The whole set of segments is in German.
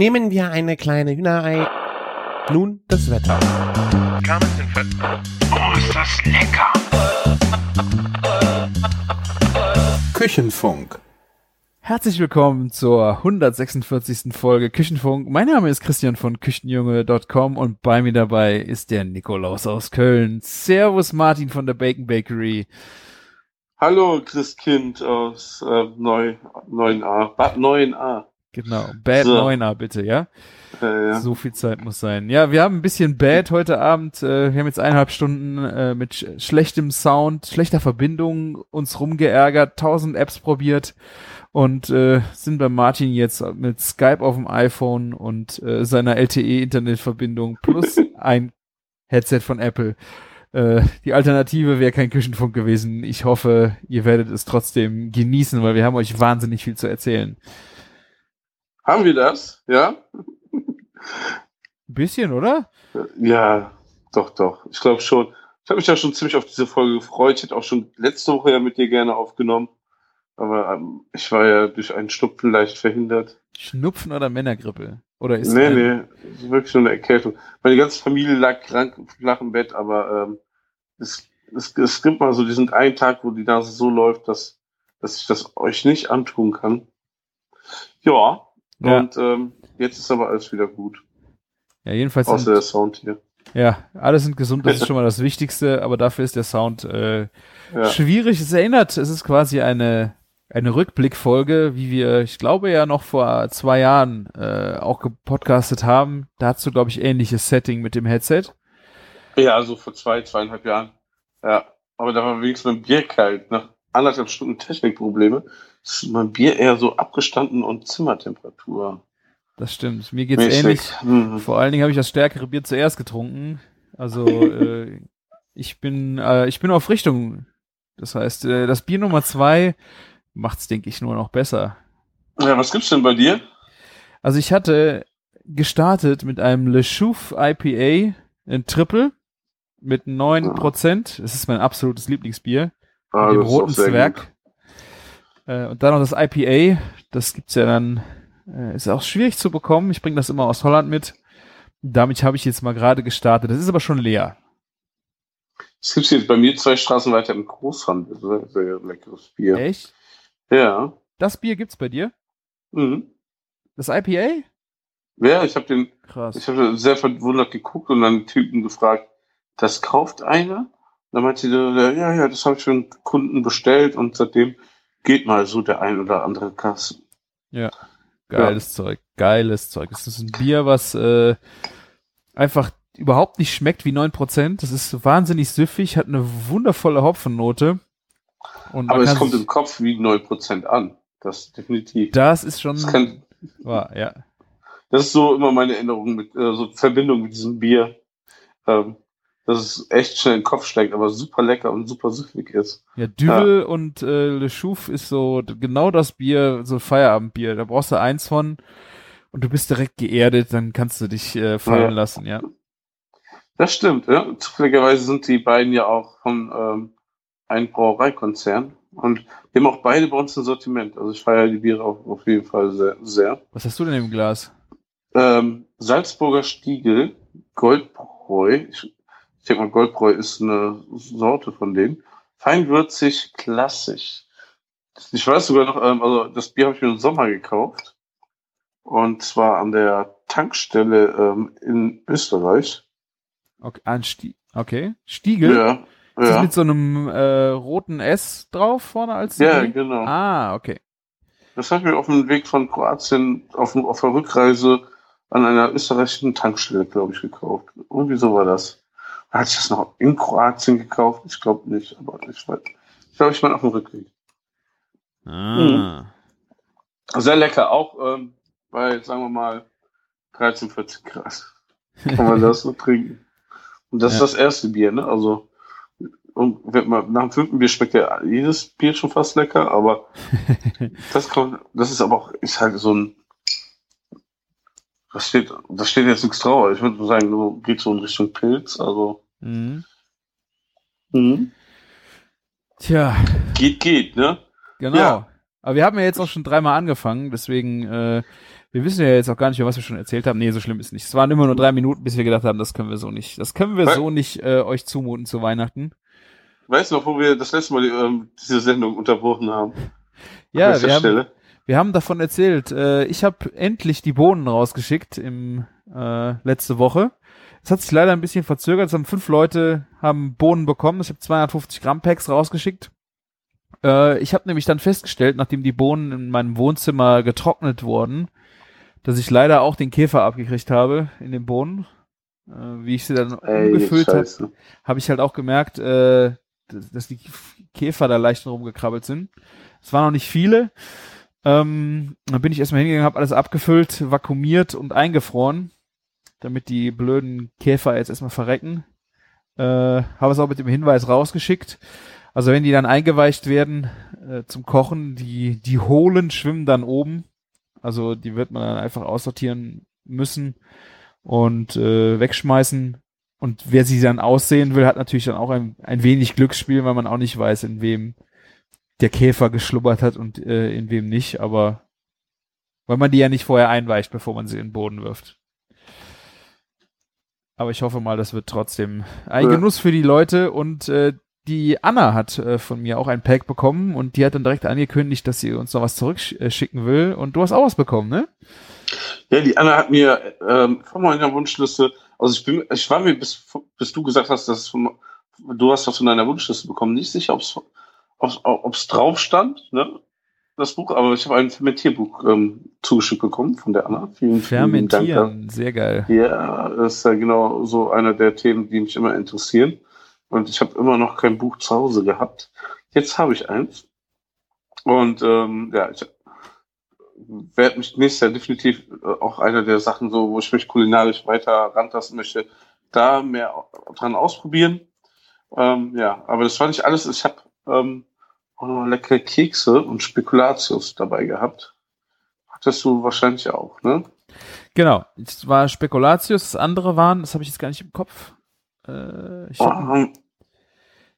Nehmen wir eine kleine Hühnerei. Nun das Wetter. Oh, ist das lecker! Küchenfunk. Herzlich willkommen zur 146. Folge Küchenfunk. Mein Name ist Christian von Küchenjunge.com und bei mir dabei ist der Nikolaus aus Köln. Servus Martin von der Bacon Bakery. Hallo Christkind aus äh, Neu, 9a. Bad 9a. Genau, Bad So. 9er bitte, ja? Äh, ja. So viel Zeit muss sein. Ja, wir haben ein bisschen Bad heute Abend. Äh, wir haben jetzt eineinhalb Stunden äh, mit sch schlechtem Sound, schlechter Verbindung uns rumgeärgert, tausend Apps probiert und äh, sind bei Martin jetzt mit Skype auf dem iPhone und äh, seiner LTE-Internetverbindung plus ein Headset von Apple. Äh, die Alternative wäre kein Küchenfunk gewesen. Ich hoffe, ihr werdet es trotzdem genießen, weil wir haben euch wahnsinnig viel zu erzählen. Haben wir das? Ja? Ein bisschen, oder? Ja, doch, doch. Ich glaube schon. Ich habe mich ja schon ziemlich auf diese Folge gefreut. Ich hätte auch schon letzte Woche ja mit dir gerne aufgenommen. Aber ähm, ich war ja durch einen Schnupfen leicht verhindert. Schnupfen oder Männergrippe? Oder ist nee, nee, ist wirklich nur eine Erkältung. Meine ganze Familie lag krank, flach im Bett, aber ähm, es, es, es gibt mal so diesen einen Tag, wo die Nase so läuft, dass, dass ich das euch nicht antun kann. Ja, Ja. und ähm, jetzt ist aber alles wieder gut. Ja, jedenfalls Außer der sind, Sound hier. ja, alle sind gesund, das ist schon mal das Wichtigste, aber dafür ist der Sound äh, Ja. schwierig. Es erinnert, es ist quasi eine eine Rückblickfolge, wie wir, ich glaube ja noch vor zwei Jahren äh, auch gepodcastet haben. Da hast du, glaube ich, ähnliches Setting mit dem Headset. ja, also vor zwei, zweieinhalb Jahren. Ja, aber da war wenigstens mein Bier kalt. Nach anderthalb Stunden Technikprobleme ist mein Bier eher so abgestanden und Zimmertemperatur. Das stimmt. Mir geht's mäßig. ähnlich. Hm. Vor allen Dingen habe ich das stärkere Bier zuerst getrunken. Also äh, ich bin äh, ich bin auf Richtung. Das heißt, äh, das Bier Nummer zwei macht's, denke ich, nur noch besser. Ja, was gibt's denn bei dir? Also ich hatte gestartet mit einem Le Chouf IPA, ein Triple mit 9%. Das ist mein absolutes Lieblingsbier. Ah, mit dem roten Zwerg. Äh, und dann noch das IPA. Das gibt's ja dann, äh, ist auch schwierig zu bekommen. Ich bringe das immer aus Holland mit. Damit habe ich jetzt mal gerade gestartet. Das ist aber schon leer. Es gibt jetzt bei mir zwei Straßen weiter im Großhandel. Sehr, sehr leckeres Bier. Echt? Ja. Das Bier gibt's bei dir? Mhm. Das IPA? Ja, ich habe den, Krass. ich habe sehr verwundert geguckt und dann den Typen gefragt, das kauft einer? Dann meinte der, ja, ja, das habe ich für einen Kunden bestellt und seitdem geht mal so der ein oder andere Kasten. Geiles Zeug, geiles Zeug. Das ist ein Bier, was äh, einfach überhaupt nicht schmeckt wie 9%. Das ist wahnsinnig süffig, hat eine wundervolle Hopfennote. Aber es kommt im Kopf wie 9% an. Das definitiv. das ist schon Das, kann, wahr, ja. das ist so immer meine Erinnerung mit, äh, so Verbindung mit diesem Bier. Ähm, dass es echt schnell in den Kopf steigt, aber super lecker und super süffig ist. Ja, Düvel und äh, Le Chouf ist so genau das Bier, so ein Feierabendbier. Da brauchst du eins von und du bist direkt geerdet, dann kannst du dich äh, fallen Ja. lassen, ja. Das stimmt, ja. Zufälligerweise sind die beiden ja auch von ähm, einem Brauereikonzern und die haben auch beide bei uns ein Sortiment. Also ich feiere die Biere auf, auf jeden Fall sehr. sehr. Was hast du denn im Glas? Ähm, Salzburger Stiegel, Goldbräu. Ich, ich denke mal, Goldbräu ist eine Sorte von denen. Feinwürzig, klassisch. Ich weiß sogar noch, ähm, also das Bier habe ich mir im Sommer gekauft. Und zwar an der Tankstelle ähm, in Österreich. Okay, ein Sti okay. Stiegel? Ja, Ist das ja. mit so einem äh, roten S drauf vorne als Ja, Siegel? genau. Ah, okay. Das habe ich mir auf dem Weg von Kroatien auf, auf der Rückreise an einer österreichischen Tankstelle, glaube ich, gekauft. Irgendwie so war das. Hatte ich das noch in Kroatien gekauft? Ich glaube nicht, aber ich weiß. Ich glaube, ich meine auf dem Rückweg. Ah. Sehr lecker, auch ähm, bei, sagen wir mal, 13, 14 Grad. Kann man das so trinken. Und das Ja. ist das erste Bier, ne? Also, und wenn man, nach dem fünften Bier schmeckt ja jedes Bier schon fast lecker, aber das kommt, das ist aber auch, ist halt so ein, das steht, das steht jetzt nichts drauf. Ich würde nur sagen, so geht so in Richtung Pilz, also, Mhm. mhm. Tja, geht, geht, ne? genau. Ja. Aber wir haben ja jetzt auch schon dreimal angefangen, deswegen äh, Wir wissen ja jetzt auch gar nicht mehr, was wir schon erzählt haben. Nee, so schlimm ist nicht. Es waren immer nur drei Minuten, bis wir gedacht haben, das können wir so nicht. Das können wir Was? so nicht äh, euch zumuten zu Weihnachten. Weißt du noch, wo wir das letzte Mal ähm, diese Sendung unterbrochen haben? Ja, wir haben, Stelle? Wir haben davon erzählt. Äh, ich habe endlich die Bohnen rausgeschickt im äh, letzte Woche. Es hat sich leider ein bisschen verzögert. Es haben fünf Leute haben Bohnen bekommen. Ich habe 250 Gramm Packs rausgeschickt. Äh, ich habe nämlich dann festgestellt, nachdem die Bohnen in meinem Wohnzimmer getrocknet wurden, dass ich leider auch den Käfer abgekriegt habe in den Bohnen. Äh, wie ich sie dann Ey, umgefüllt habe, habe ich halt auch gemerkt, äh, dass, dass die Käfer da leicht rumgekrabbelt sind. Es waren noch nicht viele. Ähm, dann bin ich erstmal hingegangen, habe alles abgefüllt, vakuumiert und eingefroren, damit die blöden Käfer jetzt erstmal verrecken. Äh, habe es auch mit dem Hinweis rausgeschickt. Also wenn die dann eingeweicht werden äh, zum Kochen, die, die hohlen schwimmen dann oben. Also die wird man dann einfach aussortieren müssen und äh, wegschmeißen. Und wer sie dann aussehen will, hat natürlich dann auch ein, ein wenig Glücksspiel, weil man auch nicht weiß, in wem der Käfer geschlubbert hat und äh, in wem nicht. Aber weil man die ja nicht vorher einweicht, bevor man sie in den Boden wirft. Aber ich hoffe mal, das wird trotzdem ein Ja. Genuss für die Leute. Und äh, die Anna hat äh, von mir auch ein Pack bekommen und die hat dann direkt angekündigt, dass sie uns noch was zurückschicken will. Und du hast auch was bekommen, ne? Ja, die Anna hat mir ähm, von meiner Wunschliste, also ich bin, ich war mir bis, bis du gesagt hast, dass von, du hast was von deiner Wunschliste bekommen, nicht sicher, ob es ob's drauf stand, ne? Das Buch, aber ich habe ein Fermentierbuch ähm, zugeschickt bekommen von der Anna. Vielen, vielen Dank. Fermentieren, sehr geil. Ja, das ist ja genau so einer der Themen, die mich immer interessieren. Und ich habe immer noch kein Buch zu Hause gehabt. Jetzt habe ich eins. Und ähm, ja, ich werde mich nächstes Jahr definitiv äh, auch einer der Sachen, so, wo ich mich kulinarisch weiter rantasten möchte, da mehr dran ausprobieren. Ähm, ja, aber das war nicht alles. Ich habe ähm, noch leckere Kekse und Spekulatius dabei gehabt. Hattest du wahrscheinlich auch, ne? Genau. Es war Spekulatius, das andere waren, das habe ich jetzt gar nicht im Kopf. Äh, ich habe Oh,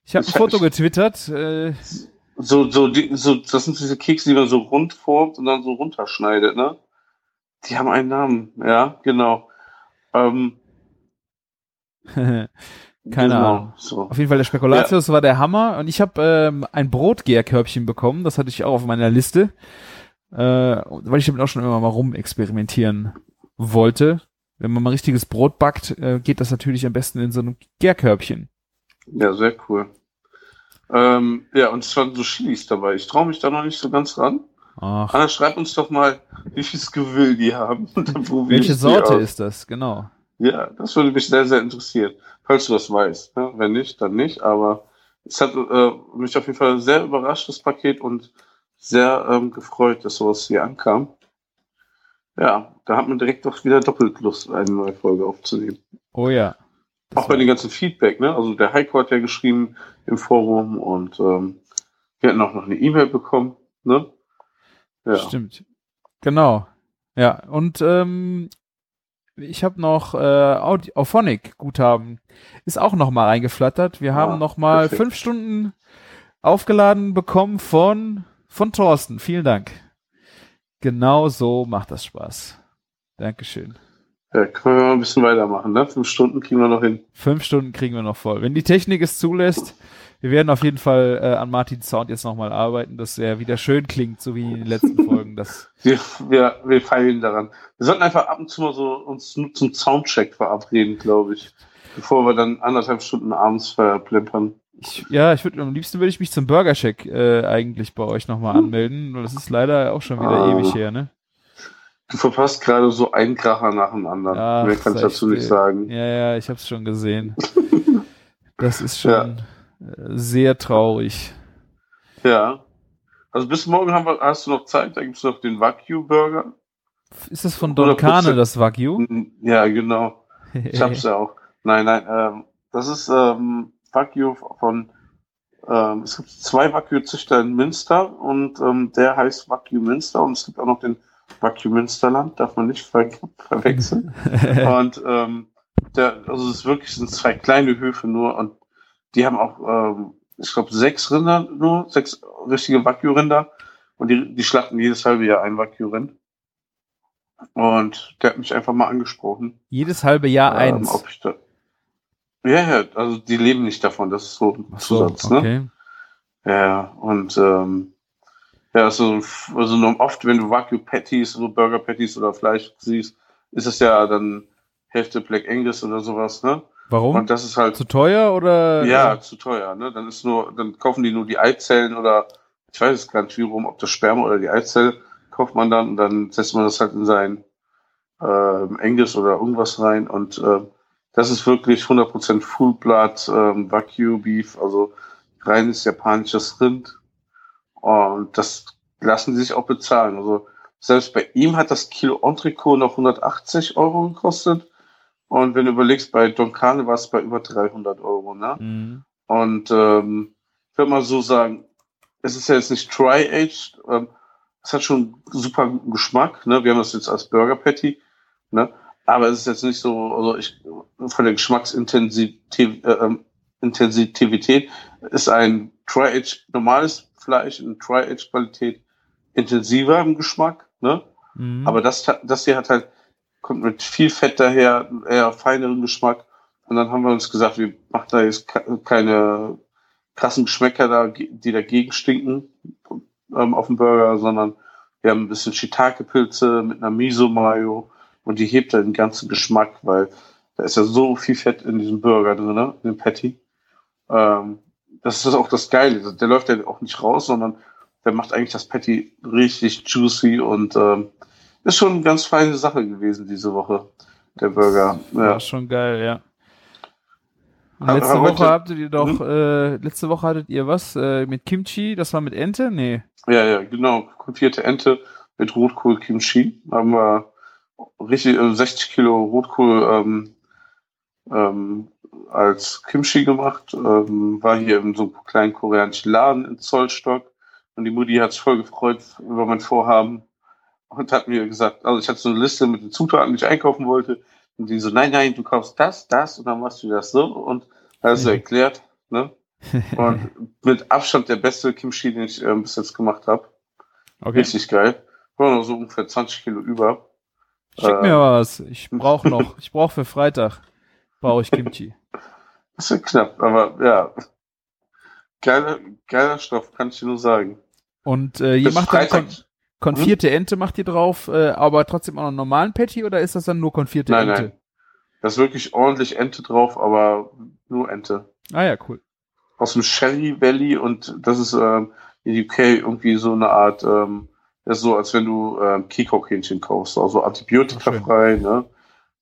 ich hab ein Foto getwittert. Äh, So, so, die, so, das sind diese Kekse, die man so rund formt und dann so runterschneidet, ne? Die haben einen Namen, ja, genau. Ähm, Keine genau, Ahnung. So. Auf jeden Fall der Spekulatius war der Hammer und ich habe ähm, ein Brotgärkörbchen bekommen, das hatte ich auch auf meiner Liste, äh, weil ich damit auch schon immer mal rumexperimentieren wollte. Wenn man mal richtiges Brot backt, äh, geht das natürlich am besten in so einem Gärkörbchen. Ja, sehr cool. Ähm, ja, und es waren so Chilis dabei. Ich traue mich da noch nicht so ganz ran. Ach, Anna, schreib uns doch mal, wie viel Gewill die haben. Und dann probiere welche Sorte ist das? Genau. Ja, das würde mich sehr, sehr interessieren. Falls du das weißt. Ne? Wenn nicht, dann nicht. Aber es hat äh, mich auf jeden Fall sehr überrascht, das Paket, und sehr ähm, gefreut, dass sowas hier ankam. Ja, da hat man direkt auch wieder doppelt Lust, eine neue Folge aufzunehmen. Oh ja. Das auch bei den ganzen Feedback, ne? Also der Heiko hat ja geschrieben im Forum und ähm, wir hatten auch noch eine E-Mail bekommen, ne? Ja. Stimmt. Genau. Ja, und ähm, ich habe noch äh, Audi Auphonic Guthaben ist auch noch mal reingeflattert. Wir haben Ah, noch mal perfekt. fünf Stunden aufgeladen bekommen von von Thorsten. Vielen Dank. Genau so macht das Spaß. Dankeschön. ja, können wir mal ein bisschen weitermachen, ne? Fünf Stunden kriegen wir noch hin. Fünf Stunden kriegen wir noch voll. Wenn die Technik es zulässt, wir werden auf jeden Fall äh, an Martins Sound jetzt noch mal arbeiten, dass er wieder schön klingt, so wie in den letzten Folgen. Das Wir, wir, wir feilen daran. Wir sollten einfach ab und zu mal so uns nur zum Soundcheck verabreden, glaube ich. Bevor wir dann anderthalb Stunden abends verplempern. Ich, ja, ich würde am liebsten würde ich mich zum Burgercheck äh, eigentlich bei euch nochmal anmelden, weil das ist leider auch schon wieder Ah. ewig her, ne? Du verpasst gerade so einen Kracher nach dem anderen. Ach, Mehr kann ich dazu nicht sagen. Ja, ja, ich hab's schon gesehen. Das ist schon äh, sehr traurig. Ja. Also bis morgen wir, hast du noch Zeit, da gibt's noch den Wagyu-Burger. Ist das von Don 100%. Kane, das Wagyu? Ja, genau. Ich hab's ja auch. Nein, nein, ähm, das ist ähm, Wagyu von, ähm, es gibt zwei Wagyu-Züchter in Münster und ähm, der heißt Wagyu Münster und es gibt auch noch den Wagyu Münsterland, darf man nicht ver verwechseln. und ähm, der, also es ist wirklich sind zwei kleine Höfe nur und die haben auch, ähm, ich glaube, sechs Rinder nur, sechs richtige Wagyu-Rinder und die, die schlachten jedes halbe Jahr ein Wagyu-Rind. Und der hat mich einfach mal angesprochen. Jedes halbe Jahr ähm, eins. ob ich da ja, ja, also die leben nicht davon, das ist so ein so, Zusatz, ne? okay. Ja, und ähm, ja, also, also oft, wenn du Wagyu Patties, so Burger Patties oder Fleisch siehst, ist es ja dann Hälfte Black Angus oder sowas, ne? Warum? Und das ist halt Zu teuer oder? ja zu teuer, ne? Dann ist nur, dann kaufen die nur die Eizellen oder ich weiß es gar nicht wie rum, ob das Sperma oder die Eizelle kauft man dann und dann setzt man das halt in sein ähm, Angus oder irgendwas rein und ähm, das ist wirklich 100% Full Blood ähm, Wagyu Beef, also reines japanisches Rind. Und das lassen sie sich auch bezahlen. Also selbst bei ihm hat das Kilo Entrecot noch 180 Euro gekostet. Und wenn du überlegst, bei Don Carne war es bei über 300 Euro. Ne? Mhm. Und ähm, ich würde mal so sagen, es ist ja jetzt nicht Dry-Aged. Ähm, es hat schon super guten Geschmack. Ne? Wir haben das jetzt als Burger Patty. Ne? Aber es ist jetzt nicht so, also ich, von der Geschmacksintensität äh, ähm, Intensivität ist ein Dry-Aged normales Fleisch in Dry-Aged Qualität intensiver im Geschmack. Ne? Mhm. Aber das, das hier hat halt, kommt mit viel Fett daher, eher feineren Geschmack. Und dann haben wir uns gesagt, wir machen da jetzt ke- keine krassen Geschmäcker da, die dagegen stinken ähm, auf dem Burger, sondern wir haben ein bisschen Shiitake-Pilze mit einer Miso-Mayo und die hebt dann den ganzen Geschmack, weil da ist ja so viel Fett in diesem Burger drin, ne? in dem Patty. Ähm, das ist auch das Geile. Der läuft ja auch nicht raus, sondern der macht eigentlich das Patty richtig juicy und ähm, ist schon eine ganz feine Sache gewesen diese Woche, der Burger. War Ja, schon geil, ja. Und letzte heute- Woche habtet ihr doch, Hm? äh, letzte Woche hattet ihr was äh, mit Kimchi, das war mit Ente? Nee. ja, ja, genau. Konfierte Ente mit Rotkohl Kimchi. Haben wir richtig äh, 60 Kilo Rotkohl ähm, ähm, als Kimchi gemacht. Ähm, war hier in so einem kleinen koreanischen Laden in Zollstock. Und die Mutti hat sich voll gefreut über mein Vorhaben und hat mir gesagt, also ich hatte so eine Liste mit den Zutaten, die ich einkaufen wollte. Und die so, nein, nein, du kaufst das, das und dann machst du das so. Und hast du Mhm. erklärt, ne? Und mit Abstand der beste Kimchi, den ich ähm, bis jetzt gemacht habe. Okay. Richtig geil. War noch so ungefähr 20 Kilo über. Schick äh, mir was. Ich brauche noch. Ich brauche für Freitag. Brauche ich Kimchi. Das ist knapp, aber ja. Geiler, geiler Stoff, kann ich dir nur sagen. Und äh, ihr Bis macht dann Freitag. kon konfierte Ente macht ihr drauf, äh, aber trotzdem auch noch einen normalen Patty oder ist das dann nur konfierte Nein, Ente? nein. Da ist wirklich ordentlich Ente drauf, aber nur Ente. Ah ja, cool. Aus dem Shelly Valley und das ist ähm, in UK irgendwie so eine Art, ähm, das ist so, als wenn du ähm, Kikok-Hähnchen kaufst, also antibiotikafrei, ne?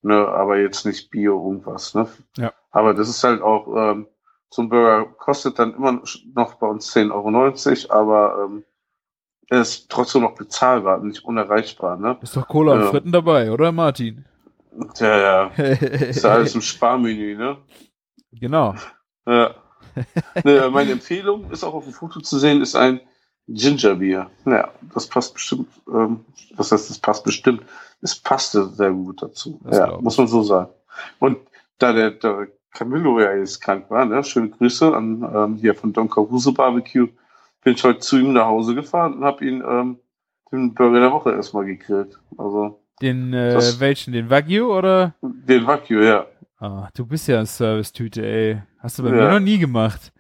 ne? Aber jetzt nicht Bio irgendwas, ne? Ja. Aber das ist halt auch, ähm, so ein Burger kostet dann immer noch bei uns 10,90 Euro, aber ähm, er ist trotzdem noch bezahlbar, nicht unerreichbar, ne? Ist doch Cola und Ja. Fritten dabei, oder Martin? Ja, ja. Ist ja alles im Sparmenü, ne? genau. Ja. ne, meine Empfehlung ist auch auf dem Foto zu sehen, ist ein Gingerbier. Ja, das passt bestimmt, ähm, das heißt, das passt bestimmt. Es passte sehr gut dazu. Das ja, muss man so sagen. Und da der, der Camillo ja jetzt krank war, ne, schöne Grüße an ähm, hier von Don Caruso Barbecue, bin ich heute zu ihm nach Hause gefahren und habe ihn ähm, den Burger der Woche erstmal gegrillt. Also Den, äh, Das- welchen? Den Wagyu oder? den Wagyu, ja. Ah, du bist ja Service-Tüte, ey. Hast du bei Ja. mir noch nie gemacht.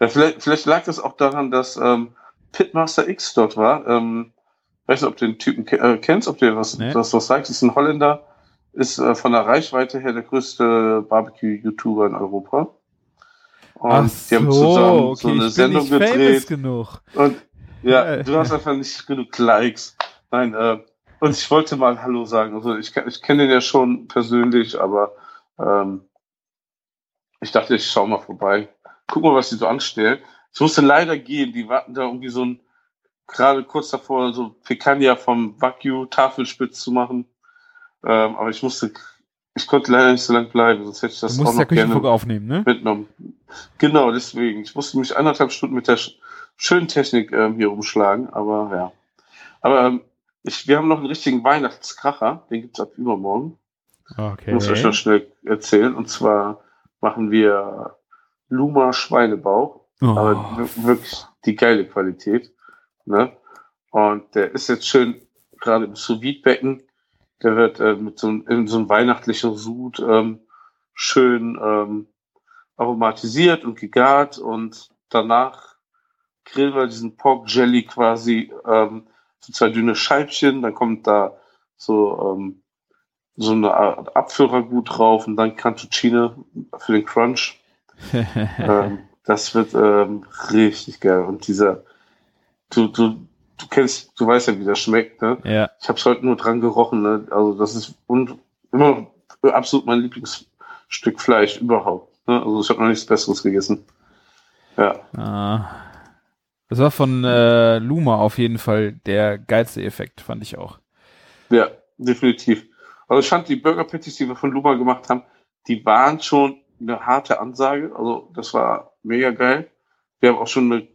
Ja, vielleicht, vielleicht lag das auch daran, dass ähm, Pitmaster X dort war. Ähm, weiß nicht, ob du den Typen äh, kennst, ob dir was, Nee. das was sagt. Ist ein Holländer, ist äh, von der Reichweite her der größte Barbecue-YouTuber in Europa. Und Ach die haben so, zusammen okay, so eine Sendung gedreht. Und ja, Ja. du hast einfach nicht genug Likes. Nein, äh, und ich wollte mal Hallo sagen. Also ich, ich kenne den ja schon persönlich, aber ähm, ich dachte, ich schau mal vorbei. Guck mal, was die so anstellen. Ich musste leider gehen. Die warten da irgendwie so ein, gerade kurz davor, so Picanha vom Wagyu Tafelspitz zu machen. Ähm, aber ich musste, ich konnte leider nicht so lange bleiben, sonst hätte ich das Du auch ja noch gerne aufnehmen, ne? mitgenommen. Genau, deswegen. Ich musste mich anderthalb Stunden mit der sch- schönen Technik ähm, hier rumschlagen, aber ja. Aber ähm, ich, wir haben noch einen richtigen Weihnachtskracher, den gibt's ab übermorgen. Okay. Ich muss euch noch schnell erzählen. Und zwar machen wir Luma Schweinebauch, aber Oh, wir- wirklich die geile Qualität. Ne? Und der ist jetzt schön gerade im sous becken Der wird äh, mit so, einem- in so einem weihnachtlichen Sud ähm, schön ähm, aromatisiert und gegart und danach grillen wir diesen Pork Jelly quasi ähm, so zwei dünne Scheibchen, dann kommt da so ähm, so eine Art Apfelragout drauf und dann Cantuccine für den Crunch. ähm, das wird ähm, richtig geil. Und dieser, du, du, du kennst, du weißt ja, wie das schmeckt, ne? ja. Ich habe es heute nur dran gerochen, ne? Also das ist un immer noch absolut mein Lieblingsstück Fleisch überhaupt. Ne? Also ich habe noch nichts Besseres gegessen. Ja. Ah. Das war von äh, Luma auf jeden Fall der geilste Effekt, fand ich auch. Ja, definitiv. Also ich fand die Burger Patties, die wir von Luma gemacht haben, die waren schon eine harte Ansage. Also das war mega geil. Wir haben auch schon eine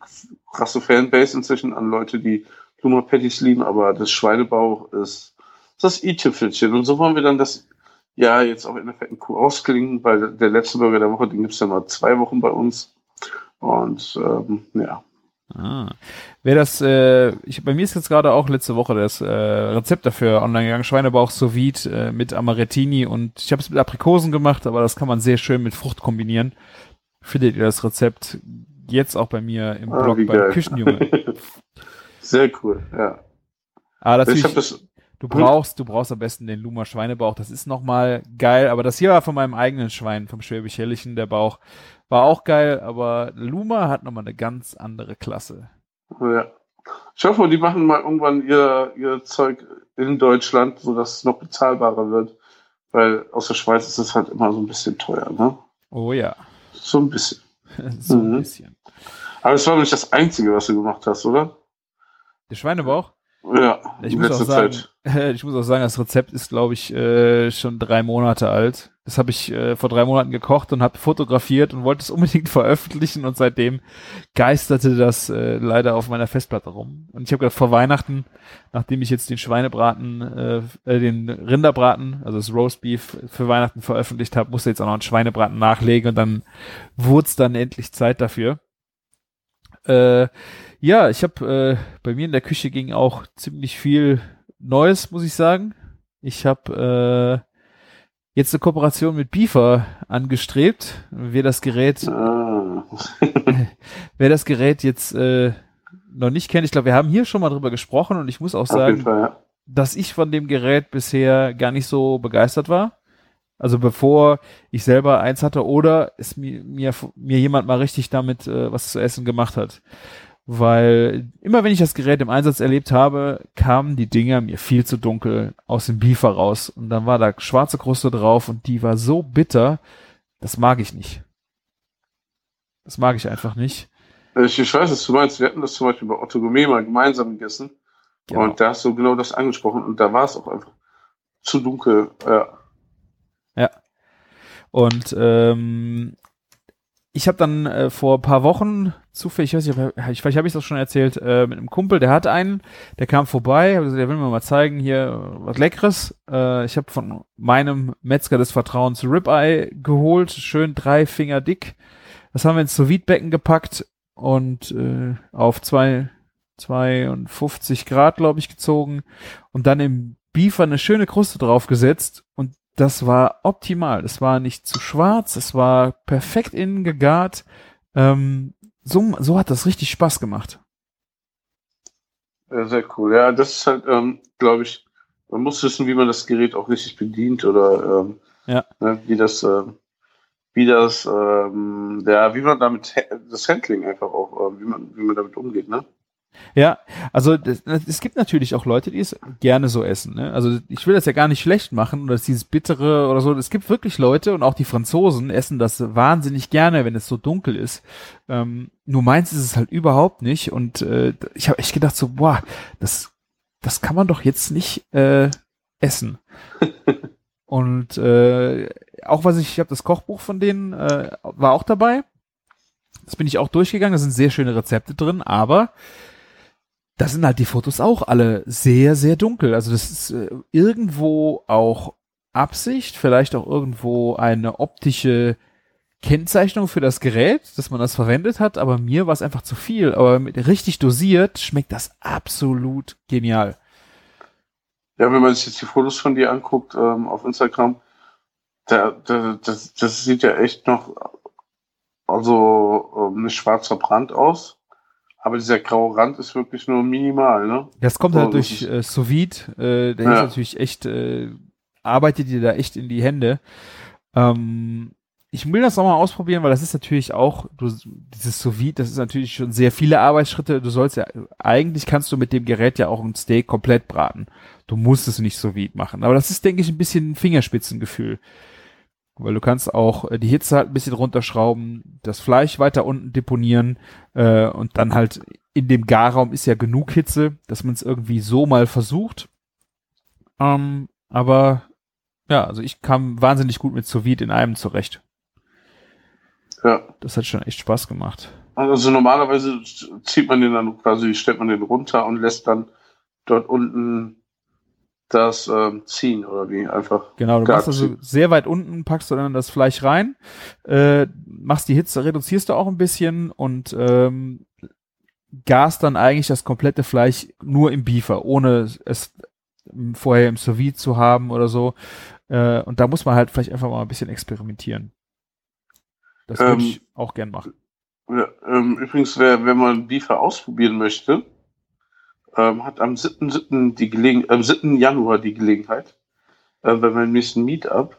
krasse Fanbase inzwischen an Leute, die Luma Patties lieben, aber das Schweinebauch ist das i-Tüpfelchen. Und so wollen wir dann das ja jetzt auch in der fetten Kuh ausklingen, weil der letzte Burger der Woche, den gibt's ja mal zwei Wochen bei uns. Und ähm, ja. Ah. Wer das, äh, ich, bei mir ist jetzt gerade auch letzte Woche das äh, Rezept dafür online gegangen, Schweinebauch sous äh, mit Amarettini und ich habe es mit Aprikosen gemacht, aber das kann man sehr schön mit Frucht kombinieren. Findet ihr das Rezept jetzt auch bei mir im Ah, Blog beim geil. Küchenjunge. Sehr cool, ja. Ah, Ich natürlich, habe das, du brauchst, du brauchst am besten den Luma Schweinebauch, das ist nochmal geil, aber das hier war von meinem eigenen Schwein, vom Schwäbisch Helllichen, der Bauch, war auch geil, aber Luma hat nochmal eine ganz andere Klasse. Ja. Ich hoffe, die machen mal irgendwann ihr, ihr Zeug in Deutschland, sodass es noch bezahlbarer wird. Weil aus der Schweiz ist es halt immer so ein bisschen teuer, ne? Oh ja, So ein bisschen. so ein Mhm. bisschen. Aber es war nicht das Einzige, was du gemacht hast, oder? Der Schweinebauch? Ja, Ich in muss, auch sagen, Zeit. ich muss auch sagen, das Rezept ist, glaube ich, äh, schon drei Monate alt. Das habe ich äh, vor drei Monaten gekocht und habe fotografiert und wollte es unbedingt veröffentlichen und seitdem geisterte das äh, leider auf meiner Festplatte rum. Und ich habe gedacht, vor Weihnachten, nachdem ich jetzt den Schweinebraten, äh, äh, den Rinderbraten, also das Roastbeef für Weihnachten veröffentlicht habe, musste jetzt auch noch einen Schweinebraten nachlegen und dann wurde es dann endlich Zeit dafür. Äh, ja, ich habe äh, bei mir in der Küche ging auch ziemlich viel Neues, muss ich sagen. Ich habe äh, jetzt eine Kooperation mit Beaver angestrebt. Wer das Gerät, Ah. wer das Gerät jetzt äh, noch nicht kennt, ich glaube, wir haben hier schon mal drüber gesprochen und ich muss auch Auf sagen, Fall, ja. dass ich von dem Gerät bisher gar nicht so begeistert war. Also bevor ich selber eins hatte oder es mir, mir, mir jemand mal richtig damit äh, was zu essen gemacht hat. Weil immer wenn ich das Gerät im Einsatz erlebt habe, kamen die Dinger mir viel zu dunkel aus dem Beefer raus. Und dann war da schwarze Kruste drauf und die war so bitter, das mag ich nicht. Das mag ich einfach nicht. Ich, ich weiß, was du meinst. Wir hatten das zum Beispiel bei Otto Gourmet mal gemeinsam gegessen. Genau. Und da hast du genau das angesprochen. Und da war es auch einfach zu dunkel. Ja. Und ähm, ich habe dann äh, vor ein paar Wochen zufällig, ich weiß nicht, ich, vielleicht habe ich das schon erzählt, äh, mit einem Kumpel, der hat einen, der kam vorbei, hab gesagt, der will mir mal zeigen, hier was Leckeres. Äh, ich habe von meinem Metzger des Vertrauens Ribeye geholt, schön drei Finger dick. Das haben wir ins sous gepackt und äh, auf zwei 52 Grad, glaube ich, gezogen und dann im Beefer eine schöne Kruste draufgesetzt und das war optimal. Es war nicht zu schwarz, es war perfekt innen gegart. Ähm, so, so hat das richtig Spaß gemacht. Ja, sehr cool. Ja, das ist halt, ähm, glaube ich, man muss wissen, wie man das Gerät auch richtig bedient oder ähm, Ja. ne, wie das, ähm, wie das, ähm, ja, wie man damit das Handling einfach auch, ähm, wie man, wie man damit umgeht, ne? Ja, also es gibt natürlich auch Leute, die es gerne so essen. Ne? Also ich will das ja gar nicht schlecht machen oder dieses bittere oder so. Es gibt wirklich Leute und auch die Franzosen essen das wahnsinnig gerne, wenn es so dunkel ist. Ähm, nur meins ist es halt überhaupt nicht. Und äh, ich habe echt gedacht so, boah, das das kann man doch jetzt nicht äh, essen. und äh, auch was ich, ich habe das Kochbuch von denen äh, war auch dabei. Das bin ich auch durchgegangen. Da sind sehr schöne Rezepte drin, aber da sind halt die Fotos auch alle sehr, sehr dunkel. Also das ist äh, irgendwo auch Absicht, vielleicht auch irgendwo eine optische Kennzeichnung für das Gerät, dass man das verwendet hat, aber mir war es einfach zu viel. Aber mit richtig dosiert schmeckt das absolut genial. Ja, wenn man sich jetzt die Fotos von dir anguckt ähm, auf Instagram, da, da, das, das sieht ja echt noch also ähm, nicht schwarz verbrannt aus, aber dieser graue Rand ist wirklich nur minimal, ne? Das kommt So, halt durch äh, sous vide, äh, der Ja. ist natürlich echt, äh, arbeitet dir da echt in die Hände. Ähm, ich will das nochmal ausprobieren, weil das ist natürlich auch, du, dieses sous vide, das ist natürlich schon sehr viele Arbeitsschritte. Du sollst ja, eigentlich kannst du mit dem Gerät ja auch ein Steak komplett braten. Du musst es nicht sous vide machen. Aber das ist, denke ich, ein bisschen ein Fingerspitzengefühl. Weil du kannst auch äh, die Hitze halt ein bisschen runterschrauben, das Fleisch weiter unten deponieren äh, und dann halt in dem Garraum ist ja genug Hitze, dass man es irgendwie so mal versucht. Ähm, aber ja, also ich kam wahnsinnig gut mit sous in einem zurecht. Ja. Das hat schon echt Spaß gemacht. Also normalerweise zieht man den dann quasi, stellt man den runter und lässt dann dort unten das ähm, ziehen oder wie einfach. Genau, du machst also sehr weit unten, packst du dann das Fleisch rein, äh, machst die Hitze, reduzierst du auch ein bisschen und ähm, gast dann eigentlich das komplette Fleisch nur im Beefer, ohne es vorher im sous zu haben oder so. Äh, und da muss man halt vielleicht einfach mal ein bisschen experimentieren. Das würde Ähm, ich auch gern machen. Ja, ähm, übrigens, wer, wenn man Beefer ausprobieren möchte, ähm, hat am 7. Die Gelegen am 7. Januar die Gelegenheit, äh, bei meinem nächsten Meetup,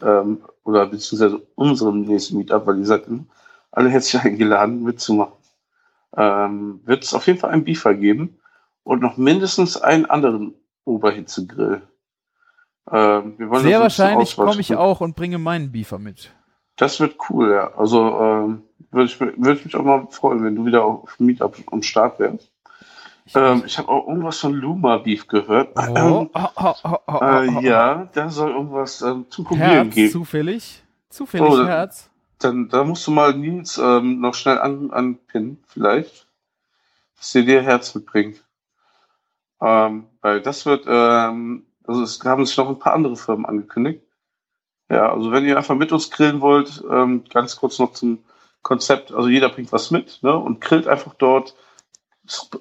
ähm, oder beziehungsweise unserem nächsten Meetup, weil ihr seid alle herzlich eingeladen mitzumachen, ähm, wird es auf jeden Fall einen Beefer geben und noch mindestens einen anderen Oberhitzegrill. Ähm, wir wollen Sehr wahrscheinlich komme ich auch und bringe meinen Beefer mit. Das wird cool, ja. Also ähm, würde ich, würd ich mich auch mal freuen, wenn du wieder auf Meetup am Start wärst. Ähm, ich habe auch irgendwas von Luma Beef gehört. Oh, Ähm, oh, oh, oh, äh, ja, da soll irgendwas ähm, zum Probieren Herz, geben. zufällig. Zufällig Oh, da- Herz. Dann da musst du mal Nils ähm, noch schnell an, anpinnen, vielleicht, dass er dir Herz mitbringt. Ähm, weil das wird, ähm, also es haben sich noch ein paar andere Firmen angekündigt. Ja, also wenn ihr einfach mit uns grillen wollt, ähm, ganz kurz noch zum Konzept, also jeder bringt was mit, ne, und grillt einfach dort.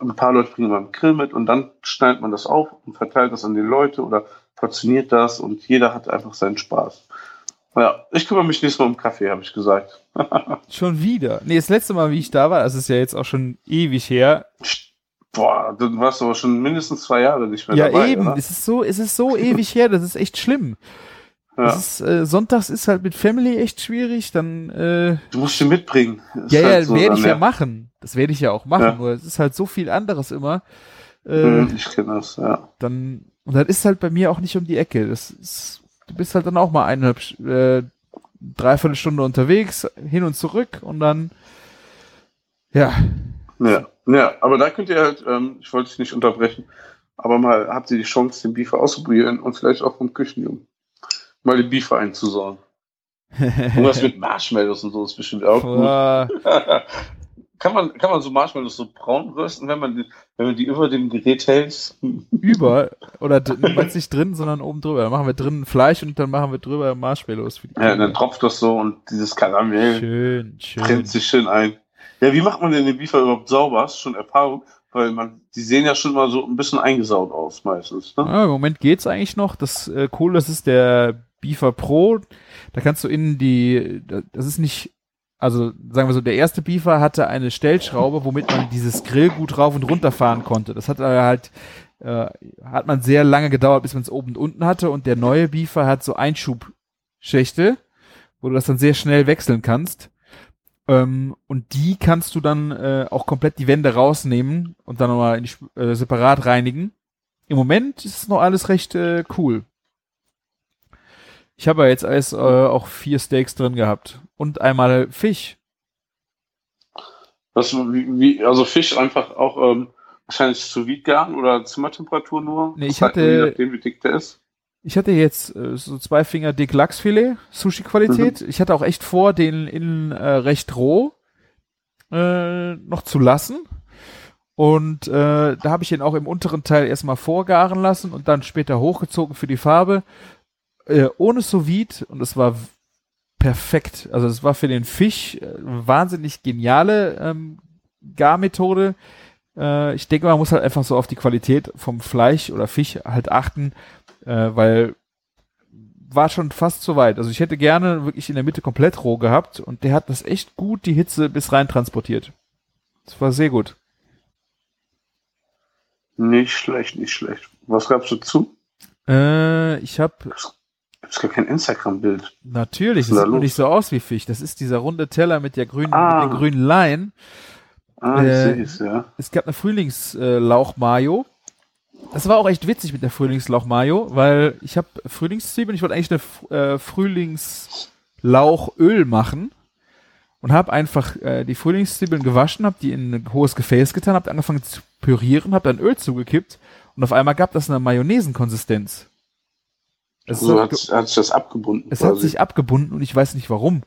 Ein paar Leute bringen mal einen Grill mit und dann schneidet man das auf und verteilt das an die Leute oder portioniert das und jeder hat einfach seinen Spaß. Ja, ich kümmere mich nächstes Mal um Kaffee, habe ich gesagt. Schon wieder. Nee, das letzte Mal, wie ich da war, das ist ja jetzt auch schon ewig her. Boah, dann warst du aber schon mindestens zwei Jahre nicht mehr Ja, dabei. eben. Oder? Es ist so, es ist so ewig her, das ist echt schlimm. Ja. Ist, äh, sonntags ist halt mit Family echt schwierig, dann, äh, Du musst ihn mitbringen. Ist ja, halt ja, so werde dann, ich ja machen. Das werde ich ja auch machen, Ja. nur es ist halt so viel anderes immer. Äh, Hm, Ich kenne das, ja. dann, und das ist halt bei mir auch nicht um die Ecke. Das ist, du bist halt dann auch mal eineinhalb, äh, dreiviertel Stunde unterwegs, hin und zurück und dann, ja, Ja, ja, aber da könnt ihr halt, ähm, ich wollte dich nicht unterbrechen, aber mal habt ihr die Chance, den Beefer auszuprobieren und vielleicht auch vom Küchenjungen mal den Beefer einzusauen. Irgendwas mit Marshmallows und so ist bestimmt auch gut. Kann man, kann man so Marshmallows so braun rösten, wenn man die, wenn man die über dem Gerät hält? über, oder meinst nicht drin, sondern oben drüber. Dann machen wir drinnen Fleisch und dann machen wir drüber Marshmallows für die Ja, dann tropft das so und dieses Karamell Schön, schön. brennt sich schön ein. Ja, wie macht man denn den Beefer überhaupt sauber? Hast du schon Erfahrung? Weil man, die sehen ja schon mal so ein bisschen eingesaut aus meistens. Ne? Ja, Im Moment geht's eigentlich noch. Das äh, cool, das ist der Beefer Pro. Da kannst du innen die, das ist nicht, also sagen wir so, der erste Beefer hatte eine Stellschraube, womit man dieses Grillgut rauf und runter fahren konnte. Das hat äh, halt, äh, hat man sehr lange gedauert, bis man es oben und unten hatte. Und der neue Beefer hat so Einschubschächte, wo du das dann sehr schnell wechseln kannst. Ähm, und die kannst du dann äh, auch komplett die Wände rausnehmen und dann nochmal äh, separat reinigen. Im Moment ist noch alles recht äh, cool. Ich habe ja jetzt alles äh, auch vier Steaks drin gehabt und einmal Fisch. Was, wie, wie, also Fisch einfach auch ähm, wahrscheinlich zu vide garen oder Zimmertemperatur nur? Nee, ich Das heißt, hatte- Je nachdem, wie dick der ist. Ich hatte jetzt äh, so zwei Finger dick Lachsfilet, Sushi-Qualität. Ich hatte auch echt vor, den innen äh, recht roh äh, noch zu lassen. Und äh, da habe ich ihn auch im unteren Teil erstmal vorgaren lassen und dann später hochgezogen für die Farbe. Äh, ohne sous und es war perfekt. Also es war für den Fisch äh, wahnsinnig geniale ähm, Garmethode. Äh, ich denke, man muss halt einfach so auf die Qualität vom Fleisch oder Fisch halt achten, äh, weil war schon fast zu weit. Also ich hätte gerne wirklich in der Mitte komplett roh gehabt und der hat das echt gut die Hitze bis rein transportiert. Das war sehr gut. Nicht schlecht, nicht schlecht. Was gab's dazu? Äh, ich habe Gibt's gar kein Instagram-Bild. natürlich, ist das da sieht nur nicht so aus wie Fisch. Das ist dieser runde Teller mit der grünen, Ah. mit den grünen Leinen. Ah, ich Äh, sehe es, ja. Es gab eine Frühlingslauch-Mayo. Das war auch echt witzig mit der Frühlingslauch-Mayo, weil ich habe Frühlingszwiebeln, ich wollte eigentlich eine äh, Frühlingslauchöl machen und habe einfach äh, die Frühlingszwiebeln gewaschen, habe die in ein hohes Gefäß getan, habe angefangen zu pürieren, habe dann Öl zugekippt und auf einmal gab das eine Mayonnaisenkonsistenz. Es, So hat, hat, sich das abgebunden. es hat sich abgebunden und ich weiß nicht warum.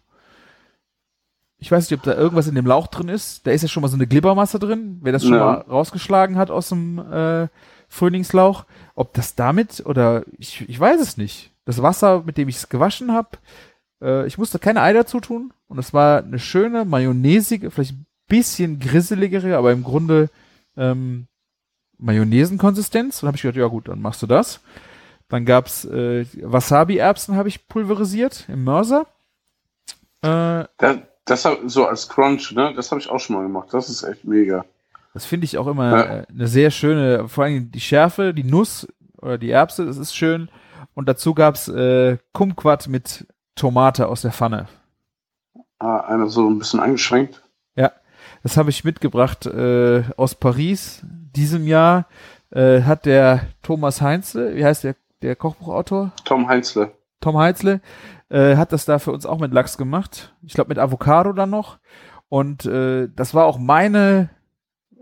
Ich weiß nicht, ob da irgendwas in dem Lauch drin ist. Da ist ja schon mal so eine Glibbermasse drin. Wer das schon Ja. mal rausgeschlagen hat aus dem äh, Frühlingslauch, ob das damit oder ich, ich weiß es nicht. Das Wasser, mit dem ich es gewaschen habe, äh, ich musste keine Ei dazu tun und es war eine schöne, mayonnaisige, vielleicht ein bisschen grisseligere, aber im Grunde ähm, Mayonnaisenkonsistenz. Und dann habe ich gedacht, ja gut, dann machst du das. Dann gab's äh, Wasabi-Erbsen habe ich pulverisiert im Mörser. Äh, Da, das hab, so als Crunch, ne? Das habe ich auch schon mal gemacht. Das ist echt mega. Das finde ich auch immer Ja. äh, eine sehr schöne, vor allem die Schärfe, die Nuss oder die Erbse, das ist schön. Und dazu gab's äh, Kumquat mit Tomate aus der Pfanne. Ah, einer so ein bisschen eingeschränkt. Das habe ich mitgebracht äh, aus Paris diesem Jahr. Äh, hat der Thomas Heinzle, wie heißt der, der Kochbuchautor? Tom Heinzle. Tom Heitzle, äh, hat das da für uns auch mit Lachs gemacht. Ich glaube mit Avocado dann noch. Und äh, das war auch meine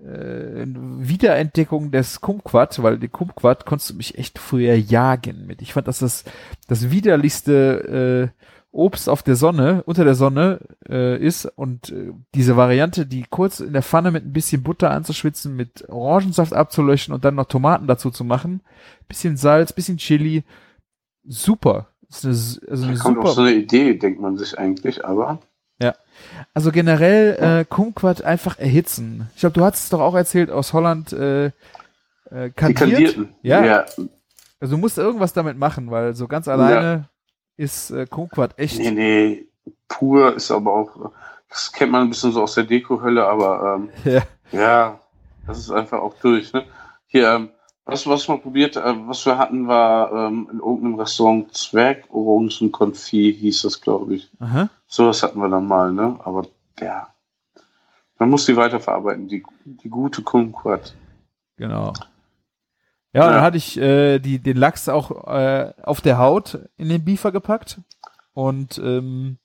äh, Wiederentdeckung des Kumquat, weil die Kumquat konntest du mich echt früher jagen mit. Ich fand, dass das das widerlichste äh, Obst auf der Sonne, unter der Sonne äh, ist und äh, diese Variante, die kurz in der Pfanne mit ein bisschen Butter anzuschwitzen, mit Orangensaft abzulöschen und dann noch Tomaten dazu zu machen, bisschen Salz, bisschen Chili, super. Das ist eine, also eine Da kommt super. auch so eine Idee, denkt man sich eigentlich, aber Also generell äh, Kumquat einfach erhitzen. Ich glaube, du hast es doch auch erzählt aus Holland äh, äh, die kandiert. kandierten. Ja. ja. Also du musst irgendwas damit machen, weil so ganz alleine ist äh, Kumquat echt. Nee, nee. Pur ist aber auch, das kennt man ein bisschen so aus der Deko-Hölle, aber ähm, Ja. ja, das ist einfach auch durch. Ne? Hier, ähm, was, was wir probiert, äh, was wir hatten, war ähm, in irgendeinem Restaurant Zwergorangenkonfit, hieß das, glaube ich. Aha. Sowas hatten wir dann mal, ne? Aber ja, man muss die weiterverarbeiten, die, die gute Kumquat. Genau. Ja, dann hatte ich äh, die, den Lachs auch äh, auf der Haut in den Biefer gepackt und ähm,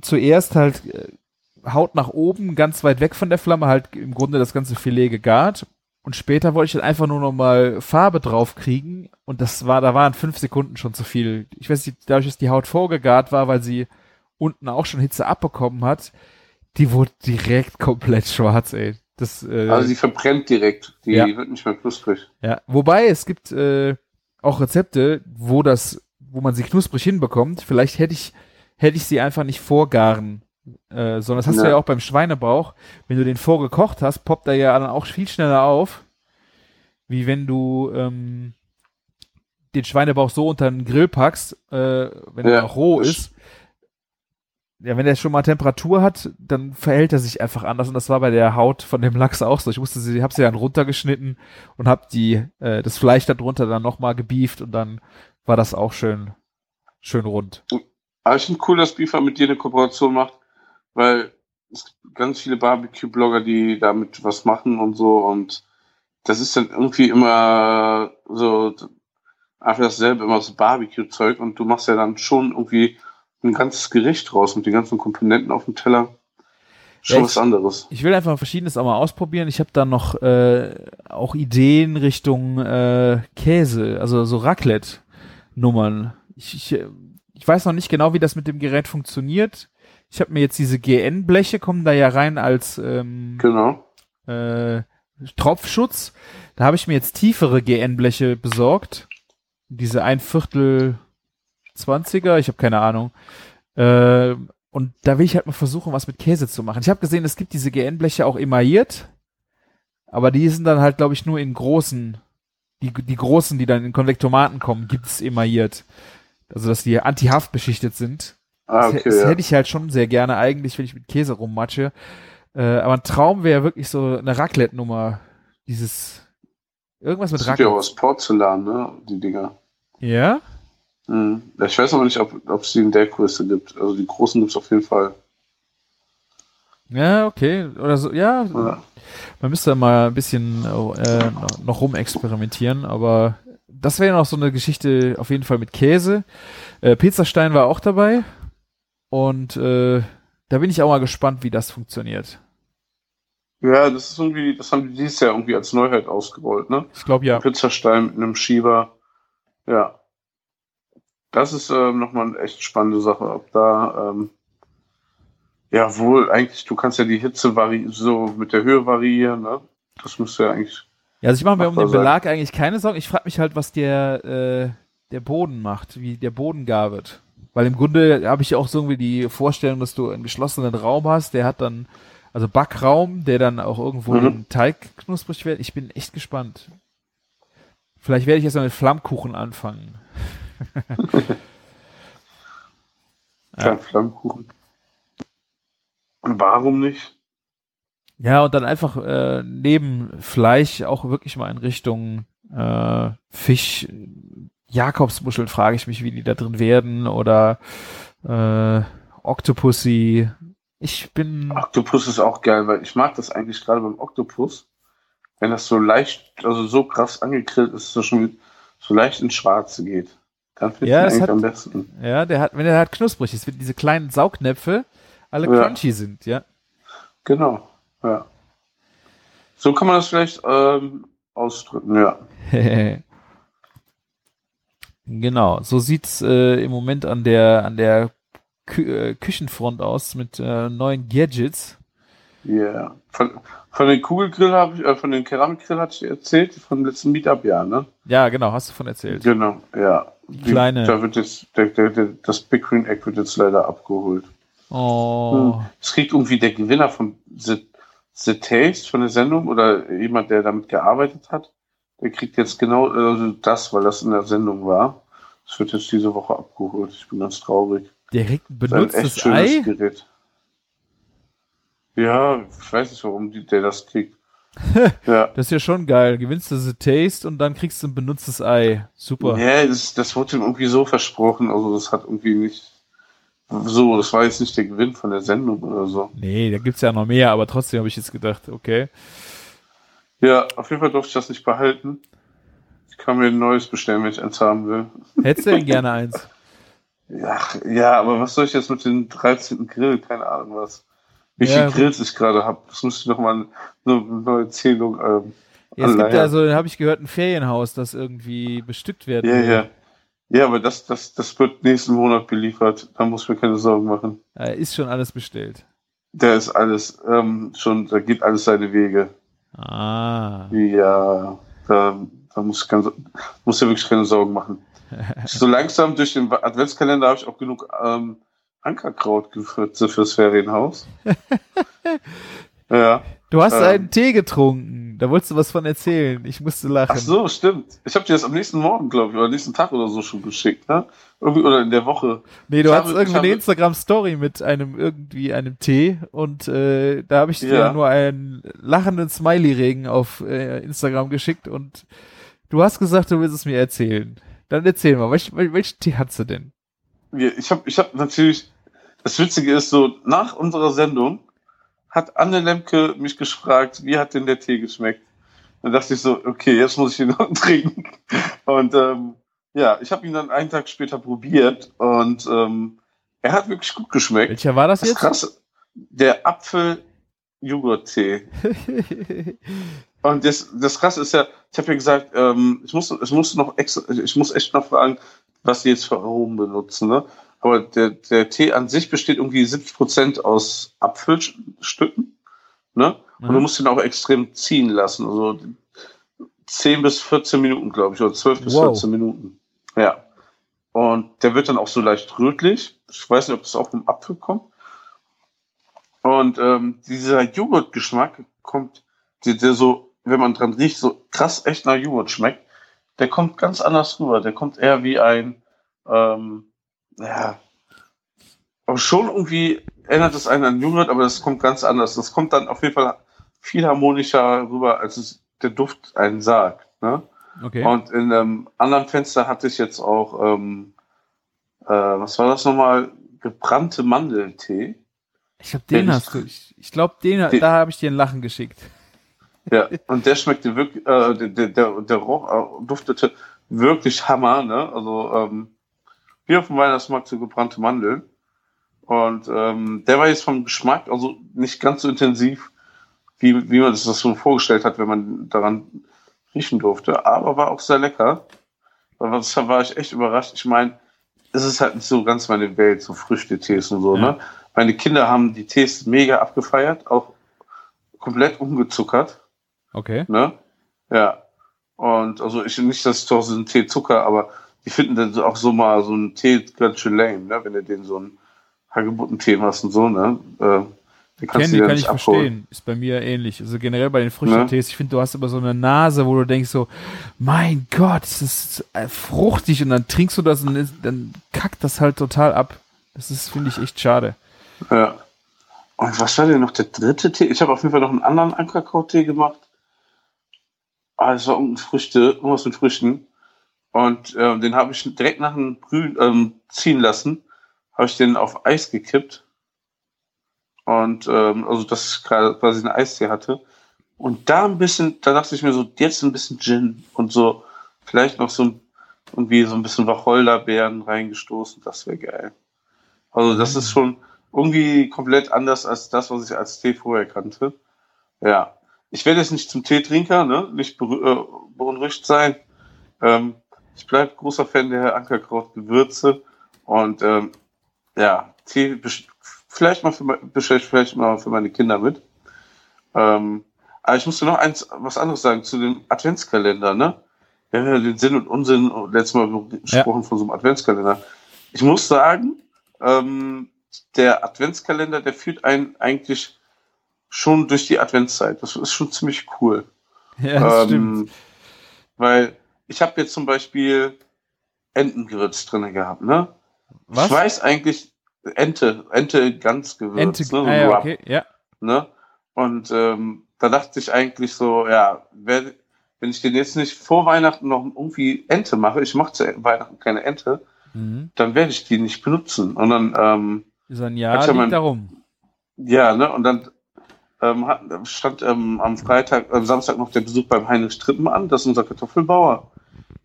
zuerst halt äh, Haut nach oben, ganz weit weg von der Flamme, halt im Grunde das ganze Filet gegart. Und später wollte ich dann einfach nur noch mal Farbe drauf kriegen und das war, da waren fünf Sekunden schon zu viel. Ich weiß nicht, dadurch, dass die Haut vorgegart war, weil sie unten auch schon Hitze abbekommen hat, die wurde direkt komplett schwarz, ey. Das, äh, Also die verbrennt direkt, die Ja. wird nicht mehr knusprig. ja, wobei es gibt äh, auch Rezepte, wo das, wo man sie knusprig hinbekommt. Vielleicht hätte ich, hätte ich sie einfach nicht vorgaren, äh, sondern das hast du Ja. ja auch beim Schweinebauch. Wenn du den vorgekocht hast, poppt er ja dann auch viel schneller auf, wie wenn du ähm, den Schweinebauch so unter den Grill packst, äh, wenn er Ja, noch roh ist. Ja, wenn er schon mal Temperatur hat, dann verhält er sich einfach anders und das war bei der Haut von dem Lachs auch so. Ich musste sie, habe sie dann runtergeschnitten und habe die äh, das Fleisch darunter dann nochmal gebieft und dann war das auch schön schön rund. Aber ich finde cool, dass Bifa mit dir eine Kooperation macht, weil es gibt ganz viele Barbecue-Blogger, die damit was machen und so und das ist dann irgendwie immer so einfach dasselbe, immer so Barbecue-Zeug und du machst ja dann schon irgendwie ein ganzes Gericht raus mit den ganzen Komponenten auf dem Teller. Schon Ja, was anderes. Ich will einfach verschiedenes auch mal ausprobieren. Ich habe da noch äh, auch Ideen Richtung äh, Käse, also so Raclette-Nummern. Ich, ich, äh, ich weiß noch nicht genau, wie das mit dem Gerät funktioniert. Ich habe mir jetzt diese GN-Bleche kommen da ja rein als ähm, Genau. äh, Tropfschutz. Da habe ich mir jetzt tiefere GN-Bleche besorgt. Diese ein Viertel 20er, ich habe keine Ahnung. Äh, und da will ich halt mal versuchen, was mit Käse zu machen. Ich habe gesehen, es gibt diese GN-Bleche auch emailliert. Aber die sind dann halt, glaube ich, nur in großen, die, die großen, die dann in Konvektomaten kommen, gibt's emailliert. Also, dass die anti-haft beschichtet sind. Ah, das, okay, das ja. hätte ich halt schon sehr gerne eigentlich, wenn ich mit Käse rummatsche. Äh, aber ein Traum wäre wirklich so eine Raclette-Nummer. Dieses, irgendwas Das mit sind ja auch Raclette. aus Porzellan, ne? Die Dinger. Ja? Mhm. Ich weiß aber nicht, ob es die in der Größe gibt. Also die großen gibt es auf jeden Fall. Ja, okay. Oder so, ja, Ja. Man müsste mal ein bisschen äh, noch, noch rumexperimentieren, aber das wäre noch so eine Geschichte auf jeden Fall mit Käse. Äh, Pizzastein war auch dabei und äh, da bin ich auch mal gespannt, wie das funktioniert. ja, das ist irgendwie, das haben die dieses Jahr irgendwie als Neuheit ausgerollt, ne? Ich glaube ja. Pizzastein mit einem Schieber. Ja. Das ist ähm, nochmal eine echt spannende Sache, ob da, ähm, ja wohl, eigentlich, du kannst ja die Hitze so mit der Höhe variieren, ne? Das müsste ja eigentlich, Ja, also ich mache mir um den sein. Belag eigentlich keine Sorgen. Ich frage mich halt, was der äh, der Boden macht, wie der Boden gar wird. Weil im Grunde habe ich auch so irgendwie die Vorstellung, dass du einen geschlossenen Raum hast, der hat dann, also Backraum, der dann auch irgendwo Mhm. den Teig knusprig wird. Ich bin echt gespannt. Vielleicht werde ich erst mal mit Flammkuchen anfangen. kein Flammkuchen. Und warum nicht? Ja, und dann einfach äh, neben Fleisch auch wirklich mal in Richtung äh, Fisch, Jakobsmuscheln frage ich mich, wie die da drin werden oder äh, Octopussy. Ich bin Oktopus ist auch geil, weil ich mag das eigentlich gerade beim Oktopus, wenn das so leicht, also so krass angegrillt ist, dass es schon so leicht ins Schwarze geht. Dann finde Ja, eigentlich hat- am besten. ja, der hat, wenn der halt knusprig ist, wenn diese kleinen Saugnäpfe alle Ja. crunchy sind, ja. Genau, ja. So kann man das vielleicht ähm, ausdrücken, ja. genau, so sieht's äh, im Moment an der an der Kü äh, Küchenfront aus mit äh, neuen Gadgets. Yeah. Von, von den Kugelgrill habe ich, äh, von den Keramikgrill hatte ich erzählt, von dem letzten Meetup-Jahr, ne? Ja, genau, hast du von erzählt. Genau, ja. Die, kleine. Da wird jetzt, der, der, der, das Big Green Egg wird jetzt leider abgeholt. Oh. Es kriegt irgendwie der Gewinner von The, The Taste von der Sendung oder jemand, der damit gearbeitet hat, der kriegt jetzt genau äh, das, weil das in der Sendung war. Das wird jetzt diese Woche abgeholt. Ich bin ganz traurig. Der kriegt ein Das ist ein echt benutztes schönes Ei. Gerät. Ja, ich weiß nicht, warum die, der das kriegt. ja. Das ist ja schon geil. Gewinnst du The Taste und dann kriegst du ein benutztes Ei. Super. Ja, das, das wurde ihm irgendwie so versprochen. Also das hat irgendwie nicht so, das war jetzt nicht der Gewinn von der Sendung oder so. Nee, da gibt's ja noch mehr, aber trotzdem habe ich jetzt gedacht, okay. Ja, auf jeden Fall durfte ich das nicht behalten. Ich kann mir ein neues bestellen, wenn ich eins haben will. Hättest du denn gerne eins? Ja, ja, aber was soll ich jetzt mit dem 13. Grill? Keine Ahnung was. Wie Ja, viele Grills ich gerade habe, das müsste ich noch mal eine neue Zählung. Ähm, Ja, es gibt ja so, habe ich gehört, ein Ferienhaus, das irgendwie bestückt werden Ja, ja. Ja, aber das, das, das wird nächsten Monat beliefert. Da muss ich mir keine Sorgen machen. Ja, ist schon alles bestellt. Da ist alles ähm, schon, da geht alles seine Wege. Ah. Ja, da, da muss ich keine, muss ja wirklich keine Sorgen machen. so langsam durch den Adventskalender habe ich auch genug ähm, Ankerkraut geführt fürs Ferienhaus. ja. Du hast Ähm. einen Tee getrunken. Da wolltest du was von erzählen. Ich musste lachen. Ach so, stimmt. Ich habe dir das am nächsten Morgen, glaube ich, oder nächsten Tag oder so schon geschickt, ne? Irgendwie, oder in der Woche. Nee, du Ich hattest irgendwie eine Instagram-Story mit einem irgendwie einem Tee und äh, da habe ich dir Ja. nur einen lachenden Smiley-Regen auf äh, Instagram geschickt und du hast gesagt, du willst es mir erzählen. Dann erzähl mal, welch, wel- welchen Tee hast du denn? Ich habe ich hab natürlich, das Witzige ist so, nach unserer Sendung hat Anne Lemke mich gefragt, wie hat denn der Tee geschmeckt? Dann dachte ich so, okay, jetzt muss ich ihn noch trinken. Und ähm, ja, ich habe ihn dann einen Tag später probiert und ähm, er hat wirklich gut geschmeckt. Welcher war das Das jetzt? krasse, der Apfel-Joghurt-Tee. Und das, das krasse ist ja, ich habe ja gesagt, ähm, ich muss, ich muss noch extra, ich muss echt noch fragen, was die jetzt für Aromen benutzen, ne? Aber der, der Tee an sich besteht irgendwie 70% aus Apfelstücken, ne? Und du Mhm. musst ihn auch extrem ziehen lassen, also 10 bis 14 Minuten, glaube ich, oder 12 bis Wow. 14 Minuten. Ja. Und der wird dann auch so leicht rötlich. Ich weiß nicht, ob das auch vom Apfel kommt. Und ähm, dieser Joghurtgeschmack kommt, der, der so wenn man dran riecht, so krass echt nach Joghurt schmeckt, der kommt ganz anders rüber. Der kommt eher wie ein, ähm, ja, aber schon irgendwie erinnert es einen an Joghurt, aber das kommt ganz anders. Das kommt dann auf jeden Fall viel harmonischer rüber, als es der Duft einen sagt. Ne? Okay. Und in einem anderen Fenster hatte ich jetzt auch, ähm, äh, was war das nochmal? Gebrannte Mandeltee. ich glaube, den den hast du. Ich, ich glaube, den, Den- da habe ich dir ein Lachen geschickt. Ja, und der schmeckte wirklich, äh, der, der, der, der roch, äh, duftete wirklich Hammer, ne? Also, ähm, wie auf dem Weihnachtsmarkt so gebrannte Mandeln. Und ähm, der war jetzt vom Geschmack, also nicht ganz so intensiv, wie, wie man sich das schon vorgestellt hat, wenn man daran riechen durfte, aber war auch sehr lecker. Aber deshalb war ich echt überrascht. Ich meine, es ist halt nicht so ganz meine Welt, so Früchtetees und so, Ja. ne? Meine Kinder haben die Tees mega abgefeiert, auch komplett ungezuckert. Okay. Ne? Ja. Und also ich nicht, dass ich zu Hause einen Tee Zucker, aber die finden dann auch so mal so einen Tee ganz schön lame, ne? Wenn du den so einen Hagebuttentee machst und so, ne? Äh, den kannst Kenn, du kann nicht ich abholen. verstehen. Ist bei mir ähnlich. Also generell bei den Früchtetees, ich finde, du hast immer so eine Nase, wo du denkst so, mein Gott, das ist äh, fruchtig und dann trinkst du das und dann kackt das halt total ab. Das ist, finde ich, echt schade. Ja. Und was war denn noch der dritte Tee? Ich habe auf jeden Fall noch einen anderen Ankerkrauttee gemacht. Ah, es war irgendein Früchte, irgendwas mit Früchten. Und ähm, den habe ich direkt nach dem Brühen ähm, ziehen lassen. Habe ich den auf Eis gekippt. Und ähm, also, ich gerade quasi einen Eistee hatte. Und da ein bisschen, da dachte ich mir so, jetzt ein bisschen Gin und so, vielleicht noch so irgendwie so ein bisschen Wacholderbeeren reingestoßen. Das wäre geil. Also, das ist schon irgendwie komplett anders als das, was ich als Tee vorher kannte. Ja. Ich werde jetzt nicht zum Teetrinker, ne? nicht äh, beunruhigt sein. Ähm, ich bleibe großer Fan der Ankerkraut-Gewürze und ähm, ja, Tee vielleicht mal für mein- bestelle ich vielleicht mal für meine Kinder mit. Ähm, aber ich musste noch eins, was anderes sagen zu dem Adventskalender, ne? Wir haben ja den Sinn und Unsinn letztes Mal gesprochen von so einem Adventskalender. Ich muss sagen, ähm, der Adventskalender, der führt einen eigentlich schon durch die Adventszeit. Das ist schon ziemlich cool. Ja, das Ähm, stimmt. Weil ich habe jetzt zum Beispiel Entengewürz drin gehabt, ne? Was? Ich weiß eigentlich, Ente, Ente ganz Gewürz, Ente, ne? ah, ja, okay, ja. ne? Und ähm, da dachte ich eigentlich so, ja, wer, wenn ich den jetzt nicht vor Weihnachten noch irgendwie Ente mache, ich mache zu Weihnachten keine Ente, Mhm. dann werde ich die nicht benutzen. Und dann, ähm, Ist ein Ja, Hat ja mein- darum. ja, ne, und dann ähm, stand ähm, am Freitag, am Samstag noch der Besuch beim Heinrich Trippen an, das ist unser Kartoffelbauer,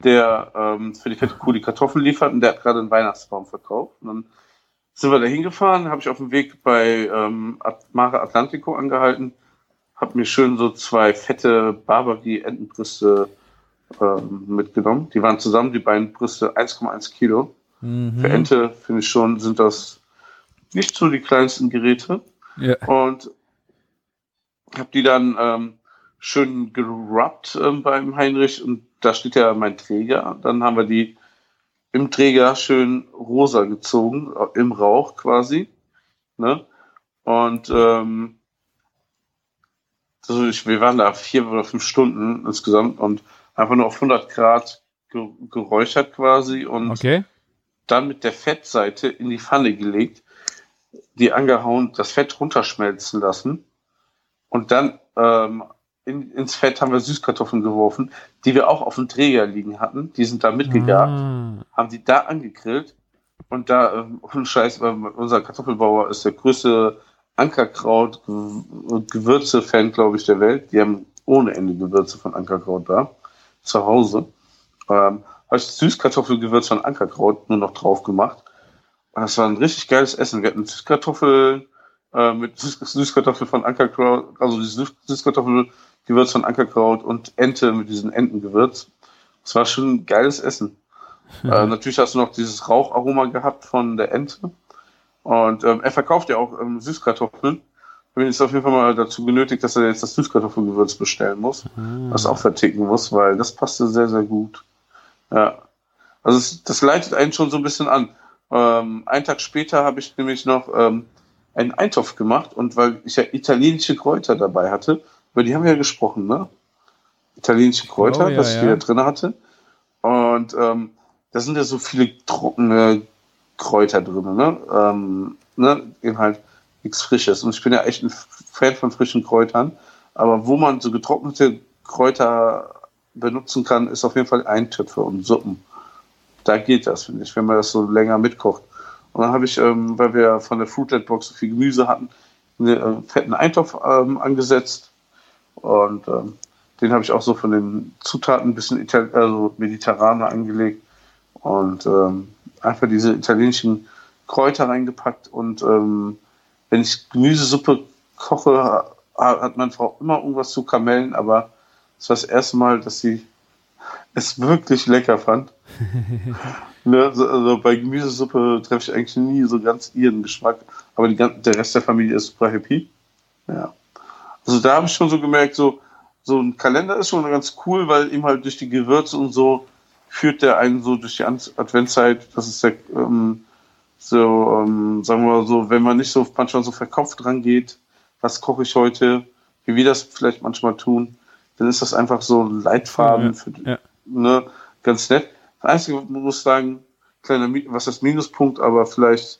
der ähm, für die Fette Kuh die Kartoffeln liefert und der hat gerade einen Weihnachtsbaum verkauft. Und dann sind wir da hingefahren, habe ich auf dem Weg bei ähm, Mare Atlantico angehalten, habe mir schön so zwei fette Barbary-Entenbrüste ähm, mitgenommen. Die waren zusammen, die beiden Brüste, 1,1 Kilo. Mhm. Für Ente finde ich schon, sind das nicht so die kleinsten Geräte. Ja. Und habe die dann ähm, schön gerubbt ähm, beim Heinrich und da steht ja mein Träger. Dann haben wir die im Träger schön rosa gezogen, äh, im Rauch quasi. Ne? Und ähm, also ich, wir waren da vier oder fünf Stunden insgesamt und einfach nur auf 100 Grad ge geräuchert quasi und Okay. dann mit der Fettseite in die Pfanne gelegt, die angehauen, das Fett runterschmelzen lassen und dann ähm, in, ins Fett haben wir Süßkartoffeln geworfen, die wir auch auf dem Träger liegen hatten. Die sind da mitgegart, Ah. haben die da angegrillt und da, ähm, ohne Scheiß, unser Kartoffelbauer ist der größte Ankerkraut und Gewürze-Fan, glaube ich, der Welt. Die haben ohne Ende Gewürze von Ankerkraut da zu Hause. Ähm, habe ich Süßkartoffelgewürz von Ankerkraut nur noch drauf gemacht. Und Das war ein richtig geiles Essen. Wir hatten Süßkartoffeln äh, mit Süß Süßkartoffel von Ankerkraut, also die Süß Süßkartoffelgewürz von Ankerkraut und Ente mit diesem Entengewürz. Das war schon ein geiles Essen. Äh, natürlich hast du noch dieses Raucharoma gehabt von der Ente. Und ähm, er verkauft ja auch ähm, Süßkartoffeln. Ich bin jetzt auf jeden Fall mal dazu genötigt, dass er jetzt das Süßkartoffelgewürz bestellen muss, was auch verticken muss, weil das passte sehr, sehr gut. Ja. Also es, das leitet einen schon so ein bisschen an. Ähm, einen Tag später habe ich nämlich noch ähm, einen Eintopf gemacht und weil ich ja italienische Kräuter dabei hatte, über die haben wir ja gesprochen, ne? italienische Kräuter, Oh, ja, was ich ja. wieder drin hatte. Und ähm, da sind ja so viele trockene Kräuter drin, ne? Ähm, ne? Eben halt nichts Frisches. Und ich bin ja echt ein Fan von frischen Kräutern. Aber wo man so getrocknete Kräuter benutzen kann, ist auf jeden Fall Eintöpfe und Suppen. Da geht das, finde ich, wenn man das so länger mitkocht. Und dann habe ich, ähm, weil wir von der Fruitlet Box so viel Gemüse hatten, einen äh, fetten Eintopf ähm, angesetzt. Und ähm, den habe ich auch so von den Zutaten ein bisschen Ital also mediterraner angelegt. Und ähm, einfach diese italienischen Kräuter reingepackt. Und ähm, wenn ich Gemüsesuppe koche, ha- hat meine Frau immer irgendwas zu Kamellen, aber es war das erste Mal, dass sie es wirklich lecker fand. ne, so, also bei Gemüsesuppe treffe ich eigentlich nie so ganz ihren Geschmack, aber die, der Rest der Familie ist super happy. Ja. Also da habe ich schon so gemerkt, so, so ein Kalender ist schon ganz cool, weil eben halt durch die Gewürze und so führt der einen so durch die Adventszeit. Das ist der, ähm, so, ähm, sagen wir mal so, wenn man nicht so manchmal so verkopft dran geht, was koche ich heute, wie wir das vielleicht manchmal tun, dann ist das einfach so ein Leitfaden Ja, für ja. ne, ganz nett. Das Einzige, man muss sagen, kleiner, was ist Minuspunkt, aber vielleicht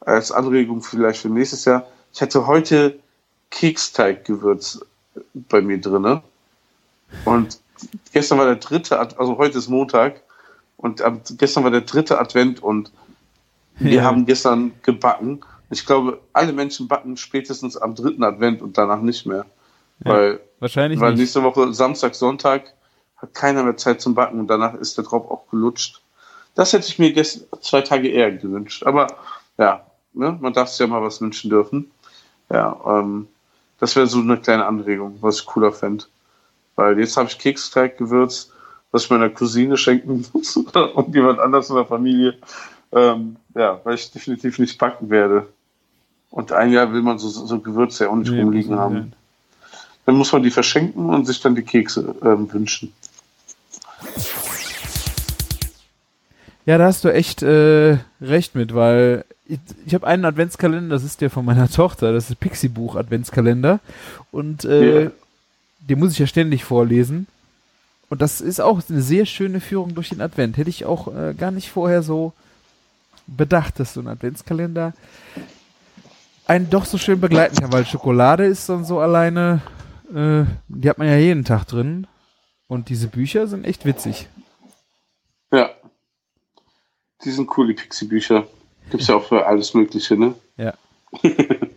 als Anregung vielleicht für nächstes Jahr. Ich hatte heute Keksteiggewürz bei mir drinne und gestern war der dritte, Ad- also heute ist Montag und gestern war der dritte Advent und wir Ja. haben gestern gebacken. Ich glaube, alle Menschen backen spätestens am dritten Advent und danach nicht mehr. Ja. Weil, Wahrscheinlich weil nicht. nächste Woche Samstag, Sonntag hat keiner mehr Zeit zum Backen und danach ist der Tropf auch gelutscht. Das hätte ich mir gestern zwei Tage eher gewünscht. Aber ja, ne, man darf sich ja mal was wünschen dürfen. Ja, ähm, das wäre so eine kleine Anregung, was ich cooler fände. Weil jetzt habe ich Keksteig-Gewürz, was ich meiner Cousine schenken muss und jemand anders in der Familie. Ähm, ja, weil ich definitiv nicht backen werde. Und ein Jahr will man so, so Gewürze ja auch nicht Nee, rumliegen haben. Dann muss man die verschenken und sich dann die Kekse ähm, wünschen. Ja, da hast du echt äh, recht mit, weil ich, ich habe einen Adventskalender, das ist der von meiner Tochter, das ist Pixie-Buch Adventskalender und äh, Ja. den muss ich ja ständig vorlesen und das ist auch eine sehr schöne Führung durch den Advent. Hätte ich auch äh, gar nicht vorher so bedacht, dass so ein Adventskalender einen doch so schön begleiten kann, weil Schokolade ist dann so alleine, äh, die hat man ja jeden Tag drin und diese Bücher sind echt witzig. Ja. Die sind cool, die Pixie-Bücher. Gibt's ja auch für alles Mögliche, ne?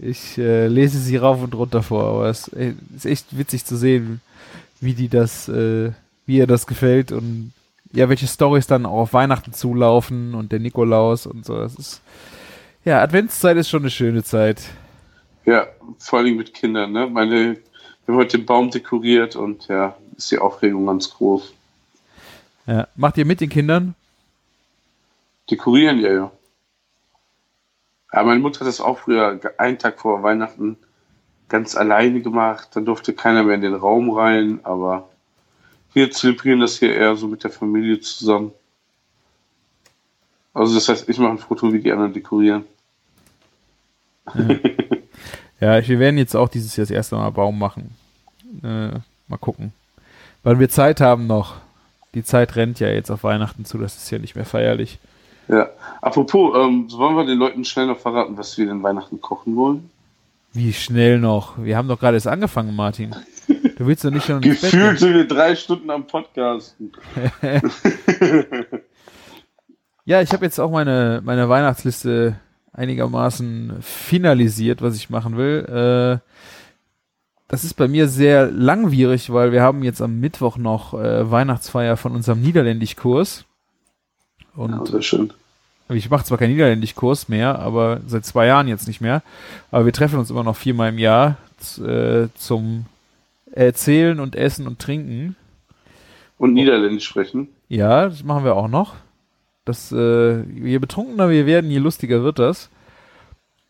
Ich äh, lese sie rauf und runter vor, aber es äh, ist echt witzig zu sehen, wie die das, äh, wie ihr das gefällt und ja, welche Stories dann auch auf Weihnachten zulaufen und der Nikolaus und so. Das ist ja Adventszeit ist schon eine schöne Zeit. Ja, vor allem mit Kindern, ne? Meine, wir haben heute den Baum dekoriert und ja, ist die Aufregung ganz groß. Ja. Macht ihr mit den Kindern? Dekorieren ja, ja. Ja, meine Mutter hat das auch früher einen Tag vor Weihnachten ganz alleine gemacht. Dann durfte keiner mehr in den Raum rein, aber wir zelebrieren das hier eher so mit der Familie zusammen. Also das heißt, ich mache ein Foto, wie die anderen dekorieren. Ja, wir werden jetzt auch dieses Jahr das erste Mal Baum machen. Äh, mal gucken. Weil wir Zeit haben noch. Die Zeit rennt ja jetzt auf Weihnachten zu, das ist ja nicht mehr feierlich. Ja. Apropos, ähm, wollen wir den Leuten schnell noch verraten, was wir in Weihnachten kochen wollen? Wie schnell noch? Wir haben doch gerade erst angefangen, Martin. Du willst doch nicht schon Gefühlt sind wir drei Stunden am Podcasten. Ja, ich habe jetzt auch meine, meine Weihnachtsliste einigermaßen finalisiert, was ich machen will. Äh, das ist bei mir sehr langwierig, weil wir haben jetzt am Mittwoch noch äh, Weihnachtsfeier von unserem Niederländischkurs. Und Ja, sehr schön. Ich mache zwar keinen Niederländischkurs mehr, aber seit zwei Jahren jetzt nicht mehr. Aber wir treffen uns immer noch viermal im Jahr äh, zum Erzählen und Essen und Trinken. Und Niederländisch sprechen. Ja, das machen wir auch noch. Das, äh, je betrunkener wir werden, je lustiger wird das.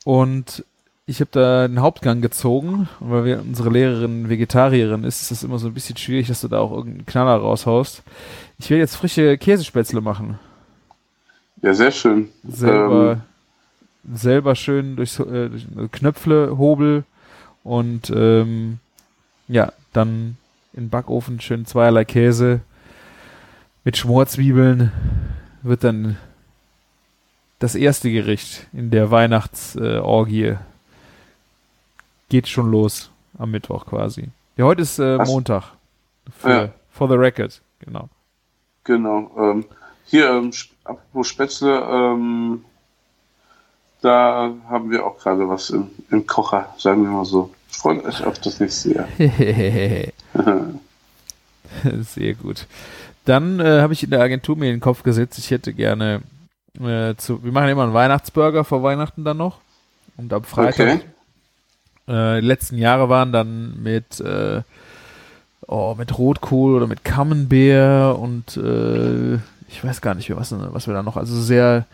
Und ich habe da einen Hauptgang gezogen, und weil wir unsere Lehrerin Vegetarierin ist, ist das immer so ein bisschen schwierig, dass du da auch irgendeinen Knaller raushaust. Ich werde jetzt frische Käsespätzle machen. Ja, sehr schön. selber, selber schön durch, äh, durch Knöpfle, Hobel und ähm, ja, dann in Backofen, schön zweierlei Käse mit Schmorzwiebeln wird dann das erste Gericht in der Weihnachtsorgie. Geht schon los am Mittwoch quasi. Ja, heute ist äh? Montag. Für, Ja. For the record, genau. Genau. Ähm, hier, ähm, apropos Spätzle, ähm, da haben wir auch gerade was im, im Kocher, sagen wir mal so. Freut euch auf das nächste Jahr. Sehr gut. Dann äh, habe ich in der Agentur mir in den Kopf gesetzt, ich hätte gerne äh, zu, wir machen immer einen Weihnachtsburger vor Weihnachten dann noch. Und am Freitag, Okay. Äh, die letzten Jahre waren dann mit, äh, oh, mit Rotkohl oder mit Camembert und äh, ich weiß gar nicht mehr, was, was wir da noch, also sehr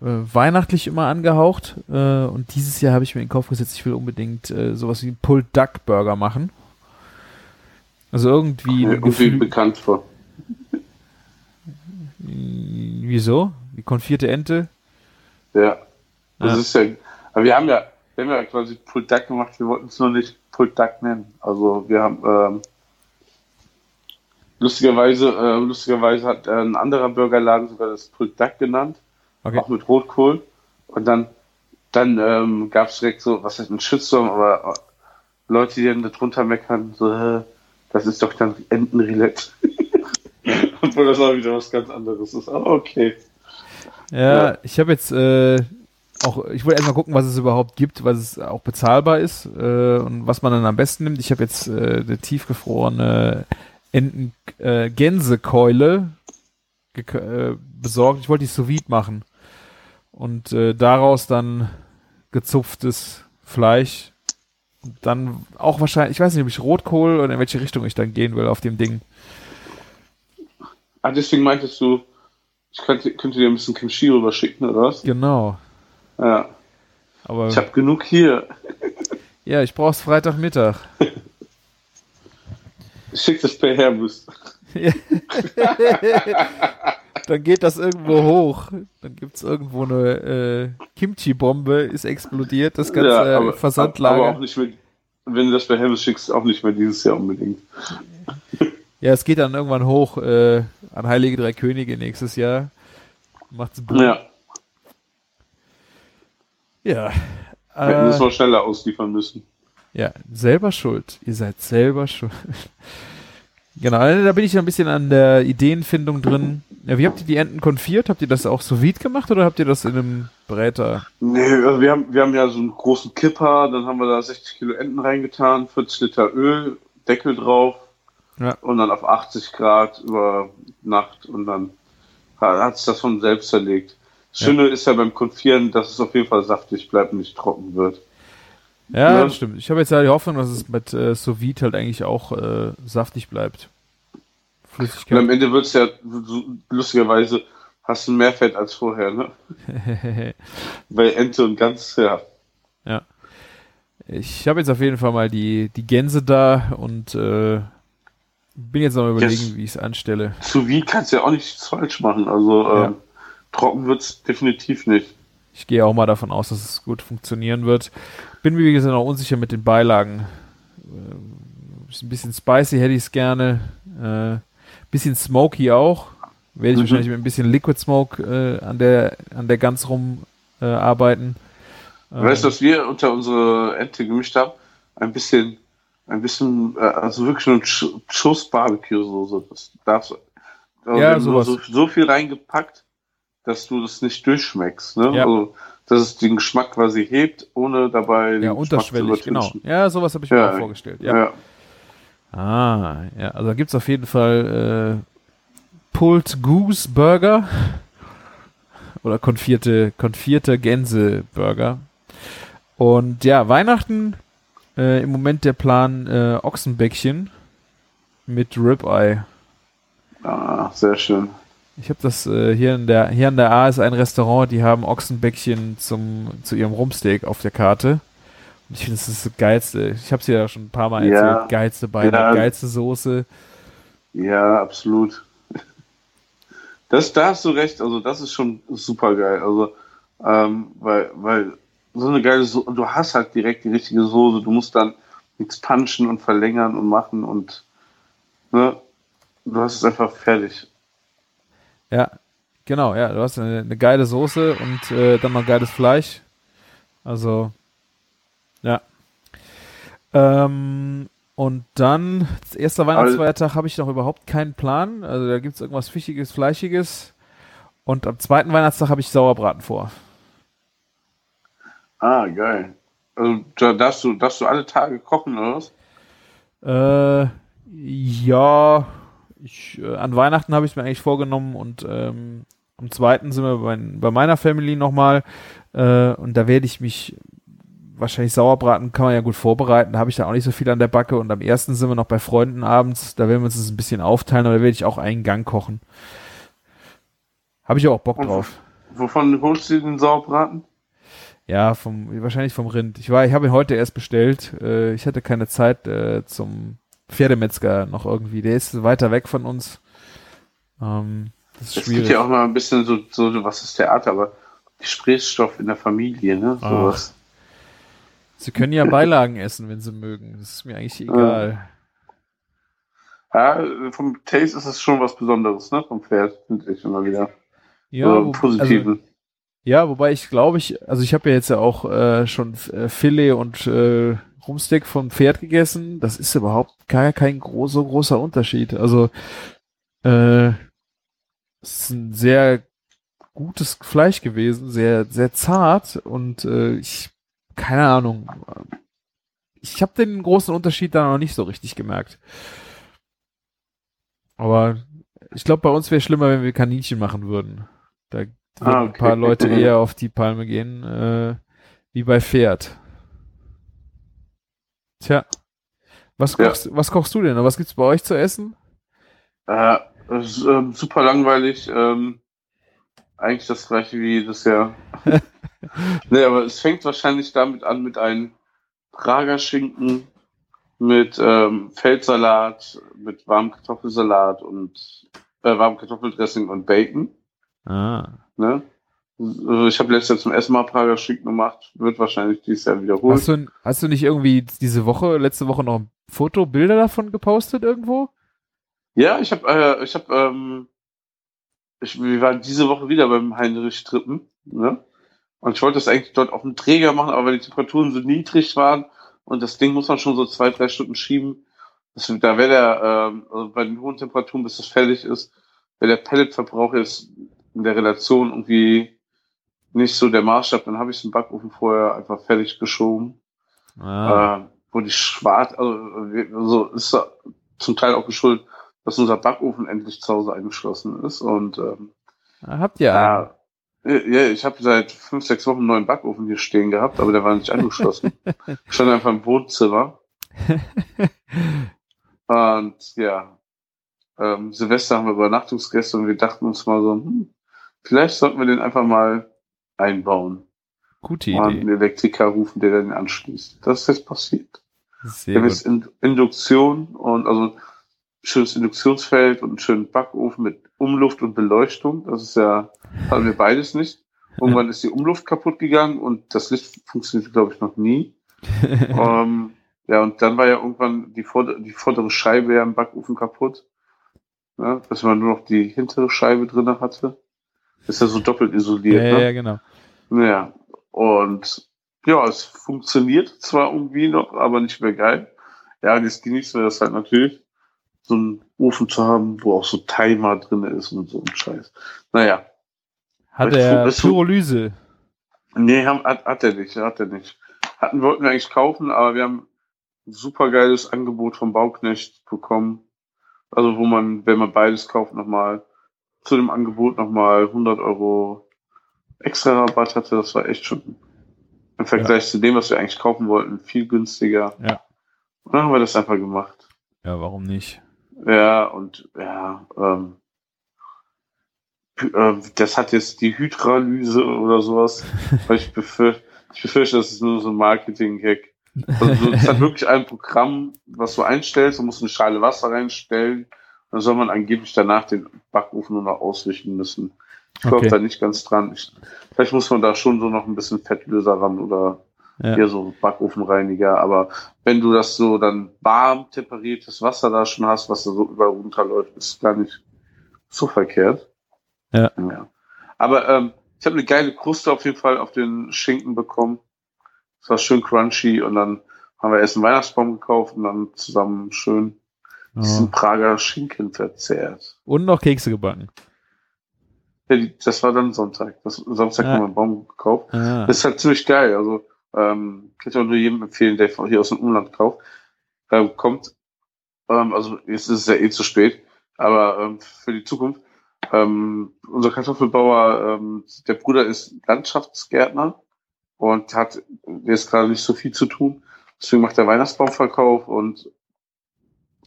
äh, weihnachtlich immer angehaucht. Äh, und dieses Jahr habe ich mir in den Kopf gesetzt, ich will unbedingt äh, sowas wie einen Pulled Duck Burger machen. Also irgendwie Mir irgendwie Gefühl, bekannt vor. Wieso? Die konfierte Ente? Ja. Das Ja. ist ja, aber wir haben ja, wir haben ja quasi Pulled Duck gemacht, wir wollten es nur nicht Pulled Duck nennen. Also wir haben, ähm, lustigerweise, äh, lustigerweise hat äh, ein anderer Burgerladen sogar das Pulled Duck genannt. Okay. auch mit Rotkohl. Und dann, dann ähm, gab es direkt so, was heißt ein Shitstorm, aber äh, Leute, die dann darunter meckern, so, äh, das ist doch dann Entenrillette. Obwohl das auch wieder was ganz anderes ist. Aber okay. Ja, Ja. ich habe jetzt äh, auch, ich wollte erstmal gucken, was es überhaupt gibt, was es auch bezahlbar ist äh, und was man dann am besten nimmt. Ich habe jetzt äh, eine tiefgefrorene Enten äh, Gänsekeule äh, besorgt. Ich wollte die sous vide machen und äh, daraus dann gezupftes Fleisch. Und dann auch wahrscheinlich, ich weiß nicht, ob ich Rotkohl oder in welche Richtung ich dann gehen will auf dem Ding. Ah, deswegen meintest du, ich könnte, könnte dir ein bisschen Kimchi rüber schicken, oder was? Genau. Ja. Aber Ich habe genug hier. ja, ich brauch's Freitagmittag. Schick das per Airbus. Dann geht das irgendwo hoch. Dann gibt's irgendwo eine äh, Kimchi-Bombe, ist explodiert, das ganze ja, aber, Versandlager. aber auch nicht mehr, wenn du das per Airbus schickst, auch nicht mehr dieses Jahr unbedingt. ja, es geht dann irgendwann hoch äh, an Heilige Drei Könige nächstes Jahr. Macht's Boom. Ja. Ja. Wir hätten es Äh, mal schneller ausliefern müssen. ja, selber schuld. Ihr seid selber schuld. genau, da bin ich ein bisschen an der Ideenfindung drin. Ja, wie habt ihr die Enten konfiert? Habt ihr das auch sous vide gemacht oder habt ihr das in einem Bräter? Nee, also wir haben, wir haben ja so einen großen Kipper, dann haben wir da 60 Kilo Enten reingetan, 40 Liter Öl, Deckel drauf Ja. und dann auf 80 Grad über Nacht und dann hat es das von selbst zerlegt. Schöne ist ja beim Konfieren, dass es auf jeden Fall saftig bleibt und nicht trocken wird. Ja, Ja. das stimmt. Ich habe jetzt ja die Hoffnung, dass es mit äh, sous vide halt eigentlich auch äh, saftig bleibt. Und am Flüssigkeit. Ende wird es ja, lustigerweise, hast du mehr Fett als vorher, ne? Bei Ente und Gans, ja. ich habe jetzt auf jeden Fall mal die, die Gänse da und äh, bin jetzt noch mal überlegen, Yes. wie ich es anstelle. Zu wie kannst du ja auch nichts falsch machen. Also Ja. ähm, trocken wird es definitiv nicht. Ich gehe auch mal davon aus, dass es gut funktionieren wird. Bin mir, wie gesagt, noch unsicher mit den Beilagen. Äh, ist ein bisschen spicy hätte ich es gerne. Äh, bisschen smoky auch. Werde ich Mhm. wahrscheinlich mit ein bisschen Liquid Smoke äh, an der an der Gans rum äh, arbeiten. Weißt du, Ähm, was wir unter unsere Ente gemischt haben? Ein bisschen, ein bisschen, äh, also wirklich nur ein Sch- Schuss Barbecue-Soße. Das darfst du. Also Ja, sowas. so, so viel reingepackt, dass du das nicht durchschmeckst. Ne? Ja. Also, dass es den Geschmack quasi hebt, ohne dabei den ja, Geschmack unterschwellig, zu genau. Ja, sowas habe ich mir Ja. auch vorgestellt. Ja. Ja. Ah, ja, also da gibt's auf jeden Fall äh, Pulled Goose Burger oder konfierte, konfierte Gänse Burger. Und ja, Weihnachten äh, im Moment der Plan äh, Ochsenbäckchen mit Ribeye. Ah, sehr schön. Ich habe das äh, hier in der hier an der A ist ein Restaurant, die haben Ochsenbäckchen zum zu ihrem Rumsteak auf der Karte. Und ich finde, das ist das geilste. Ich habe es ja schon ein paar Mal Ja. erzählt. Geilste Beine, Ja. geilste Soße. Ja, absolut. Das, da hast du recht, also das ist schon super geil. Also, ähm, weil, weil so eine geile Soße, du hast halt direkt die richtige Soße, du musst dann nichts punchen und verlängern und machen und Ne? Du hast es einfach fertig. Ja, genau, ja, du hast eine, eine geile Soße und äh, dann noch geiles Fleisch. Also, ja. Ähm, und dann, das erste Weihnachtsfeiertag habe ich noch überhaupt keinen Plan. Also da gibt's irgendwas Fischiges, Fleischiges. Und am zweiten Weihnachtstag habe ich Sauerbraten vor. Ah, geil. Also, da darfst du, darfst du alle Tage kochen, oder was? Äh, ja, ich, äh, an Weihnachten habe ich mir eigentlich vorgenommen und ähm, am zweiten sind wir bei, bei meiner Family nochmal äh, und da werde ich mich wahrscheinlich Sauerbraten kann man ja gut vorbereiten, da habe ich da auch nicht so viel an der Backe und am ersten sind wir noch bei Freunden abends, da werden wir uns das ein bisschen aufteilen, aber da werde ich auch einen Gang kochen. Habe ich auch Bock Und drauf. Wovon holst du den Sauerbraten? Ja, vom wahrscheinlich vom Rind. Ich war, ich habe ihn heute erst bestellt. Äh, ich hatte keine Zeit äh, zum Pferdemetzger noch irgendwie. Der ist weiter weg von uns. Ähm, das ist Es gibt schwierig. ja auch mal ein bisschen so, so was ist Theater, aber Gesprächsstoff in der Familie, ne? Ach. Sowas. Sie können ja Beilagen essen, wenn sie mögen. Das ist mir eigentlich egal. Ja, vom Taste ist es schon was Besonderes, ne? Vom Pferd, finde ich immer wieder. Ja, so wo, positiven. Also, ja, wobei ich glaube ich, also ich habe ja jetzt ja auch äh, schon äh, Filet und äh, Rumsteak vom Pferd gegessen. Das ist überhaupt gar kein groß, so großer Unterschied. Also äh, es ist ein sehr gutes Fleisch gewesen, sehr sehr zart und äh, ich keine Ahnung. Ich habe den großen Unterschied da noch nicht so richtig gemerkt. Aber ich glaube, bei uns wäre schlimmer, wenn wir Kaninchen machen würden. Da würden Ah, ein paar okay. Leute eher auf die Palme gehen, äh, wie bei Pferd. Tja. Was Ja. kochst, was kochst du denn? Was gibt's bei euch zu essen? Äh, ist ähm, super langweilig. Ähm, eigentlich das gleiche wie jedes Jahr. nee, aber es fängt wahrscheinlich damit an mit einem Prager Schinken, mit ähm, Feldsalat, mit warmem Kartoffelsalat und äh, warmem Kartoffeldressing und Bacon. Ah. Ne? Also Ich habe letztes Jahr zum ersten Mal Prager Schinken gemacht, wird wahrscheinlich dieses Jahr wiederholt. Hast du, hast du nicht irgendwie diese Woche, letzte Woche noch ein Foto, Bilder davon gepostet irgendwo? Ja, ich habe, äh, ich habe, ähm, ich, wir waren diese Woche wieder beim Heinrich Trippen, ne? Und ich wollte das eigentlich dort auf dem Träger machen, aber weil die Temperaturen so niedrig waren und das Ding muss man schon so zwei, drei Stunden schieben. Das, da wäre der, ähm, also bei den hohen Temperaturen, bis das fertig ist, wäre der Pelletverbrauch jetzt in der Relation irgendwie nicht so der Maßstab. Dann habe ich den Backofen vorher einfach fertig geschoben Ah. äh, wo die schwarz, also, also ist zum Teil auch geschuldet, dass unser Backofen endlich zu Hause eingeschlossen ist und ähm, Habt ihr einen? ja, ja, ich habe seit fünf, sechs Wochen einen neuen Backofen hier stehen gehabt, aber der war nicht angeschlossen. Ich stand einfach im Wohnzimmer und ja, ähm, Silvester haben wir Übernachtungsgäste und wir dachten uns mal so, hm, vielleicht sollten wir den einfach mal einbauen Gute und einen Idee. Elektriker rufen, der den anschließt. Das ist jetzt passiert. Wir Sehr haben gut. jetzt In Induktion und also ein schönes Induktionsfeld und einen schönen Backofen mit Umluft und Beleuchtung. Das ist ja, hatten wir beides nicht. Irgendwann ist die Umluft kaputt gegangen und das Licht funktioniert, glaube ich, noch nie. ähm, ja, und dann war ja irgendwann die, vorder die vordere Scheibe ja im Backofen kaputt. Ja, dass man nur noch die hintere Scheibe drinne hatte. Ist ja so doppelt isoliert. ja, ne? ja, genau. Ja, und ja, es funktioniert zwar irgendwie noch, aber nicht mehr geil. Ja, und jetzt genießen wir das halt natürlich, so einen Ofen zu haben, wo auch so Timer drin ist und so ein Scheiß. Naja, Hat er Pyrolyse? nee, hat, hat er nicht, hat er nicht. Hatten wollten wir eigentlich kaufen, aber wir haben ein super geiles Angebot vom Bauknecht bekommen. Also wo man, wenn man beides kauft, nochmal zu dem Angebot nochmal 100 Euro extra Rabatt hatte. Das war echt schon im Vergleich zu dem, was wir eigentlich kaufen wollten, viel günstiger. Ja. Und dann haben wir das einfach gemacht. Ja, warum nicht? Ja, und ja, ähm, ähm, das hat jetzt die Hydralyse oder sowas. weil ich befürchte, ich befürchte, das ist nur so ein Marketing-Gag. Also, so, es hat wirklich ein Programm, was du einstellst, du musst eine Schale Wasser reinstellen, dann soll man angeblich danach den Backofen nur noch ausrichten müssen. Ich glaube Okay. da nicht ganz dran. Ich, vielleicht muss man da schon so noch ein bisschen Fettlöser ran oder Ja. Hier so Backofenreiniger, aber wenn du das so dann warm temperiertes Wasser da schon hast, was da so überall runterläuft, ist gar nicht so verkehrt. Ja. ja. Aber ähm, ich habe eine geile Kruste auf jeden Fall auf den Schinken bekommen. Es war schön crunchy und dann haben wir erst einen Weihnachtsbaum gekauft und dann zusammen schön diesen. Prager Schinken verzehrt. Und noch Kekse gebacken. Ja, die, das war dann Sonntag. Das, Samstag Ja. haben wir einen Baum gekauft. Ah. Das ist halt ziemlich geil. Also ähm, kann ich auch nur jedem empfehlen, der von hier aus dem Umland kauft. Ähm, kommt, ähm, also jetzt ist es ja eh zu spät, aber ähm, für die Zukunft. Ähm, unser Kartoffelbauer, ähm, der Bruder ist Landschaftsgärtner und hat jetzt gerade nicht so viel zu tun. Deswegen macht er Weihnachtsbaumverkauf und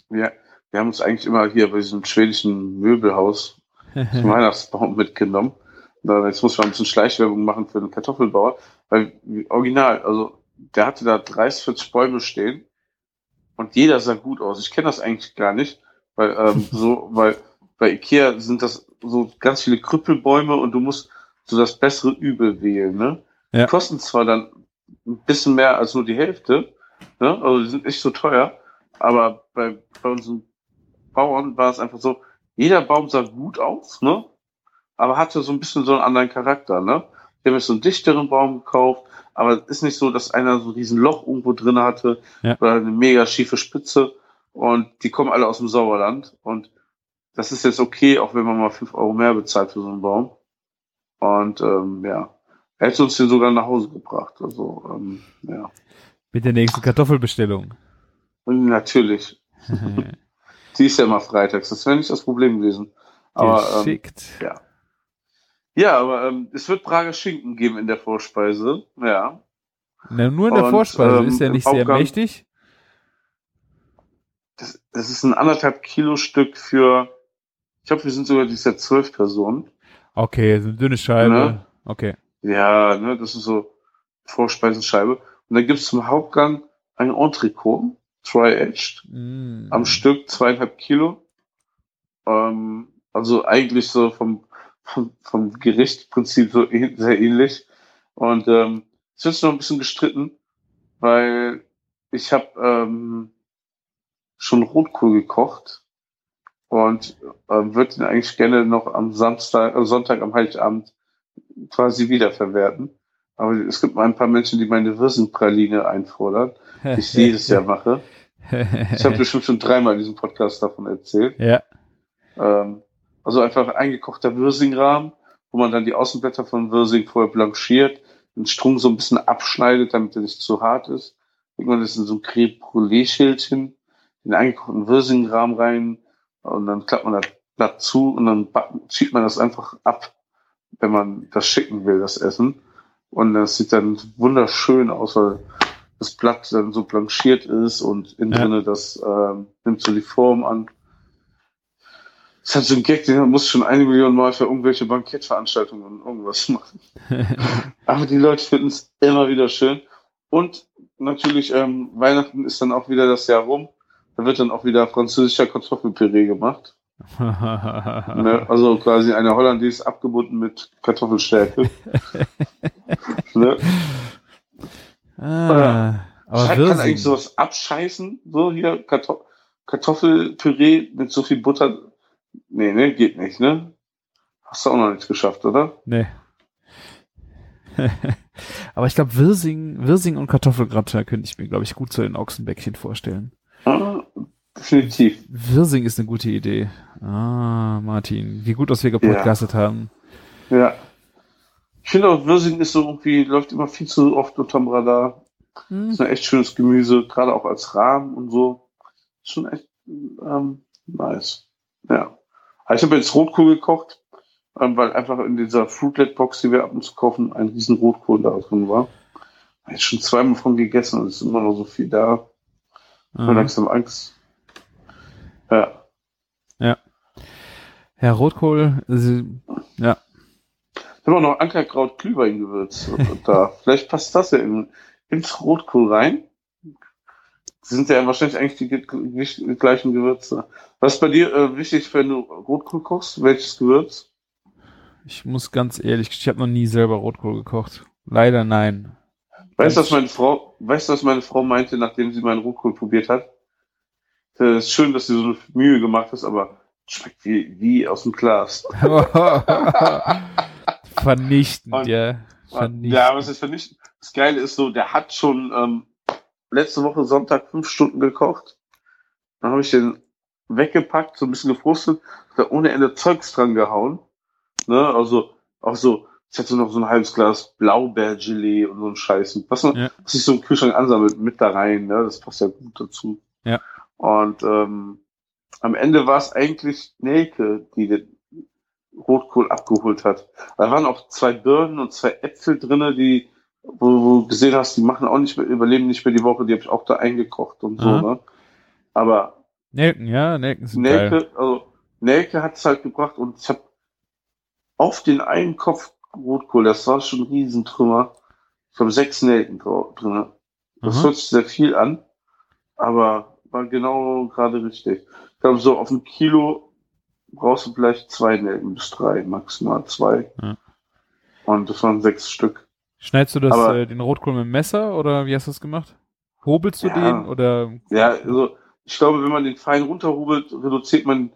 wir, wir haben uns eigentlich immer hier bei diesem schwedischen Möbelhaus zum Weihnachtsbaum mitgenommen. Na, Jetzt muss man ein bisschen Schleichwerbung machen für den Kartoffelbauer, weil original, also der hatte da 30, 40 Bäume stehen und jeder sah gut aus. Ich kenne das eigentlich gar nicht, weil ähm, so, weil bei Ikea sind das so ganz viele Krüppelbäume und du musst so das bessere Übel wählen, ne? Ja. Die kosten zwar dann ein bisschen mehr als nur die Hälfte, ne? Also die sind nicht so teuer, aber bei, bei unseren Bauern war es einfach so, jeder Baum sah gut aus, ne? Aber hatte so ein bisschen so einen anderen Charakter, ne? Wir haben jetzt so einen dichteren Baum gekauft, aber es ist nicht so, dass einer so ein riesen Loch irgendwo drin hatte Ja. oder eine mega schiefe Spitze und die kommen alle aus dem Sauerland und das ist jetzt okay, auch wenn man mal fünf Euro mehr bezahlt für so einen Baum. Und ähm, ja, er hätte uns den sogar nach Hause gebracht. Also ähm, ja, Mit der nächsten Kartoffelbestellung. und natürlich, die ist ja mal freitags. Das wäre nicht das Problem gewesen. Aber ähm, Geschickt. ja, aber ähm, es wird Prager Schinken geben in der Vorspeise. Ja, Na, nur in der und, Vorspeise. ähm, ist ja nicht sehr Aufgaben- mächtig. das, das ist ein anderthalb Kilo Stück für. Ich glaube, wir sind sogar dieses Jahr zwölf Personen. Okay, so eine dünne Scheibe. Ne? Okay. Ja, ne, das ist so Vorspeisenscheibe. Und dann gibt's zum Hauptgang ein Entrecot, Tri-Aged, Mm. am Stück zweieinhalb Kilo. Ähm, also eigentlich so vom, vom, vom Gerichtsprinzip so ähn- sehr ähnlich. Und ähm, es wird noch ein bisschen gestritten, weil ich habe ähm, schon Rotkohl gekocht und ähm, würde ihn eigentlich gerne noch am Samstag, äh, Sonntag am Heiligabend quasi wiederverwerten. Aber es gibt mal ein paar Menschen, die meine Würstenpraline einfordern, die ich jedes Jahr mache. Ich habe bestimmt schon dreimal in diesem Podcast davon erzählt. ja. Ähm, also einfach eingekochter Würsingrahmen, wo man dann die Außenblätter von Würsing vorher blanchiert, den Strunk so ein bisschen abschneidet, damit er nicht zu hart ist. Irgendwann ist in so ein Creme Brûlée Schildchen, den eingekochten Würsingrahmen rein und dann klappt man das Blatt zu und dann schiebt man das einfach ab, wenn man das schicken will, das Essen. Und das sieht dann wunderschön aus, weil das Blatt dann so blanchiert ist und innen Ja. drinne das ähm, nimmt so die Form an. Das ist halt so ein Gag, den muss schon eine Million Mal für irgendwelche Bankettveranstaltungen und irgendwas machen. Aber die Leute finden es immer wieder schön. Und natürlich, ähm, Weihnachten ist dann auch wieder das Jahr rum. Da wird dann auch wieder französischer Kartoffelpüree gemacht. Ne? Also quasi eine Hollandaise abgebunden mit Kartoffelstärke. ne? ah, aber Kann, Wirsing. eigentlich sowas abscheißen? So hier Kartoff Kartoffelpüree mit so viel Butter. Nee, ne, geht nicht, ne? Hast du auch noch nicht geschafft, oder? Nee. aber ich glaube, Wirsing, Wirsing und Kartoffelgratin könnte ich mir, glaube ich, gut so in Ochsenbäckchen vorstellen. Ah, definitiv. Wirsing ist eine gute Idee. Ah, Martin, wie gut, dass wir gepodcastet haben. Ja. Ich finde auch, Würsing ist so irgendwie, läuft immer viel zu oft unterm Radar. Hm. Ist ein echt schönes Gemüse, gerade auch als Rahmen und so. Ist schon echt ähm, nice. Ja. Aber ich habe jetzt Rotkohl gekocht, ähm, weil einfach in dieser Fruitlet-Box, die wir ab und zu kaufen, ein riesen Rotkohl da drin war. Habe ich schon zweimal von gegessen und es ist immer noch so viel da. Ich habe Ah. langsam Angst. Ja. Herr Rotkohl, also, ja. Ich habe auch noch Ankerkraut Glühweingewürz da. Vielleicht passt das ja in, ins Rotkohl rein. Die sind ja wahrscheinlich eigentlich die, ge- ge- gleichen Gewürze. Was ist bei dir äh, wichtig, wenn du Rotkohl kochst? Welches Gewürz? Ich muss ganz ehrlich, ich habe noch nie selber Rotkohl gekocht. Leider nein. Weißt du, was meine Frau, weißt du, was meine Frau meinte, nachdem sie meinen Rotkohl probiert hat? Es ist schön, dass du so eine Mühe gemacht hast, aber schmeckt wie, wie aus dem Glas. Vernichtend, Und- ja. Vernichtend. Ja, was ist vernichtend? Das Geile ist so, der hat schon ähm, letzte Woche Sonntag fünf Stunden gekocht. Dann habe ich den weggepackt, so ein bisschen gefrustet, da ohne Ende Zeugs dran gehauen. Ne, also auch so, ich hatte noch so ein halbes Glas Blaubeergelee und so ein Scheiß. Was, Ja. was sich so im Kühlschrank ansammelt, mit da rein, ne? Das passt ja gut dazu. Ja. Und ähm, am Ende war es eigentlich Nelke, die den Rotkohl abgeholt hat. Da waren auch zwei Birnen und zwei Äpfel drinne, die, wo du gesehen hast, die machen auch nicht mehr, überleben nicht mehr die Woche, die habe ich auch da eingekocht und so, Aha. ne? Aber Nelken, ja, Nelken sind geil. Nelke, also Nelke hat es halt gebracht und ich habe auf den einen Kopf Rotkohl, das war schon ein Riesentrümmer. Ich habe sechs Nelken drin. Das Aha. hört sich sehr viel an, aber war genau gerade richtig. Ich glaube, so auf ein Kilo brauchst du vielleicht zwei Nelken bis drei, maximal zwei. Ja. Und das waren sechs Stück. Schneidest du das, Aber- äh, den Rotkohl mit dem Messer oder wie hast du das gemacht? Hobelst du Ja. den oder Ja, also ich glaube, wenn man den fein runterhubelt, reduziert man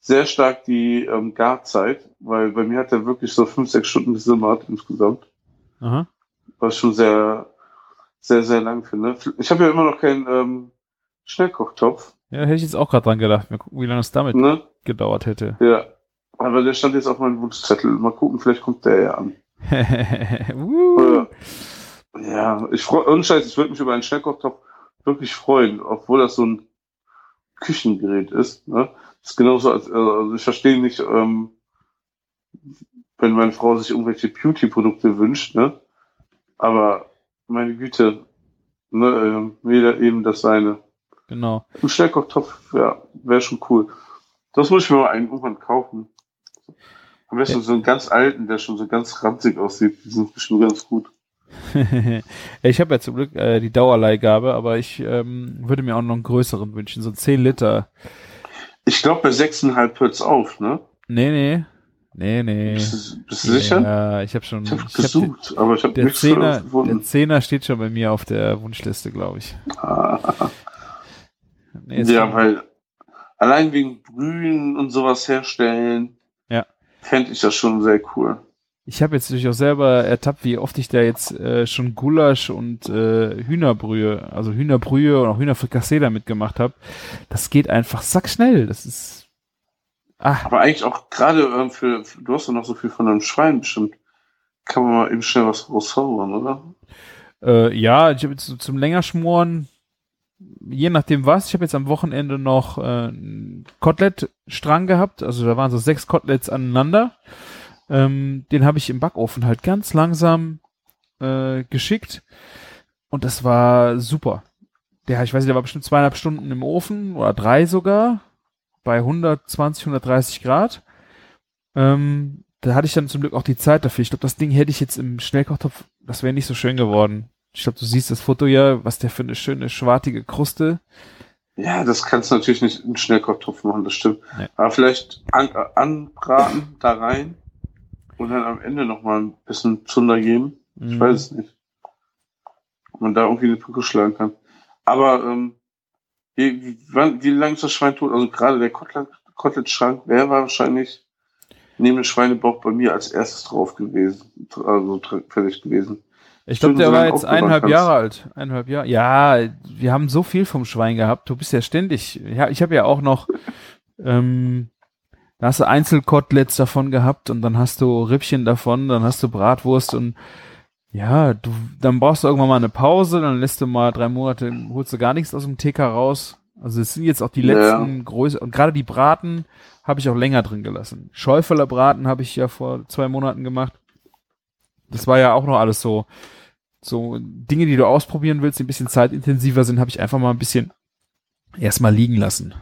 sehr stark die ähm, Garzeit, weil bei mir hat er wirklich so fünf, sechs Stunden gesimmert insgesamt, Aha. was ich schon sehr, sehr, sehr lang finde. Ich habe ja immer noch keinen ähm, Schnellkochtopf, Ja, hätte ich jetzt auch gerade dran gedacht. Mal gucken, wie lange es damit ne? gedauert hätte. Ja. Aber der stand jetzt auf meinem Wunschzettel. Mal gucken, vielleicht kommt der ja an. uh. Ja, ich freue, und Scheiß, ich würde mich über einen Schnellkochtopf wirklich freuen, obwohl das so ein Küchengerät ist. Ne? Das ist genauso, als, also ich verstehe nicht, ähm, wenn meine Frau sich irgendwelche Beauty-Produkte wünscht, ne? Aber meine Güte, ne, ähm, jeder eben das seine. Genau. Ein Schnellkochtopf, ja, wäre schon cool. Das muss ich mir mal einen irgendwann kaufen. Am besten Ja. so einen ganz alten, der schon so ganz ranzig aussieht. Die sind bestimmt ganz gut. ich habe ja zum Glück äh, die Dauerleihgabe, aber ich ähm, würde mir auch noch einen größeren wünschen, so 10 Liter. Ich glaube, bei 6,5 hört's auf, ne? Nee, nee. Nee, nee. Bist, du- bist du sicher? Ja, ich habe schon. Ich habe ich hab gesucht, aber ich habe der, der nichts Zehner, der gefunden. Zehner steht schon bei mir auf der Wunschliste, glaube ich. Ah, Nee, ja, weil allein wegen Brühen und sowas herstellen, Ja. fände ich das schon sehr cool. Ich habe jetzt natürlich auch selber ertappt, wie oft ich da jetzt äh, schon Gulasch und äh, Hühnerbrühe, also Hühnerbrühe und auch Hühnerfrikassee damit gemacht habe. Das geht einfach sackschnell. Das ist. Ah, Aber eigentlich auch gerade ähm, für, für, du hast doch noch so viel von einem Schwein bestimmt. Kann man mal eben schnell was rauszaubern, oder? äh, ja, ich habe jetzt so zum Längerschmoren, je nachdem was. Ich habe jetzt am Wochenende noch äh, Kotelettstrang gehabt. Also da waren so sechs Koteletts aneinander. Ähm, den habe ich im Backofen halt ganz langsam äh, geschickt. Und das war super. Der, ich weiß nicht, der war bestimmt zweieinhalb Stunden im Ofen oder drei sogar. Bei 120, 130 Grad. Ähm, da hatte ich dann zum Glück auch die Zeit dafür. Ich glaube, das Ding hätte ich jetzt im Schnellkochtopf, das wäre nicht so schön geworden. Ich glaube, du siehst das Foto ja, was der für eine schöne schwartige Kruste. Ja, das kannst du natürlich nicht in Schnellkochtopf machen, das stimmt. Nee. Aber vielleicht an, anbraten da rein und dann am Ende noch mal ein bisschen Zunder geben. Ich Mhm. weiß es nicht. Ob man da irgendwie eine Brücke schlagen kann. Aber ähm, wie, wie, wann, wie lange ist das Schwein tot? Also gerade der der war wahrscheinlich neben dem Schweinebauch bei mir als erstes drauf gewesen. Also fertig gewesen. Ich glaube, der war jetzt eineinhalb kannst. Jahre alt. Eineinhalb Jahre. Ja, wir haben so viel vom Schwein gehabt. Du bist ja ständig. Ja, ich habe ja auch noch, ähm, da hast du Einzelkoteletts davon gehabt und dann hast du Rippchen davon, dann hast du Bratwurst und ja, du, dann brauchst du irgendwann mal eine Pause, dann lässt du mal drei Monate, holst du gar nichts aus dem TK raus. Also es sind jetzt auch die Ja. letzten Größe und gerade die Braten habe ich auch länger drin gelassen. Schäufeler Braten habe ich ja vor zwei Monaten gemacht. Das war ja auch noch alles so, so Dinge, die du ausprobieren willst, die ein bisschen zeitintensiver sind, habe ich einfach mal ein bisschen erstmal liegen lassen.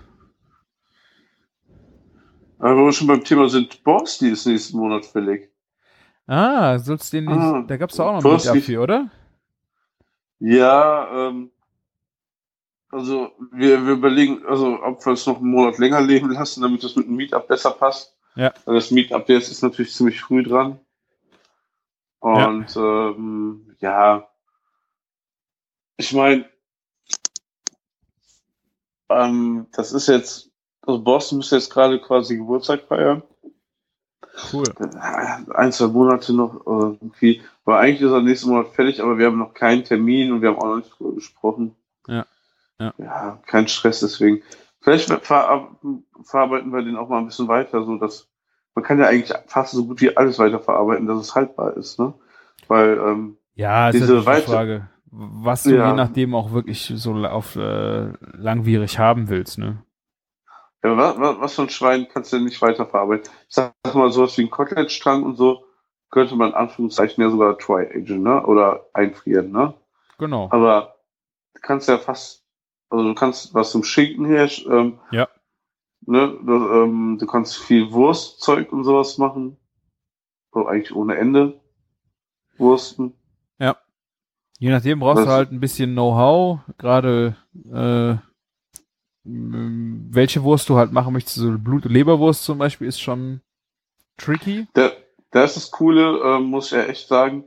Aber wo wir schon beim Thema sind, Borsti ist nächsten Monat fällig. Ah, sollst den nicht, Ah, da gab's doch auch noch ein Meetup für, oder? Ja, ähm, also wir, wir überlegen, also ob wir es noch einen Monat länger leben lassen, damit das mit dem Meetup besser passt. Ja. Weil das Meetup jetzt ist natürlich ziemlich früh dran. Und ja, ähm, ja ich meine, ähm, das ist jetzt, also Boston müsste jetzt gerade quasi Geburtstag feiern. Cool. Ein, zwei Monate noch äh, irgendwie. Aber eigentlich ist er nächsten Monat fertig, aber wir haben noch keinen Termin und wir haben auch noch nicht drüber gesprochen. Ja. Ja. Ja, kein Stress deswegen. Vielleicht ver verarbeiten wir den auch mal ein bisschen weiter, so dass man kann ja eigentlich fast so gut wie alles weiterverarbeiten, dass es haltbar ist, ne? Weil ähm, Ja, ist Diese natürlich die weite- Frage, was du Ja. je nachdem auch wirklich so auf äh, langwierig haben willst, ne? Ja, was, was, für ein Schwein kannst du denn nicht weiterverarbeiten? Ich sag mal, sowas wie ein Koteletstrang und so könnte man in Anführungszeichen ja sogar Try-Agent, ne? Oder einfrieren, ne? Genau. Aber du kannst ja fast, also du kannst was zum Schinken her, ähm, Ja. Ne? Du, ähm, du kannst viel Wurstzeug und sowas machen. So eigentlich ohne Ende. Wursten. Je nachdem brauchst Was- du halt ein bisschen Know-how, gerade äh, welche Wurst du halt machen möchtest. So Blut- und Leberwurst zum Beispiel ist schon tricky. Da, da ist das Coole, ähm, muss ich ja echt sagen,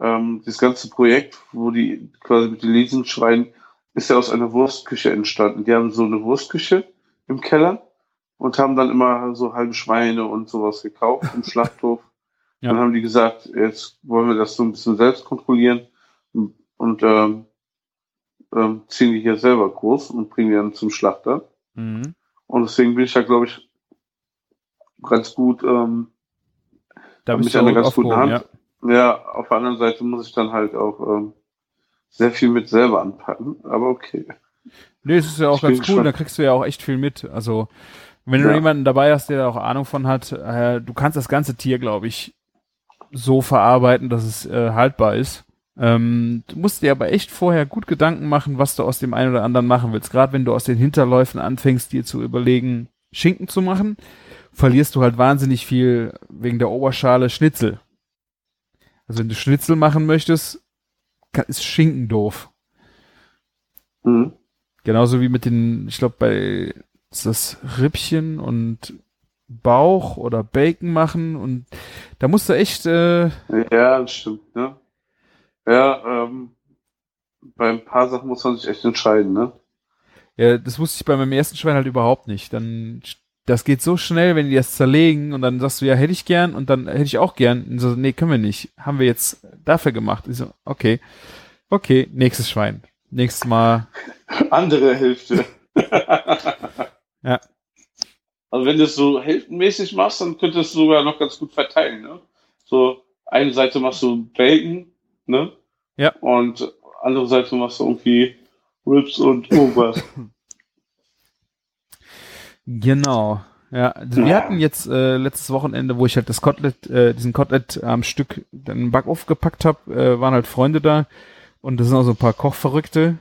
ähm, das ganze Projekt, wo die quasi mit den Leasingschweinen, ist ja aus einer Wurstküche entstanden. Die haben so eine Wurstküche im Keller und haben dann immer so halbe Schweine und sowas gekauft im Schlachthof. Ja. Dann haben die gesagt, jetzt wollen wir das so ein bisschen selbst kontrollieren und, ähm, ähm, ziehen die hier selber groß und bringen die dann zum Schlachter. Mhm. Und deswegen bin ich da, glaube ich, ganz gut ähm, Da bist du einer ganz guten aufgehoben, Hand. ja. Ja, auf der anderen Seite muss ich dann halt auch ähm, sehr viel mit selber anpacken, aber okay. Nee, es ist ja auch Ich ganz cool, da kriegst du ja auch echt viel mit. Also, wenn du Ja. jemanden dabei hast, der da auch Ahnung von hat, äh, du kannst das ganze Tier, glaube ich, so verarbeiten, dass es äh, haltbar ist. Ähm, du musst dir aber echt vorher gut Gedanken machen, was du aus dem einen oder anderen machen willst. Gerade wenn du aus den Hinterläufen anfängst, dir zu überlegen, Schinken zu machen, verlierst du halt wahnsinnig viel wegen der Oberschale Schnitzel. Also wenn du Schnitzel machen möchtest, ist Schinken doof. Mhm. Genauso wie mit den, ich glaube, bei das Rippchen und Bauch oder Bacon machen und da musst du echt, äh, Ja, das stimmt, ne? Ja, ähm, bei ein paar Sachen muss man sich echt entscheiden, ne? ja, das wusste ich bei meinem ersten Schwein halt überhaupt nicht. Dann, das geht so schnell, wenn die das zerlegen und dann sagst du, ja, hätte ich gern und dann hätte ich auch gern. Und so, nee, können wir nicht. Haben wir jetzt dafür gemacht. Ich so, okay. Okay, nächstes Schwein. Nächstes Mal. Andere Hälfte. Ja. Also wenn du es so hälftenmäßig machst, dann könntest du sogar noch ganz gut verteilen, ne? So, eine Seite machst du Bacon, ne? Ja. Und andere Seite machst du irgendwie Ribs und irgendwas. Genau. Ja, also wir Ja. hatten jetzt äh, letztes Wochenende, wo ich halt das Kotelett, äh, diesen Kotelett am Stück dann den Backofen gepackt habe, äh, waren halt Freunde da und das sind auch so ein paar Kochverrückte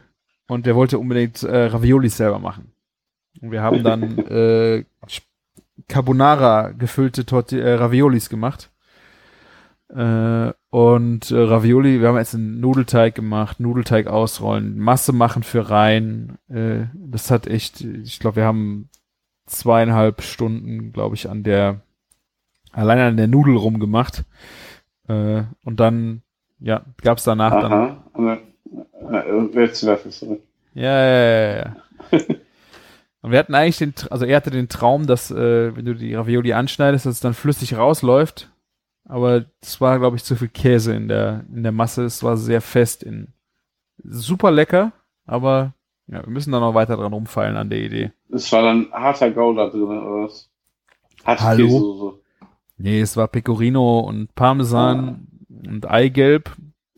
und der wollte unbedingt äh, Raviolis selber machen. Und wir haben dann äh, Carbonara gefüllte Torti äh, Raviolis gemacht. Äh, und äh, Ravioli, wir haben jetzt einen Nudelteig gemacht, Nudelteig ausrollen, Masse machen für rein. Äh, das hat echt, ich glaube, wir haben zweieinhalb Stunden, glaube ich, an der, allein an der Nudel rumgemacht. Äh, und dann, ja, gab's danach dann. Aha. Dann, äh, Jetzt werfe ich so. Ja, ja, ja, ja. Und wir hatten eigentlich den, also er hatte den Traum, dass, äh, wenn du die Ravioli anschneidest, dass es dann flüssig rausläuft. Aber es war, glaube ich, zu viel Käse in der, in der Masse. Es war sehr fest in, super lecker, aber ja, wir müssen da noch weiter dran rumfallen an der Idee. Es war dann harter Gouda drin, oder was? Harte Hallo? Käsesoße. Nee, es war Pecorino und Parmesan und Eigelb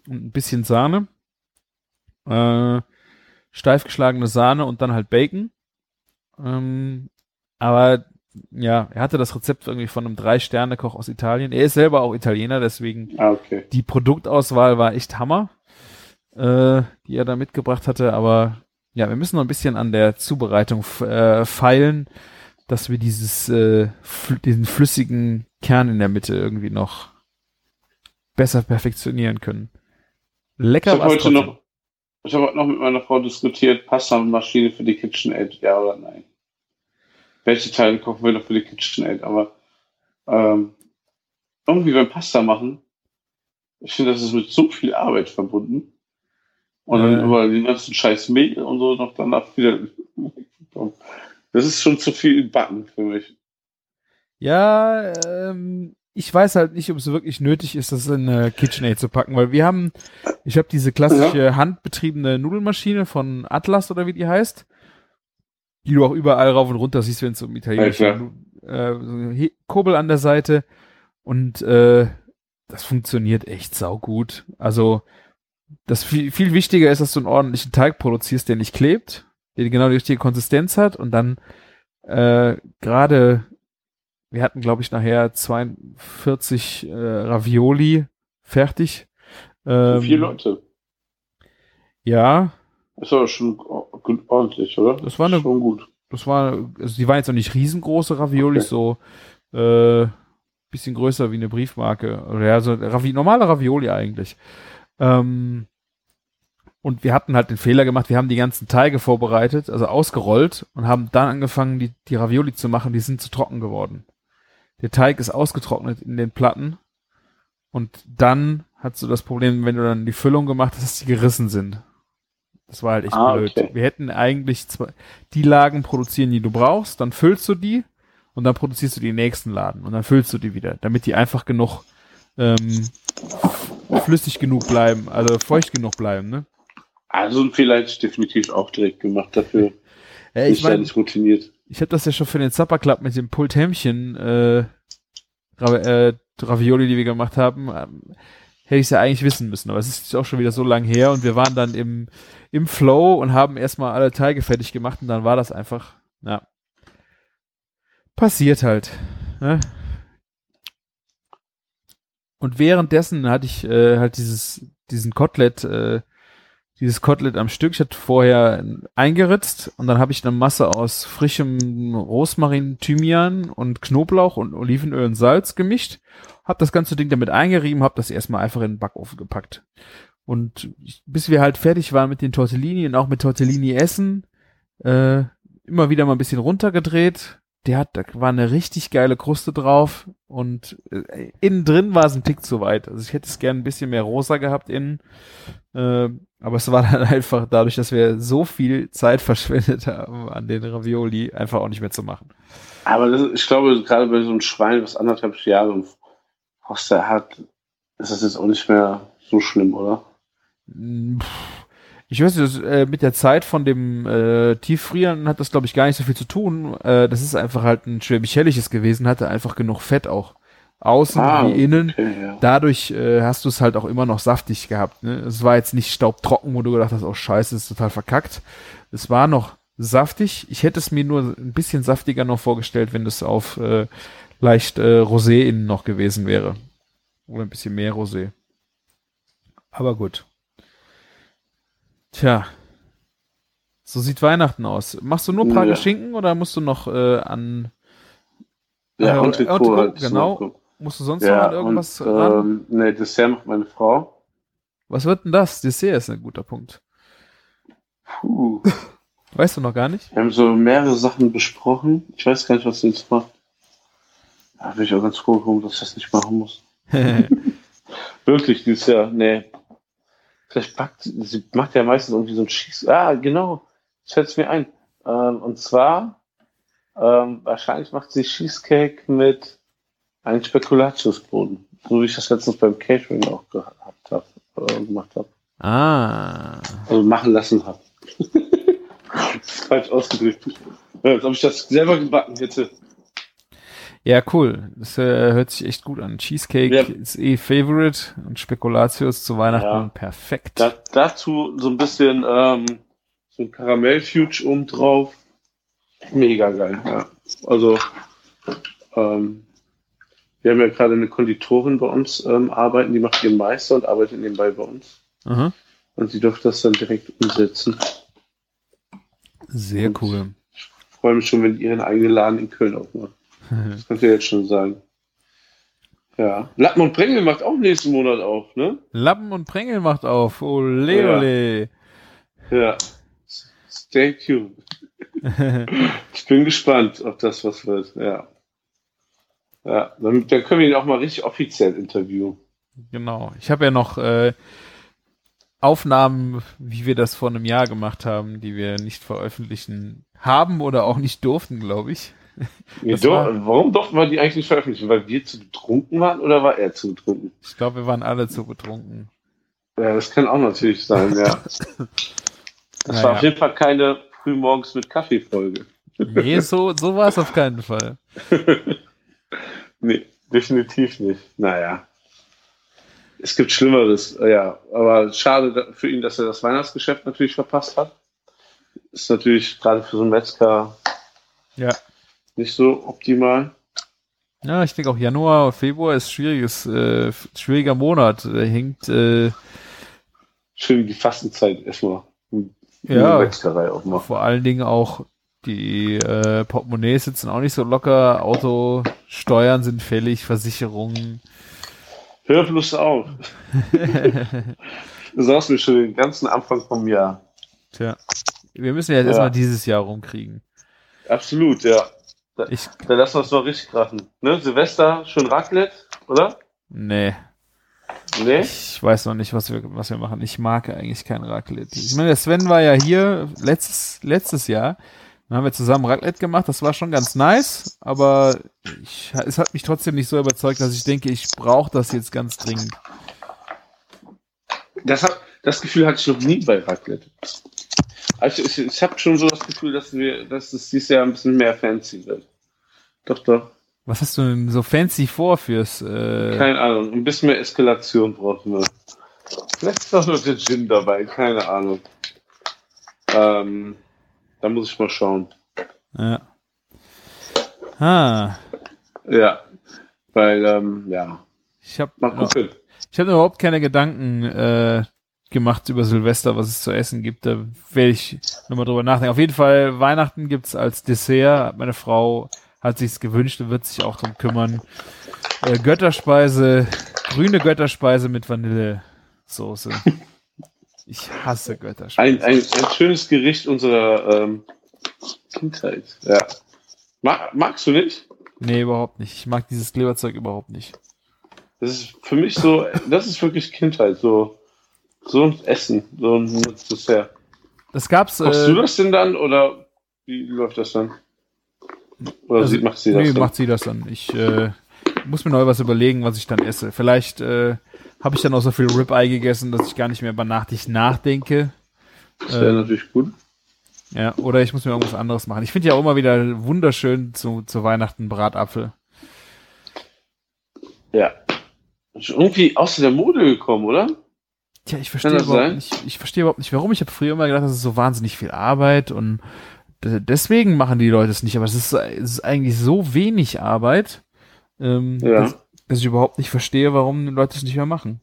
und ein bisschen Sahne. Äh, steif geschlagene Sahne und dann halt Bacon. Ähm, aber ja, er hatte das Rezept irgendwie von einem Drei-Sterne-Koch aus Italien. Er ist selber auch Italiener, deswegen Ah, okay. die Produktauswahl war echt Hammer, äh, die er da mitgebracht hatte. Aber ja, wir müssen noch ein bisschen an der Zubereitung äh, feilen, dass wir dieses, äh, fl diesen flüssigen Kern in der Mitte irgendwie noch besser perfektionieren können. Lecker Ich war's heute trotzdem. noch, ich habe heute noch mit meiner Frau diskutiert, Pasta-Maschine für die KitchenAid, ja oder nein. Welche Teile kochen wir noch für die KitchenAid? Aber ähm, irgendwie beim Pasta machen, ich finde, das ist mit so viel Arbeit verbunden. Und dann über den ganzen scheiß Mehl und so noch danach wieder. Das ist schon zu viel Backen für mich. Ja, ähm, ich weiß halt nicht, ob es wirklich nötig ist, das in eine KitchenAid zu packen, weil wir haben, ich habe diese klassische handbetriebene Nudelmaschine von Atlas oder wie die heißt, die du auch überall rauf und runter siehst, wenn es um italienische Ja, äh, Kurbel an der Seite. Und äh, das funktioniert echt saugut. Also das viel, viel wichtiger ist, dass du einen ordentlichen Teig produzierst, der nicht klebt, der genau die richtige Konsistenz hat und dann äh, gerade wir hatten, glaube ich, nachher 42 äh, Ravioli fertig. Ähm, vier Leute. Ja, Ist aber schon ordentlich, oder? Das war eine- schon gut. das war, also die waren jetzt noch nicht riesengroße Ravioli, Okay. so äh, bisschen größer wie eine Briefmarke. Oder ja, so Ravi normale Ravioli eigentlich. Ähm, und wir hatten halt den Fehler gemacht, wir haben die ganzen Teige vorbereitet, also ausgerollt und haben dann angefangen, die, die Ravioli zu machen, die sind zu trocken geworden. Der Teig ist ausgetrocknet in den Platten und dann hast du das Problem, wenn du dann die Füllung gemacht hast, dass die gerissen sind. Das war halt echt Ah, blöd. okay. Wir hätten eigentlich zwei, die Lagen produzieren, die du brauchst, dann füllst du die und dann produzierst du die nächsten Laden und dann füllst du die wieder, damit die einfach genug ähm, flüssig genug bleiben, also feucht genug bleiben, ne? Also ich definitiv auch direkt gemacht dafür. Ja, ich war meine, nicht routiniert. Ich habe das ja schon für den Supper Club mit dem Pulthämmchen äh, Ra äh, Ravioli, die wir gemacht haben, ähm, hätte ich es ja eigentlich wissen müssen, aber es ist auch schon wieder so lang her und wir waren dann im, im Flow und haben erstmal alle Teige fertig gemacht und dann war das einfach, ja, passiert halt. Ne? Und währenddessen hatte ich äh, halt dieses, diesen Kotelett, äh, dieses Kotelett am Stück. Ich hatte vorher eingeritzt und dann habe ich eine Masse aus frischem Rosmarin, Thymian und Knoblauch und Olivenöl und Salz gemischt. Hab das ganze Ding damit eingerieben, hab das erstmal einfach in den Backofen gepackt. Und bis wir halt fertig waren mit den Tortellini und auch mit Tortellini essen, äh, immer wieder mal ein bisschen runtergedreht. Der hat, da war eine richtig geile Kruste drauf und äh, innen drin war es ein Tick zu weit. Also ich hätte es gern ein bisschen mehr rosa gehabt innen. Äh, aber es war dann einfach dadurch, dass wir so viel Zeit verschwendet haben an den Ravioli, einfach auch nicht mehr zu machen. Aber das, ich glaube, gerade bei so einem Schwein, was anderthalb Jahre im Hoster hat, ist das jetzt auch nicht mehr so schlimm, oder? Mm, pff, Ich weiß nicht, das, äh, mit der Zeit von dem äh, Tieffrieren hat das, glaube ich, gar nicht so viel zu tun. Äh, das ist einfach halt ein schwäbisch-helliges gewesen, hatte einfach genug Fett auch. Außen wie innen. okay, ja. Dadurch äh, hast du es halt auch immer noch saftig gehabt. Ne? Es war jetzt nicht staubtrocken, wo du gedacht hast, oh scheiße, ist total verkackt. Es war noch saftig. Ich hätte es mir nur ein bisschen saftiger noch vorgestellt, wenn es auf äh, leicht äh, Rosé innen noch gewesen wäre. Oder ein bisschen mehr Rosé. Aber gut. Tja. So sieht Weihnachten aus. Machst du nur Prager Ja. Schinken oder musst du noch äh, an Ja, Äh, und Trikot halt. genau. musst du sonst noch Ja, an irgendwas und, ran? ähm, nee, Dessert macht meine Frau. Was wird denn das? Dessert ist ein guter Punkt. Puh. Weißt du noch gar nicht? Wir haben so mehrere Sachen besprochen. Ich weiß gar nicht, was sie jetzt macht. Da bin ich auch ganz froh, dass ich das nicht machen muss. Wirklich, dieses Jahr, nee. Vielleicht backt sie, macht ja meistens irgendwie so ein Schieß. Ah, genau. Das fällt mir ein. Ähm, und zwar, ähm, wahrscheinlich macht sie Cheesecake mit einem Spekulatiusboden. So wie ich das letztens beim Catering auch gehabt habe, äh, gemacht habe. ah. Also machen lassen habe. Falsch ausgedrückt. Als ob ich das selber gebacken hätte. Ja, cool. Das äh, hört sich echt gut an. Cheesecake Ja. ist eh Favorite und Spekulatius zu Weihnachten Ja. perfekt. Da, dazu so ein bisschen ähm, so ein Karamell-Fuge oben drauf. Mega geil, ja. Also, ähm, wir haben ja gerade eine Konditorin bei uns ähm, arbeiten, die macht ihren Meister und arbeitet nebenbei bei uns. Aha. Und sie durfte das dann direkt umsetzen. Sehr cool. Ich freue mich schon, wenn die ihren eigenen Laden in Köln aufmacht. Das könnt ihr jetzt schon sagen. Ja. Lappen und Prängel macht auch nächsten Monat auf, ne? Lappen und Prängel macht auf. Ole, Ja. ole. Ja. Stay tuned. Ich bin gespannt, ob das was wird. Ja. Ja, dann, dann können wir ihn auch mal richtig offiziell interviewen. Genau. Ich habe ja noch äh, Aufnahmen, wie wir das vor einem Jahr gemacht haben, die wir nicht veröffentlichen haben oder auch nicht durften, glaube ich. Nee, do, war- warum durften wir die eigentlich nicht veröffentlichen? Weil wir zu betrunken waren oder war er zu betrunken? Ich glaube, wir waren alle zu betrunken. Ja, das kann auch natürlich sein, ja. Das Naja. war auf jeden Fall keine Frühmorgens mit Kaffee-Folge. Nee, so, so war es auf keinen Fall. Nee, definitiv nicht. Naja. Es gibt Schlimmeres, ja. Aber schade für ihn, dass er das Weihnachtsgeschäft natürlich verpasst hat. Ist natürlich gerade für so einen Metzger Ja. Nicht so optimal. Ja, ich denke auch Januar, Februar ist schwieriges, äh, schwieriger Monat. Da hängt, äh, Schön die Fastenzeit erstmal. Ja. vor allen Dingen auch die äh, Portemonnaies sitzen auch nicht so locker, Autosteuern sind fällig, Versicherungen. Hör bloß auf. Du sagst mir schon den ganzen Anfang vom Jahr. Tja. Wir müssen ja jetzt Ja. erstmal dieses Jahr rumkriegen. Absolut, ja. Da, Ich, da lassen wir es noch richtig krachen. Ne? Silvester schon Raclette, oder? nee, Nee? ich weiß noch nicht, was wir, was wir machen. Ich mag eigentlich kein Raclette. Ich meine, der Sven war ja hier letztes, letztes Jahr. Dann haben wir zusammen Raclette gemacht. Das war schon ganz nice, aber ich, es hat mich trotzdem nicht so überzeugt, dass ich denke, ich brauche das jetzt ganz dringend. Das, hat, das Gefühl hatte ich noch nie bei Raclette. Also ich, ich habe schon so das Gefühl, dass wir, dass es dieses Jahr ein bisschen mehr fancy wird. Doch, doch. Was hast du denn so fancy vor fürs, äh, Keine Ahnung. Ein bisschen mehr Eskalation brauchen wir. Vielleicht ist auch noch der Gin dabei, keine Ahnung. Ähm, da muss ich mal schauen. ja. Ah, Ja. Weil, ähm, ja. ich habe. Ich habe überhaupt keine Gedanken äh, gemacht über Silvester, was es zu essen gibt. Da werde ich nochmal drüber nachdenken. Auf jeden Fall, Weihnachten gibt's als Dessert. Meine Frau hat sich's gewünscht und wird sich auch drum kümmern. Äh, Götterspeise, grüne Götterspeise mit Vanillesoße. Ich hasse Götterspeise. Ein, ein, ein schönes Gericht unserer ähm, Kindheit. Ja. Mag, magst du nicht? Nee, überhaupt nicht. Ich mag dieses Kleberzeug überhaupt nicht. Das ist für mich so, das ist wirklich Kindheit, so, so ein Essen, so ein Dessert. Das gab's. Kochst äh, du das denn dann oder wie läuft das dann? Oder Also, sie, macht sie das nee, dann? macht sie das dann. Ich äh, muss mir neu was überlegen, was ich dann esse. Vielleicht äh, habe ich dann auch so viel Ribeye gegessen, dass ich gar nicht mehr über Nachtig nachdenke. das wäre ähm, natürlich gut. Ja, oder ich muss mir irgendwas anderes machen. Ich finde ja auch immer wieder wunderschön zu, zu Weihnachten Bratapfel. Ja. Ist irgendwie außer der Mode gekommen, oder? Tja, ich verstehe überhaupt sein? nicht, ich verstehe überhaupt nicht, warum. Ich habe früher immer gedacht, das ist so wahnsinnig viel Arbeit und deswegen machen die Leute es nicht. Aber es ist, es ist eigentlich so wenig Arbeit, ähm, Ja. dass, dass ich überhaupt nicht verstehe, warum die Leute es nicht mehr machen.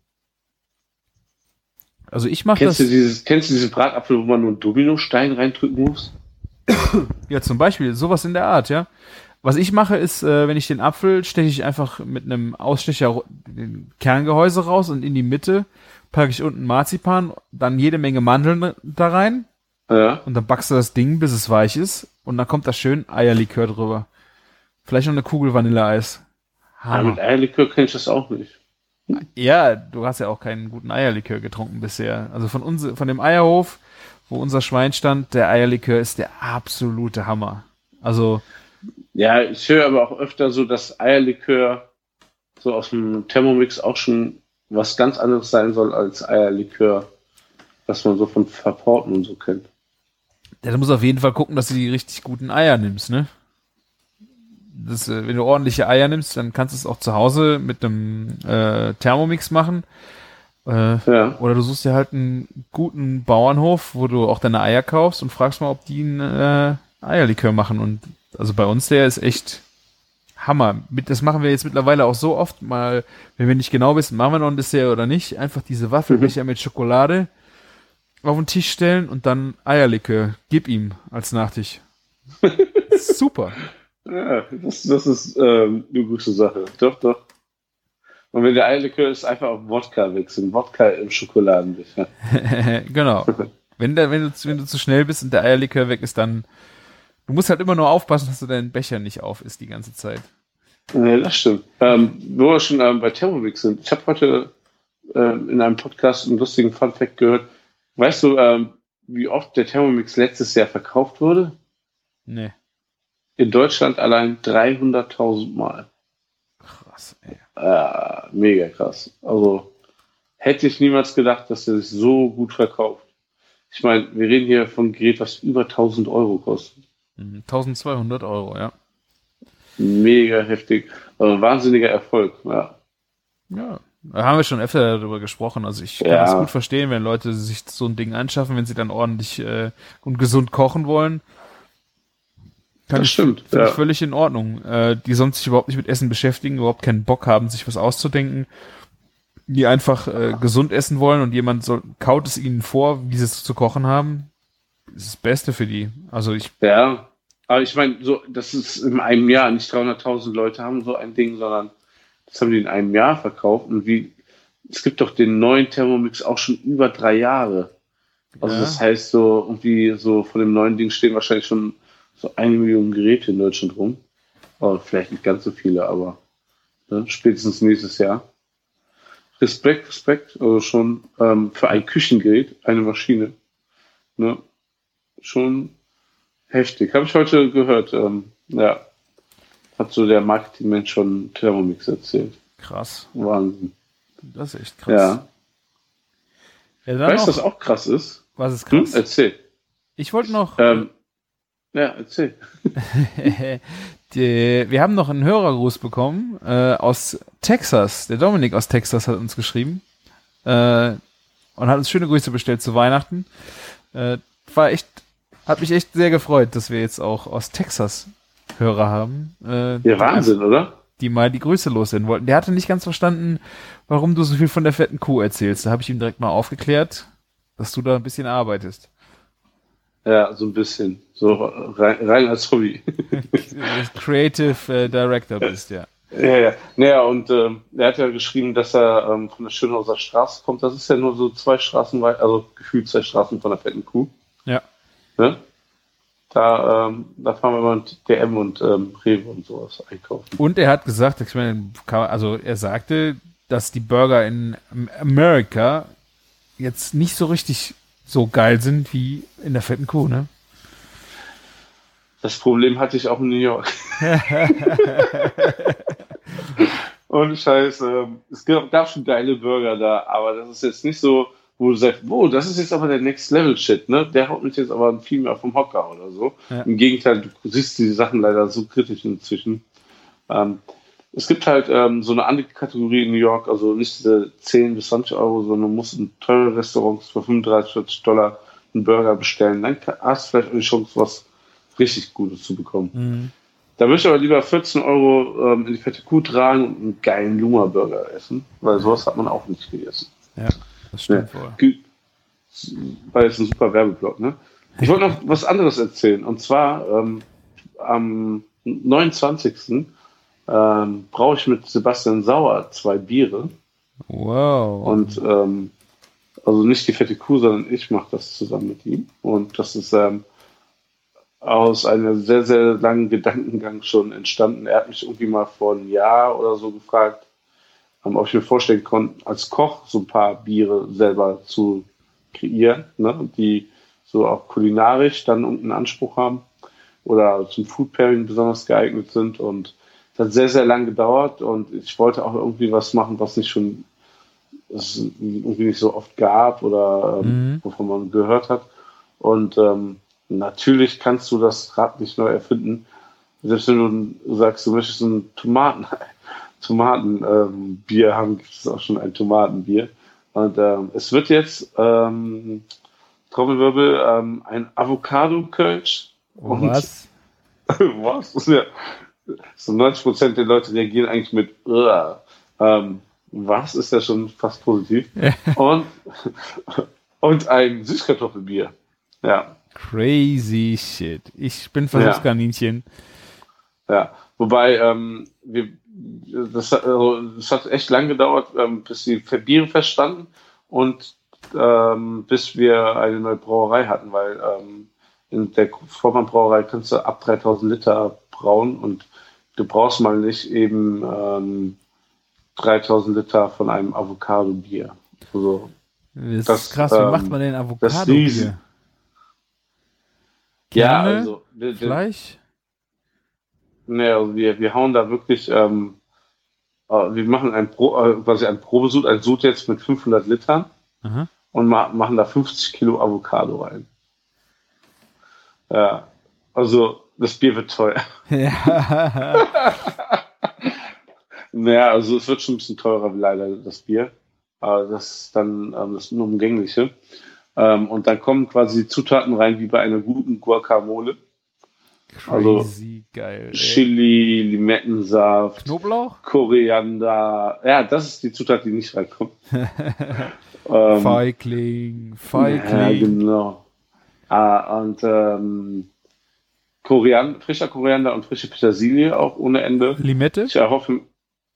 Also ich mache das Kennst du dieses, kennst du diese Bratapfel, wo man nur einen Dominostein reindrücken muss? ja zum Beispiel sowas in der Art, ja. Was ich mache ist, äh, wenn ich den Apfel steche ich einfach mit einem Ausstecher den Kerngehäuse raus und in die Mitte packe ich unten Marzipan, dann jede Menge Mandeln da rein Ja. und dann backst du das Ding, bis es weich ist und dann kommt da schön Eierlikör drüber. Vielleicht noch eine Kugel Vanilleeis. Aber mit. Eierlikör kenn ich das auch nicht. Ja, du hast ja auch keinen guten Eierlikör getrunken bisher. Also von uns, von dem Eierhof, wo unser Schwein stand, der Eierlikör ist der absolute Hammer. Also Ja, ich höre aber auch öfter so, dass Eierlikör so aus dem Thermomix auch schon was ganz anderes sein soll als Eierlikör, was man so von Verporten und so kennt. Ja, du musst auf jeden Fall gucken, dass du die richtig guten Eier nimmst, ne? Das, äh, wenn du ordentliche Eier nimmst, dann kannst du es auch zu Hause mit einem äh, Thermomix machen. Äh, Ja. oder du suchst dir halt einen guten Bauernhof, wo du auch deine Eier kaufst und fragst mal, ob die einen äh, Eierlikör machen. Und also bei uns der ist echt Hammer. Mit, das machen wir jetzt mittlerweile auch so oft mal, wenn wir nicht genau wissen, machen wir noch ein Dessert oder nicht, einfach diese Waffelbecher mit Schokolade auf den Tisch stellen und dann Eierlikör. Gib ihm als Nachtisch. Super. Ja, das, das ist ähm, eine gute Sache. Doch, doch. Und wenn der Eierlikör ist, einfach auf Wodka wechseln. Wodka im Schokoladenbecher. genau. Wenn, der, wenn, du, zu- wenn du zu schnell bist und der Eierlikör weg ist, dann. Du musst halt immer nur aufpassen, dass du deinen Becher nicht auf isst die ganze Zeit. Ja, das stimmt. Ähm, wo wir schon ähm, bei Thermomix sind. Ich habe heute äh, in einem Podcast einen lustigen Funfact gehört. Weißt du, ähm, wie oft der Thermomix letztes Jahr verkauft wurde? Nee. In Deutschland allein 300.000 Mal. Krass, ey. Äh, mega krass. Also hätte ich niemals gedacht, dass der sich so gut verkauft. Ich meine, wir reden hier von Gerät, was über 1000 Euro kostet. Mhm, 1200 Euro, ja. Mega heftig. Also wahnsinniger Erfolg, ja. Ja. Da haben wir schon öfter darüber gesprochen. Also ich kann Ja. das gut verstehen, wenn Leute sich so ein Ding anschaffen, wenn sie dann ordentlich äh, und gesund kochen wollen. Kann Das ich, stimmt, Finde ja. ich völlig in Ordnung. Äh, die sonst sich überhaupt nicht mit Essen beschäftigen, überhaupt keinen Bock haben, sich was auszudenken. Die einfach äh, gesund essen wollen und jemand soll, kaut es ihnen vor, wie sie es zu kochen haben. Das ist das Beste für die. Also ich, Ja, aber ich meine, so, das ist in einem Jahr, nicht 300.000 Leute haben so ein Ding, sondern das haben die in einem Jahr verkauft. Und wie, es gibt doch den neuen Thermomix auch schon über drei Jahre. Also Ja. das heißt so, irgendwie so von dem neuen Ding stehen wahrscheinlich schon so eine Million Geräte in Deutschland rum. Aber vielleicht nicht ganz so viele, aber ne, spätestens nächstes Jahr. Respekt, Respekt, also schon ähm, für ein Küchengerät, eine Maschine. Ne? Schon heftig. Habe ich heute gehört. Ähm, ja. Hat so der Marketingmensch schon Thermomix erzählt. krass. Wahnsinn. Das ist echt krass. Ja. Ja, Weißt du, was auch krass ist? was ist Hm? krass? Erzähl. Ich wollte noch, Ähm, ja, erzähl. Die, wir haben noch einen Hörergruß bekommen äh, aus Texas. Der Dominik aus Texas hat uns geschrieben äh, und hat uns schöne Grüße bestellt zu Weihnachten. Äh, war echt, hat mich echt sehr gefreut, dass wir jetzt auch aus Texas Hörer haben. Äh, Ja, Wahnsinn, oder? Die mal die Grüße loswerden wollten. Der hatte nicht ganz verstanden, warum du so viel von der fetten Kuh erzählst. Da habe ich ihm direkt mal aufgeklärt, dass du da ein bisschen arbeitest. Ja, so ein bisschen. So rein, rein als Hobby. Creative äh, Director bist, ja. ja, ja. Naja, und ähm, er hat ja geschrieben, dass er ähm, von der Schönhauser Straße kommt. Das ist ja nur so zwei Straßen weit, also gefühlt zwei Straßen von der fetten Kuh. Ja. Ne? Da, ähm, da fahren wir mal mit DM und ähm, Rewe und sowas einkaufen. Und er hat gesagt, ich meine, also er sagte, dass die Burger in Amerika jetzt nicht so richtig so geil sind wie in der fetten Kuh, ne? Das Problem hatte ich auch in New York. Und Scheiß, ähm, es gab schon geile Burger da, aber das ist jetzt nicht so, wo du sagst, wow, das ist jetzt aber der Next Level Shit, ne? Der haut mich jetzt aber viel mehr vom Hocker oder so. Ja. Im Gegenteil, du siehst die Sachen leider so kritisch inzwischen. Ähm, es gibt halt ähm, so eine andere Kategorie in New York, also nicht diese 10 bis 20 Euro, sondern du musst in teure Restaurants für 35, 40 Dollar einen Burger bestellen. Dann hast du vielleicht die Chance, was richtig Gutes zu bekommen. Mhm. Da würde ich aber lieber 14 Euro ähm, in die fette Kuh tragen und einen geilen Luma-Burger essen, weil sowas hat man auch nicht gegessen. Ja, das stimmt wohl. Ge- War jetzt ein super Werbeblock, ne? Ich wollte noch was anderes erzählen. Und zwar ähm, am 29. Ähm, brauche ich mit Sebastian Sauer zwei Biere. Wow. Und ähm, also nicht die fette Kuh, sondern ich mache das zusammen mit ihm. Und das ist ähm, aus einem sehr, sehr langen Gedankengang schon entstanden. Er hat mich irgendwie mal vor einem Jahr oder so gefragt, ob ich mir vorstellen konnte, als Koch so ein paar Biere selber zu kreieren, ne, die so auch kulinarisch dann irgendeinen Anspruch haben oder zum Food Pairing besonders geeignet sind. Und das hat sehr, sehr lang gedauert und ich wollte auch irgendwie was machen, was nicht schon es irgendwie nicht so oft gab oder ähm, Mhm. wovon man gehört hat. Und ähm, natürlich kannst du das Rad nicht neu erfinden. Selbst wenn du sagst, du möchtest ein Tomaten, Tomatenbier ähm, haben, gibt es auch schon ein Tomatenbier. Und ähm, es wird jetzt ähm, Trommelwirbel ähm, ein Avocado-Kölsch. Oh, was? Was? Ja. So 90 Prozent der Leute reagieren eigentlich mit ähm, was ist ja schon fast positiv. und, und ein Süßkartoffelbier. Ja, Crazy shit. Ich bin Versuchskaninchen. ja. Wobei, ähm, wir, das, hat- also, das hat echt lang gedauert, ähm, bis die Biere feststanden und ähm, bis wir eine neue Brauerei hatten, weil ähm, in der Vormann Brauerei kannst du ab 3000 Liter brauen und du brauchst mal nicht eben ähm, 3000 Liter von einem Avocado-Bier. Also, Das, Das, ist krass. Wie ähm, macht man denn das Avocado Riesen- hier? ja, also wir, Fleisch? Nee, also wir, wir hauen da wirklich, ähm, äh, wir machen ein, Pro, äh, quasi ein Probesud, ein Sud jetzt mit 500 Litern Aha. und ma machen da 50 Kilo Avocado rein. Ja, also das Bier wird teuer. Ja. Naja, also es wird schon ein bisschen teurer leider, das Bier. Aber das ist dann ähm, das Unumgängliche. Ähm, und dann kommen quasi die Zutaten rein wie bei einer guten Guacamole. Also, Crazy geil. Ey. Chili, Limettensaft, Knoblauch? Koriander. Ja, das ist die Zutat, die nicht reinkommt. ähm, Feigling, ja, Feigling. genau. Ah, und ähm, Koriander, frischer Koriander und frische Petersilie auch ohne Ende. Limette? Ich erhoffe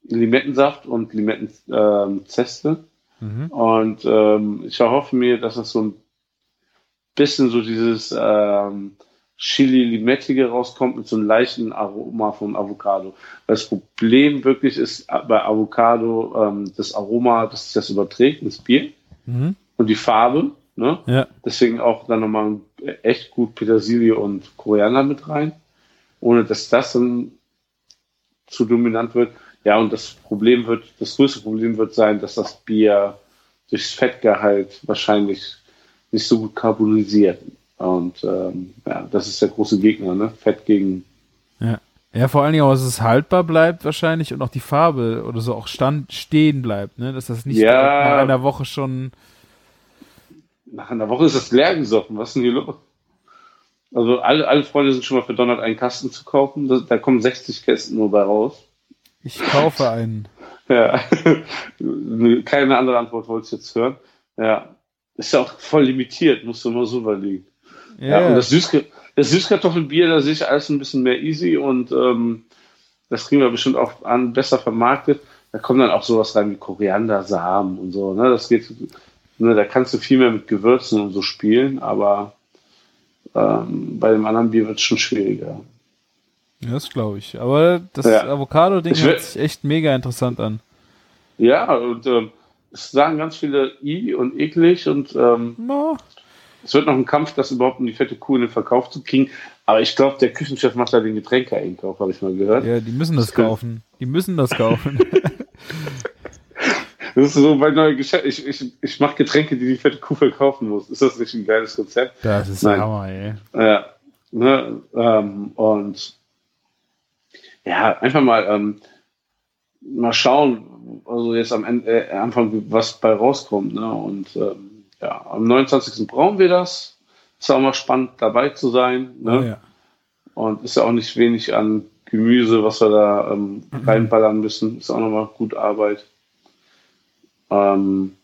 Limettensaft und Limettenzeste. Mhm. Und ähm, ich erhoffe mir, dass es so ein bisschen so dieses ähm, Chili-Limettige rauskommt mit so einem leichten Aroma von Avocado. Das Problem wirklich ist bei Avocado ähm, das Aroma, dass sich das überträgt ins Bier Mhm. und die Farbe. Ne? Ja. Deswegen auch dann nochmal echt gut Petersilie und Koriander mit rein, ohne dass das dann zu dominant wird. Ja, und das Problem wird, das größte Problem wird sein, dass das Bier durchs Fettgehalt wahrscheinlich nicht so gut carbonisiert. Und ähm, ja, das ist der große Gegner, ne? Fett gegen. Ja. Ja, vor allen Dingen auch, dass es haltbar bleibt wahrscheinlich und auch die Farbe oder so auch stand, stehen bleibt, ne? Dass das nicht Ja. nach einer Woche schon. Nach einer Woche ist das leer gesoffen. Was ist denn hier los? Also alle, alle Freunde sind schon mal verdonnert, einen Kasten zu kaufen. Da, da kommen 60 Kästen nur bei raus. Ich kaufe einen. Ja, keine andere Antwort wollte ich jetzt hören. Ja, ist ja auch voll limitiert, musst du mal so überlegen. Ja, Ja, und das, Süßka das Süßkartoffelbier, da sehe ich alles ein bisschen mehr easy und ähm, das kriegen wir bestimmt auch an, besser vermarktet. Da kommen dann auch sowas rein wie Koriandersamen und so. Ne? Das geht, ne, da kannst du viel mehr mit Gewürzen und so spielen, aber ähm, bei dem anderen Bier wird es schon schwieriger. Ja, das glaube ich. Aber das Ja. Avocado-Ding hört sich echt mega interessant an. Ja, und ähm, es sagen ganz viele i und eklig und ähm, No. Es wird noch ein Kampf, das überhaupt in die fette Kuh in den Verkauf zu kriegen. Aber ich glaube, der Küchenchef macht da den Getränkeeinkauf, habe ich mal gehört. Ja, die müssen das kaufen. Die müssen das kaufen. Das ist so mein neues Geschäft. Ich, ich, ich mache Getränke, die die fette Kuh verkaufen muss. Ist das nicht ein geiles Konzept? Das ist Nein. Hammer, ey. Ja. Ne, ähm, und ja, einfach mal, ähm, mal schauen, also jetzt am Ende, äh, Anfang, was bei rauskommt. Ne? Und ähm, ja, am 29. brauchen wir das. Ist auch mal spannend, dabei zu sein. Ne? Ja. Und ist ja auch nicht wenig an Gemüse, was wir da ähm, reinballern müssen. Ist auch nochmal gut Arbeit. Ähm,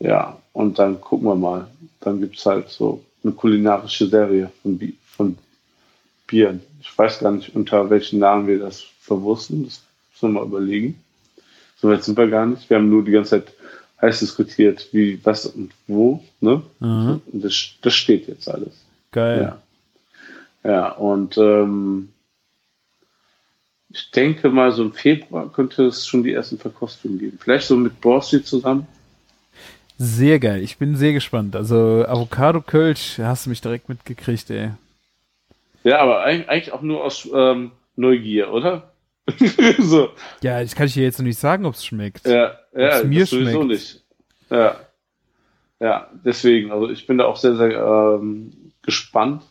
ja, und dann gucken wir mal. Dann gibt's halt so eine kulinarische Serie von, Bi von Bieren. Ich weiß gar nicht, unter welchen Namen wir das verwursten. Das müssen wir mal überlegen. So weit sind wir gar nicht. Wir haben nur die ganze Zeit heiß diskutiert, wie, was und wo. Ne? Mhm. Und das, das steht jetzt alles. Geil. Ja. Ja, und ähm, ich denke mal, so im Februar könnte es schon die ersten Verkostungen geben. Vielleicht so mit Borsi zusammen. Sehr geil. Ich bin sehr gespannt. Also Avocado Kölsch hast du mich direkt mitgekriegt, ey. Ja, aber eigentlich eigentlich auch nur aus ähm, Neugier, oder? so. Ja, das kann ich dir jetzt noch nicht sagen, ob es schmeckt. Ja, ja mir das sowieso schmeckt. nicht. Ja. Ja, deswegen, also ich bin da auch sehr, sehr ähm, gespannt.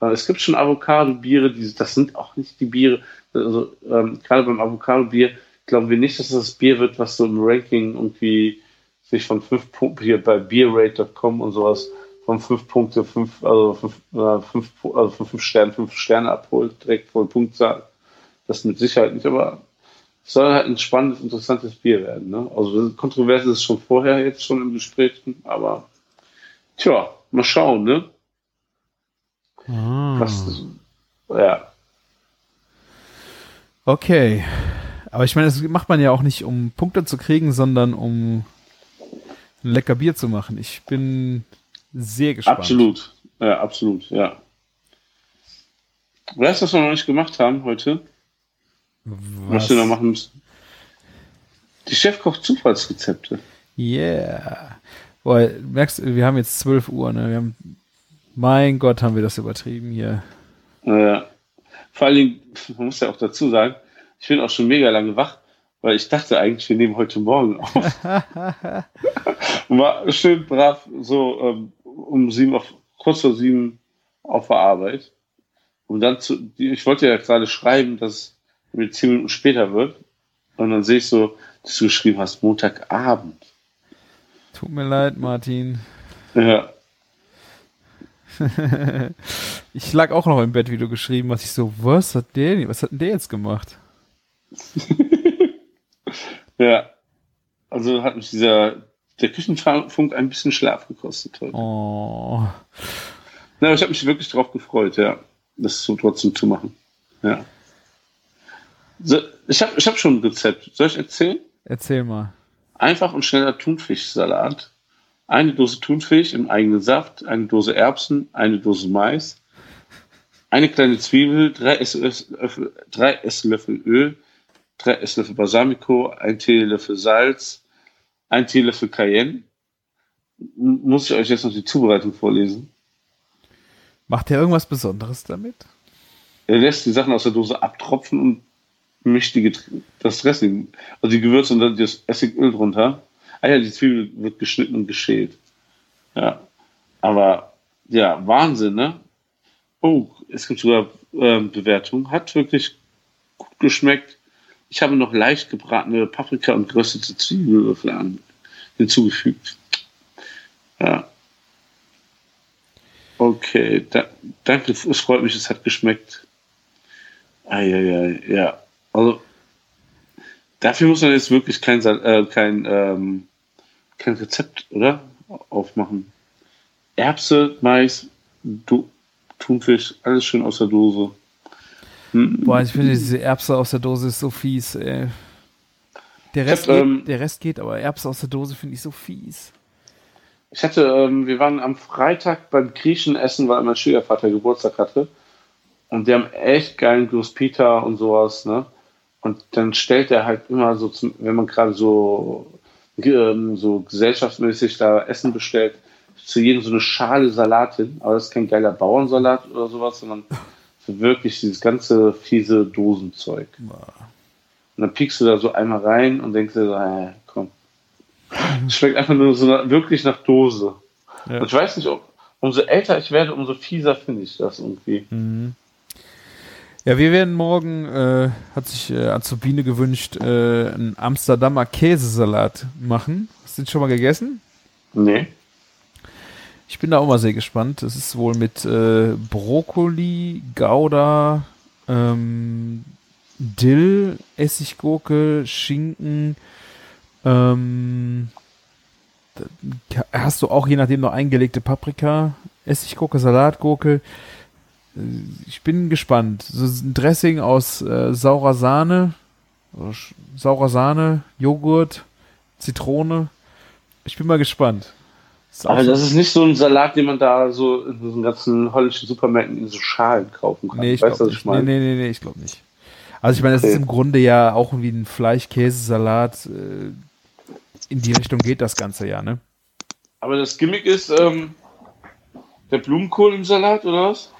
Äh, Es gibt schon Avocado-Biere, das sind auch nicht die Biere, also ähm, gerade beim Avocado-Bier glauben wir nicht, dass das Bier wird, was so im Ranking irgendwie sich von fünf Punkten hier bei beerrate.com und sowas von fünf Punkte, fünf, also fünf, äh, fünf, also von fünf Sternen, fünf Sterne abholt, direkt voll Punktzahl. Das mit Sicherheit nicht, aber es soll halt ein spannendes, interessantes Bier werden. Ne? Also kontrovers ist es schon vorher jetzt schon im Gespräch, aber tja, mal schauen, ne? Ah. Was, ja, Okay. Aber ich meine, das macht man ja auch nicht, um Punkte zu kriegen, sondern um ein lecker Bier zu machen. Ich bin sehr gespannt. absolut. Ja, absolut, ja. Weißt du, was wir noch nicht gemacht haben heute? Was Was? wir noch machen müssen? Die Chefkoch-Zufallsrezepte. Yeah. Boah, merkst du, wir haben jetzt 12 Uhr, ne? Wir haben, mein Gott, haben wir das übertrieben hier. Äh, vor allen Dingen, man muss ja auch dazu sagen, ich bin auch schon mega lange wach, weil ich dachte eigentlich, wir nehmen heute Morgen auf. Und war schön brav so ähm, um sieben auf, kurz vor sieben auf der Arbeit. Und dann zu, ich wollte ja gerade schreiben, dass mir zehn Minuten später wird. Und dann sehe ich so, dass du geschrieben hast, Montagabend. Tut mir leid, Martin. Ja. ich lag auch noch im Bett, wie du geschrieben hast. Ich so, was hat der, was hat denn der jetzt gemacht? ja. Also hat mich dieser, der Küchenfunk ein bisschen Schlaf gekostet heute. Oh. Na, ich habe mich wirklich drauf gefreut, ja, das so trotzdem zu machen. Ja. So, ich habe ich hab schon ein Rezept. Soll ich erzählen? Erzähl mal. Einfach und schneller Thunfischsalat. Eine Dose Thunfisch im eigenen Saft, eine Dose Erbsen, eine Dose Mais, eine kleine Zwiebel, drei Esslöffel, drei Esslöffel Öl, drei Esslöffel Balsamico, ein Teelöffel Salz, ein Teelöffel Cayenne. Muss ich euch jetzt noch die Zubereitung vorlesen? Macht er irgendwas Besonderes damit? Er lässt die Sachen aus der Dose abtropfen und mischt die das Dressing, also die Gewürze und dann das Essigöl drunter. Ah ja, die Zwiebel wird geschnitten und geschält. Ja. Aber ja, Wahnsinn, ne? Oh, es gibt sogar äh, Bewertung. Hat wirklich gut geschmeckt. Ich habe noch leicht gebratene Paprika und geröstete Zwiebelwürfel hinzugefügt. Ja. Okay, da, danke, es freut mich, es hat geschmeckt. Eieiei, ja. Also, dafür muss man jetzt wirklich kein, äh, kein, ähm, kein Rezept, oder? Aufmachen. Erbse, Mais, du, Thunfisch, alles schön aus der Dose. Hm. Boah, ich finde diese Erbse aus der Dose ist so fies, ey. Der Rest, hab, geht, ähm, der Rest geht, aber Erbse aus der Dose finde ich so fies. Ich hatte, ähm, wir waren am Freitag beim Griechen essen, weil mein Schwiegervater Geburtstag hatte. Und die haben echt geilen Peter und sowas, ne? Und dann stellt er halt immer so, zum, wenn man gerade so, ähm, so gesellschaftsmäßig da Essen bestellt, zu jedem so eine Schale Salat hin. Aber das ist kein geiler Bauernsalat oder sowas, sondern wirklich dieses ganze fiese Dosenzeug. Und dann piekst du da so einmal rein und denkst dir so, äh, komm. Es schmeckt einfach nur so wirklich nach Dose. Ja. Und ich weiß nicht, ob, umso älter ich werde, umso fieser finde ich das irgendwie. Mhm. Ja, wir werden morgen, äh, hat sich äh, Azubine gewünscht, äh, einen Amsterdamer Käsesalat machen. Hast du den schon mal gegessen? Nee. Ich bin da auch mal sehr gespannt. Es ist wohl mit äh, Brokkoli, Gouda, ähm, Dill, Essiggurke, Schinken. Ähm, hast du auch je nachdem noch eingelegte Paprika, Essiggurke, Salatgurke. Ich bin gespannt. So ein Dressing aus äh, saurer Sahne, saurer Sahne, Joghurt, Zitrone. Ich bin mal gespannt. Aber das ist nicht so ein Salat, den man da so in so ganzen holländischen Supermärkten in so Schalen kaufen kann. Nee, ich glaube nicht. Ich mein? nee, nee, nee, nee, ich glaube nicht. Also ich meine, es okay. ist im Grunde ja auch wie ein Fleisch-Käsesalat. Äh, in die Richtung geht das Ganze ja, ne? Aber das Gimmick ist ähm, der Blumenkohl im Salat, oder was?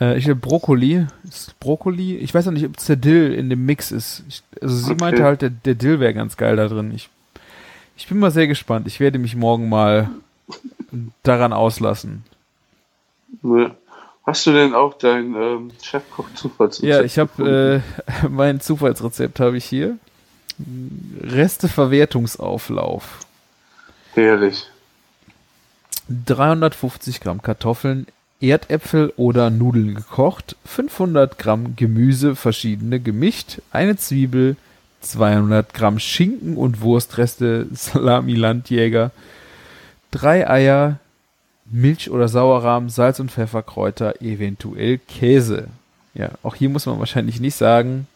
Äh, ich glaube Brokkoli. Ist Brokkoli? Ich weiß noch nicht, ob es der Dill in dem Mix ist. Ich, also sie okay. meinte halt, der, der Dill wäre ganz geil da drin. Ich, ich bin mal sehr gespannt. Ich werde mich morgen mal daran auslassen. Hast du denn auch dein ähm, Chefkoch-Zufallsrezept? Ja, ich habe äh, mein Zufallsrezept habe ich hier. Resteverwertungsauflauf. Herrlich. 350 Gramm Kartoffeln, Erdäpfel oder Nudeln gekocht, 500 Gramm Gemüse verschiedene gemischt, eine Zwiebel, 200 Gramm Schinken und Wurstreste Salami Landjäger, drei Eier, Milch oder Sauerrahm, Salz und Pfefferkräuter, eventuell Käse. Ja, auch hier muss man wahrscheinlich nicht sagen,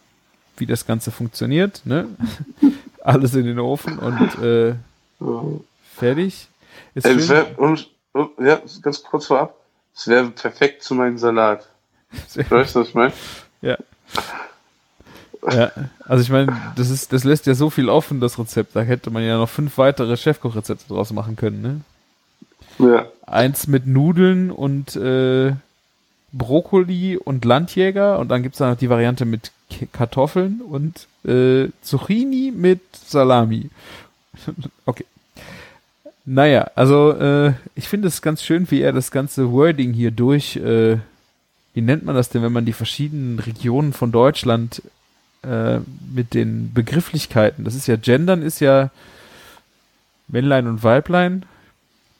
wie das Ganze funktioniert. Ne? Alles in den Ofen und äh, fertig. Ist äh, und, und, ja, ganz kurz vorab, es wäre perfekt zu meinem Salat. Weißt du, was ich meine? Ja. Ja, also ich meine, das ist, das lässt ja so viel offen, das Rezept. Da hätte man ja noch fünf weitere Chefkochrezepte draus machen können, ne? Ja. Eins mit Nudeln und äh, Brokkoli und Landjäger und dann gibt's da noch die Variante mit K Kartoffeln und äh, Zucchini mit Salami. okay. Naja, also äh, ich finde es ganz schön, wie er das ganze Wording hier durch, äh, wie nennt man das denn, wenn man die verschiedenen Regionen von Deutschland äh, mit den Begrifflichkeiten, das ist ja Gendern, ist ja Männlein und Weiblein.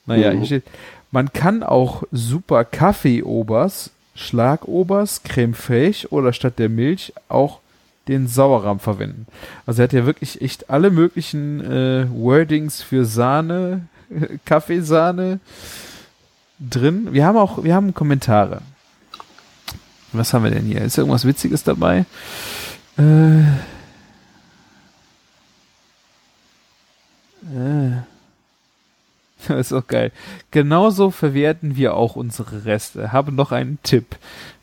Naja, Mhm. hier steht, man kann auch super Kaffeeobers, Schlagobers, Creme fraiche oder statt der Milch auch den Sauerrahm verwenden. Also er hat ja wirklich echt alle möglichen äh, Wordings für Sahne, Kaffeesahne drin. Wir haben auch, wir haben Kommentare. Was haben wir denn hier? Ist irgendwas Witziges dabei? Äh, äh. Das ist auch geil. Genauso verwerten wir auch unsere Reste. Habe noch einen Tipp.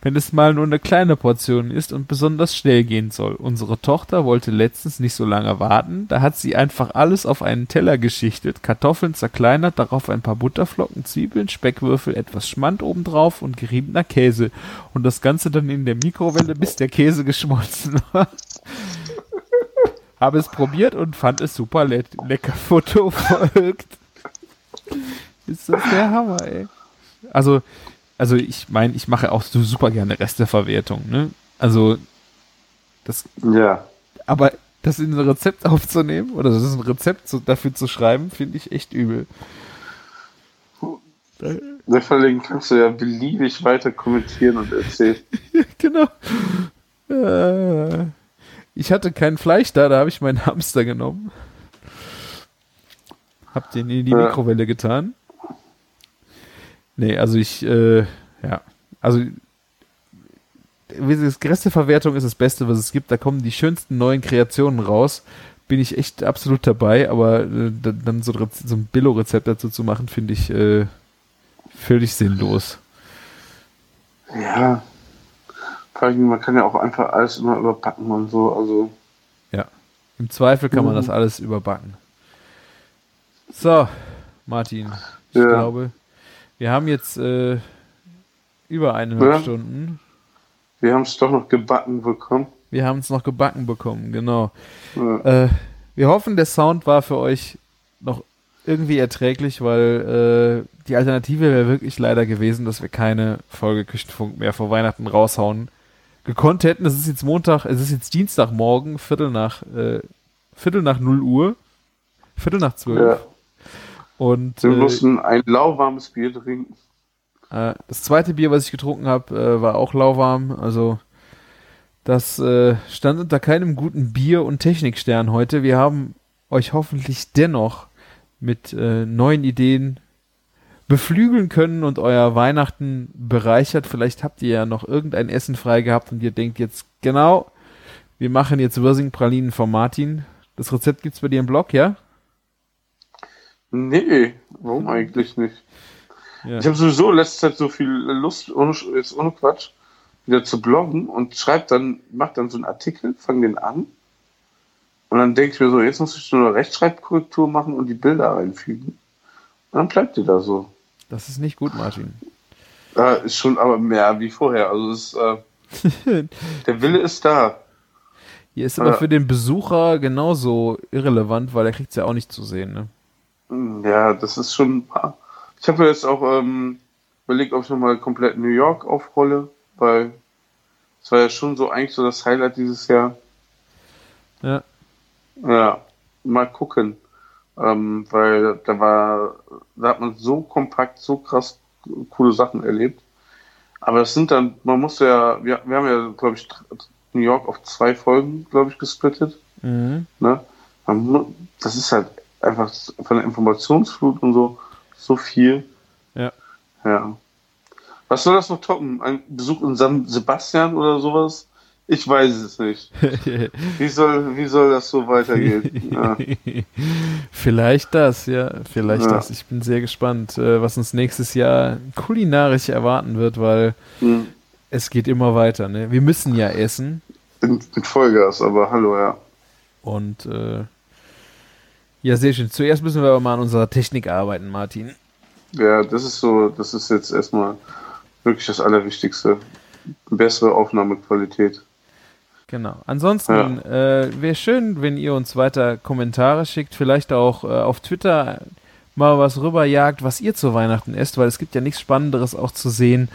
Wenn es mal nur eine kleine Portion ist und besonders schnell gehen soll. Unsere Tochter wollte letztens nicht so lange warten. Da hat sie einfach alles auf einen Teller geschichtet, Kartoffeln zerkleinert, darauf ein paar Butterflocken, Zwiebeln, Speckwürfel, etwas Schmand obendrauf und geriebener Käse. Und das Ganze dann in der Mikrowelle, bis der Käse geschmolzen war. Habe es probiert und fand es super le lecker. Foto folgt. Ist das der Hammer, ey. Also, also ich meine, ich mache auch so super gerne Resteverwertung, ne? Also, das, Ja. aber das in ein Rezept aufzunehmen oder das ist ein Rezept zu, dafür zu schreiben, finde ich echt übel. Deswegen kannst du ja beliebig weiter kommentieren und erzählen. genau. Äh, ich hatte kein Fleisch da, da habe ich meinen Hamster genommen. Hab den in die Ja. Mikrowelle getan. Nee, also ich, äh, ja, also wie gesagt, Resteverwertung ist das Beste, was es gibt. Da kommen die schönsten neuen Kreationen raus. Bin ich echt absolut dabei, aber äh, da- dann so, so ein Billo-Rezept dazu zu machen, finde ich äh, völlig sinnlos. Ja. Vor allem, man kann ja auch einfach alles immer überpacken und so. Also, Im Zweifel kann man Mhm. das alles überbacken. So, Martin, ich Ja. glaube, wir haben jetzt äh, über eineinhalb Ja. Stunden. wir haben es doch noch gebacken bekommen. Wir haben es noch gebacken bekommen, genau. Ja. Äh, wir hoffen, der Sound war für euch noch irgendwie erträglich, weil äh, die Alternative wäre wirklich leider gewesen, dass wir keine Folge Küchenfunk mehr vor Weihnachten raushauen gekonnt hätten. Es ist jetzt Montag, es ist jetzt Dienstagmorgen, Viertel nach äh, Viertel nach 0 Uhr, Viertel nach 12. Ja. Und Wir äh, mussten ein lauwarmes Bier trinken. äh, das zweite Bier, was ich getrunken habe, äh, war auch lauwarm. Also das äh, stand unter keinem guten Bier- und Technikstern heute. Wir haben euch hoffentlich dennoch mit äh, neuen Ideen beflügeln können und euer Weihnachten bereichert. Vielleicht habt ihr ja noch irgendein Essen frei gehabt und ihr denkt jetzt, genau, wir machen jetzt Wirsing-Pralinen von Martin. Das Rezept gibt's bei dir im Blog, ja? Nee, warum eigentlich nicht? Ja. Ich habe sowieso in letzter Zeit so viel Lust, ohne, jetzt ohne Quatsch, wieder zu bloggen und schreibe dann, mach dann so einen Artikel, fange den an. Und dann denke ich mir so, jetzt muss ich nur eine Rechtschreibkorrektur machen und die Bilder einfügen. Und dann bleibt die da so. Das ist nicht gut, Martin. Äh, ist schon aber mehr wie vorher. Also es, äh, der Wille ist da. Hier ist aber Ja. für den Besucher genauso irrelevant, weil er kriegt's ja auch nicht zu sehen, ne? Hm, Ja, das ist schon wahr. Ich habe jetzt auch ähm, überlegt, ob ich nochmal komplett New York aufrolle, weil es war ja schon so eigentlich so das Highlight dieses Jahr. Ja. Ja, mal gucken. Ähm, weil da war, da hat man so kompakt, so krass coole Sachen erlebt. Aber das sind dann, man muss ja, wir, wir haben ja, glaube ich, New York auf zwei Folgen, glaube ich, gesplittet. Mhm. Ne? Man, das ist halt einfach von der Informationsflut und so, so viel. Ja. Ja. Was soll das noch toppen? Ein Besuch in San Sebastian oder sowas? Ich weiß es nicht. Wie soll, wie soll das so weitergehen? ja. Vielleicht das, ja, vielleicht Ja. das. Ich bin sehr gespannt, äh, was uns nächstes Jahr kulinarisch erwarten wird, weil Hm. es geht immer weiter, ne? Wir müssen ja essen. mit Vollgas, aber hallo, ja. Und äh, ja, sehr schön. Zuerst müssen wir aber mal an unserer Technik arbeiten, Martin. Ja, das ist so, das ist jetzt erstmal wirklich das Allerwichtigste. Bessere Aufnahmequalität. Genau. Ansonsten ja. äh, wäre schön, wenn ihr uns weiter Kommentare schickt, vielleicht auch äh, auf Twitter mal was rüberjagt, was ihr zu Weihnachten esst, weil es gibt ja nichts Spannenderes auch zu sehen,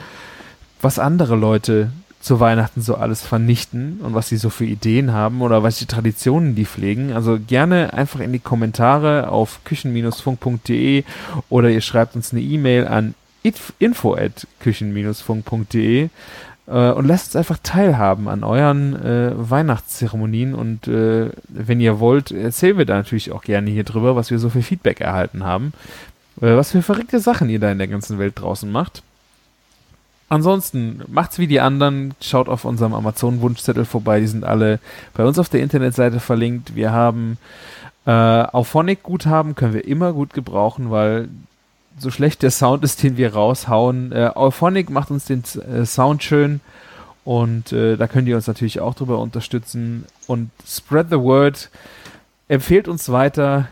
was andere Leute zu Weihnachten so alles vernichten und was sie so für Ideen haben oder welche Traditionen die pflegen. Also gerne einfach in die Kommentare auf küchen-funk.de oder ihr schreibt uns eine E-Mail an info@küchen-funk.de äh, und lasst uns einfach teilhaben an euren äh, Weihnachtszeremonien und äh, wenn ihr wollt, erzählen wir da natürlich auch gerne hier drüber, was wir so für Feedback erhalten haben, äh, was für verrückte Sachen ihr da in der ganzen Welt draußen macht. Ansonsten macht's wie die anderen, schaut auf unserem Amazon-Wunschzettel vorbei, die sind alle bei uns auf der Internetseite verlinkt. Wir haben äh, Auphonic-Guthaben, können wir immer gut gebrauchen, weil so schlecht der Sound ist, den wir raushauen. Äh, Auphonic macht uns den äh, Sound schön und äh, da könnt ihr uns natürlich auch drüber unterstützen. Und spread the word, empfehlt uns weiter,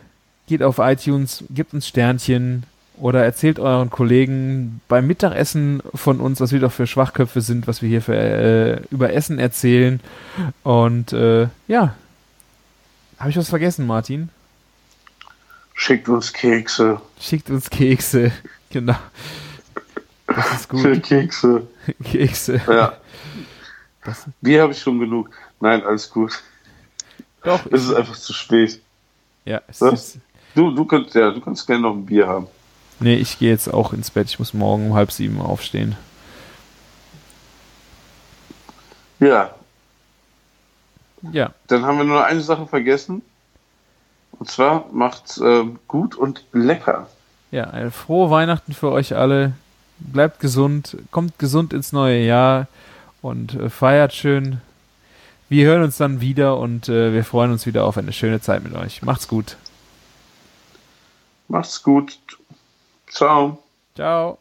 geht auf iTunes, gebt uns Sternchen, oder erzählt euren Kollegen beim Mittagessen von uns, was wir doch für Schwachköpfe sind, was wir hier für, äh, über Essen erzählen. Und äh, ja. Habe ich was vergessen, Martin? Schickt uns Kekse. Schickt uns Kekse, genau. Das ist gut. Für Kekse. Kekse. Ja. Das Bier habe ich schon genug. Nein, alles gut. Doch. Es ist einfach zu spät. Ja, es ist. Du, du, kannst, ja, du kannst gerne noch ein Bier haben. Nee, ich gehe jetzt auch ins Bett. Ich muss morgen um halb sieben aufstehen. Ja. Ja. Dann haben wir nur eine Sache vergessen. Und zwar macht's äh, gut und lecker. Ja, eine frohe Weihnachten für euch alle. Bleibt gesund, kommt gesund ins neue Jahr und äh, feiert schön. Wir hören uns dann wieder und äh, wir freuen uns wieder auf eine schöne Zeit mit euch. Macht's gut. Macht's gut. Ciao. Ciao.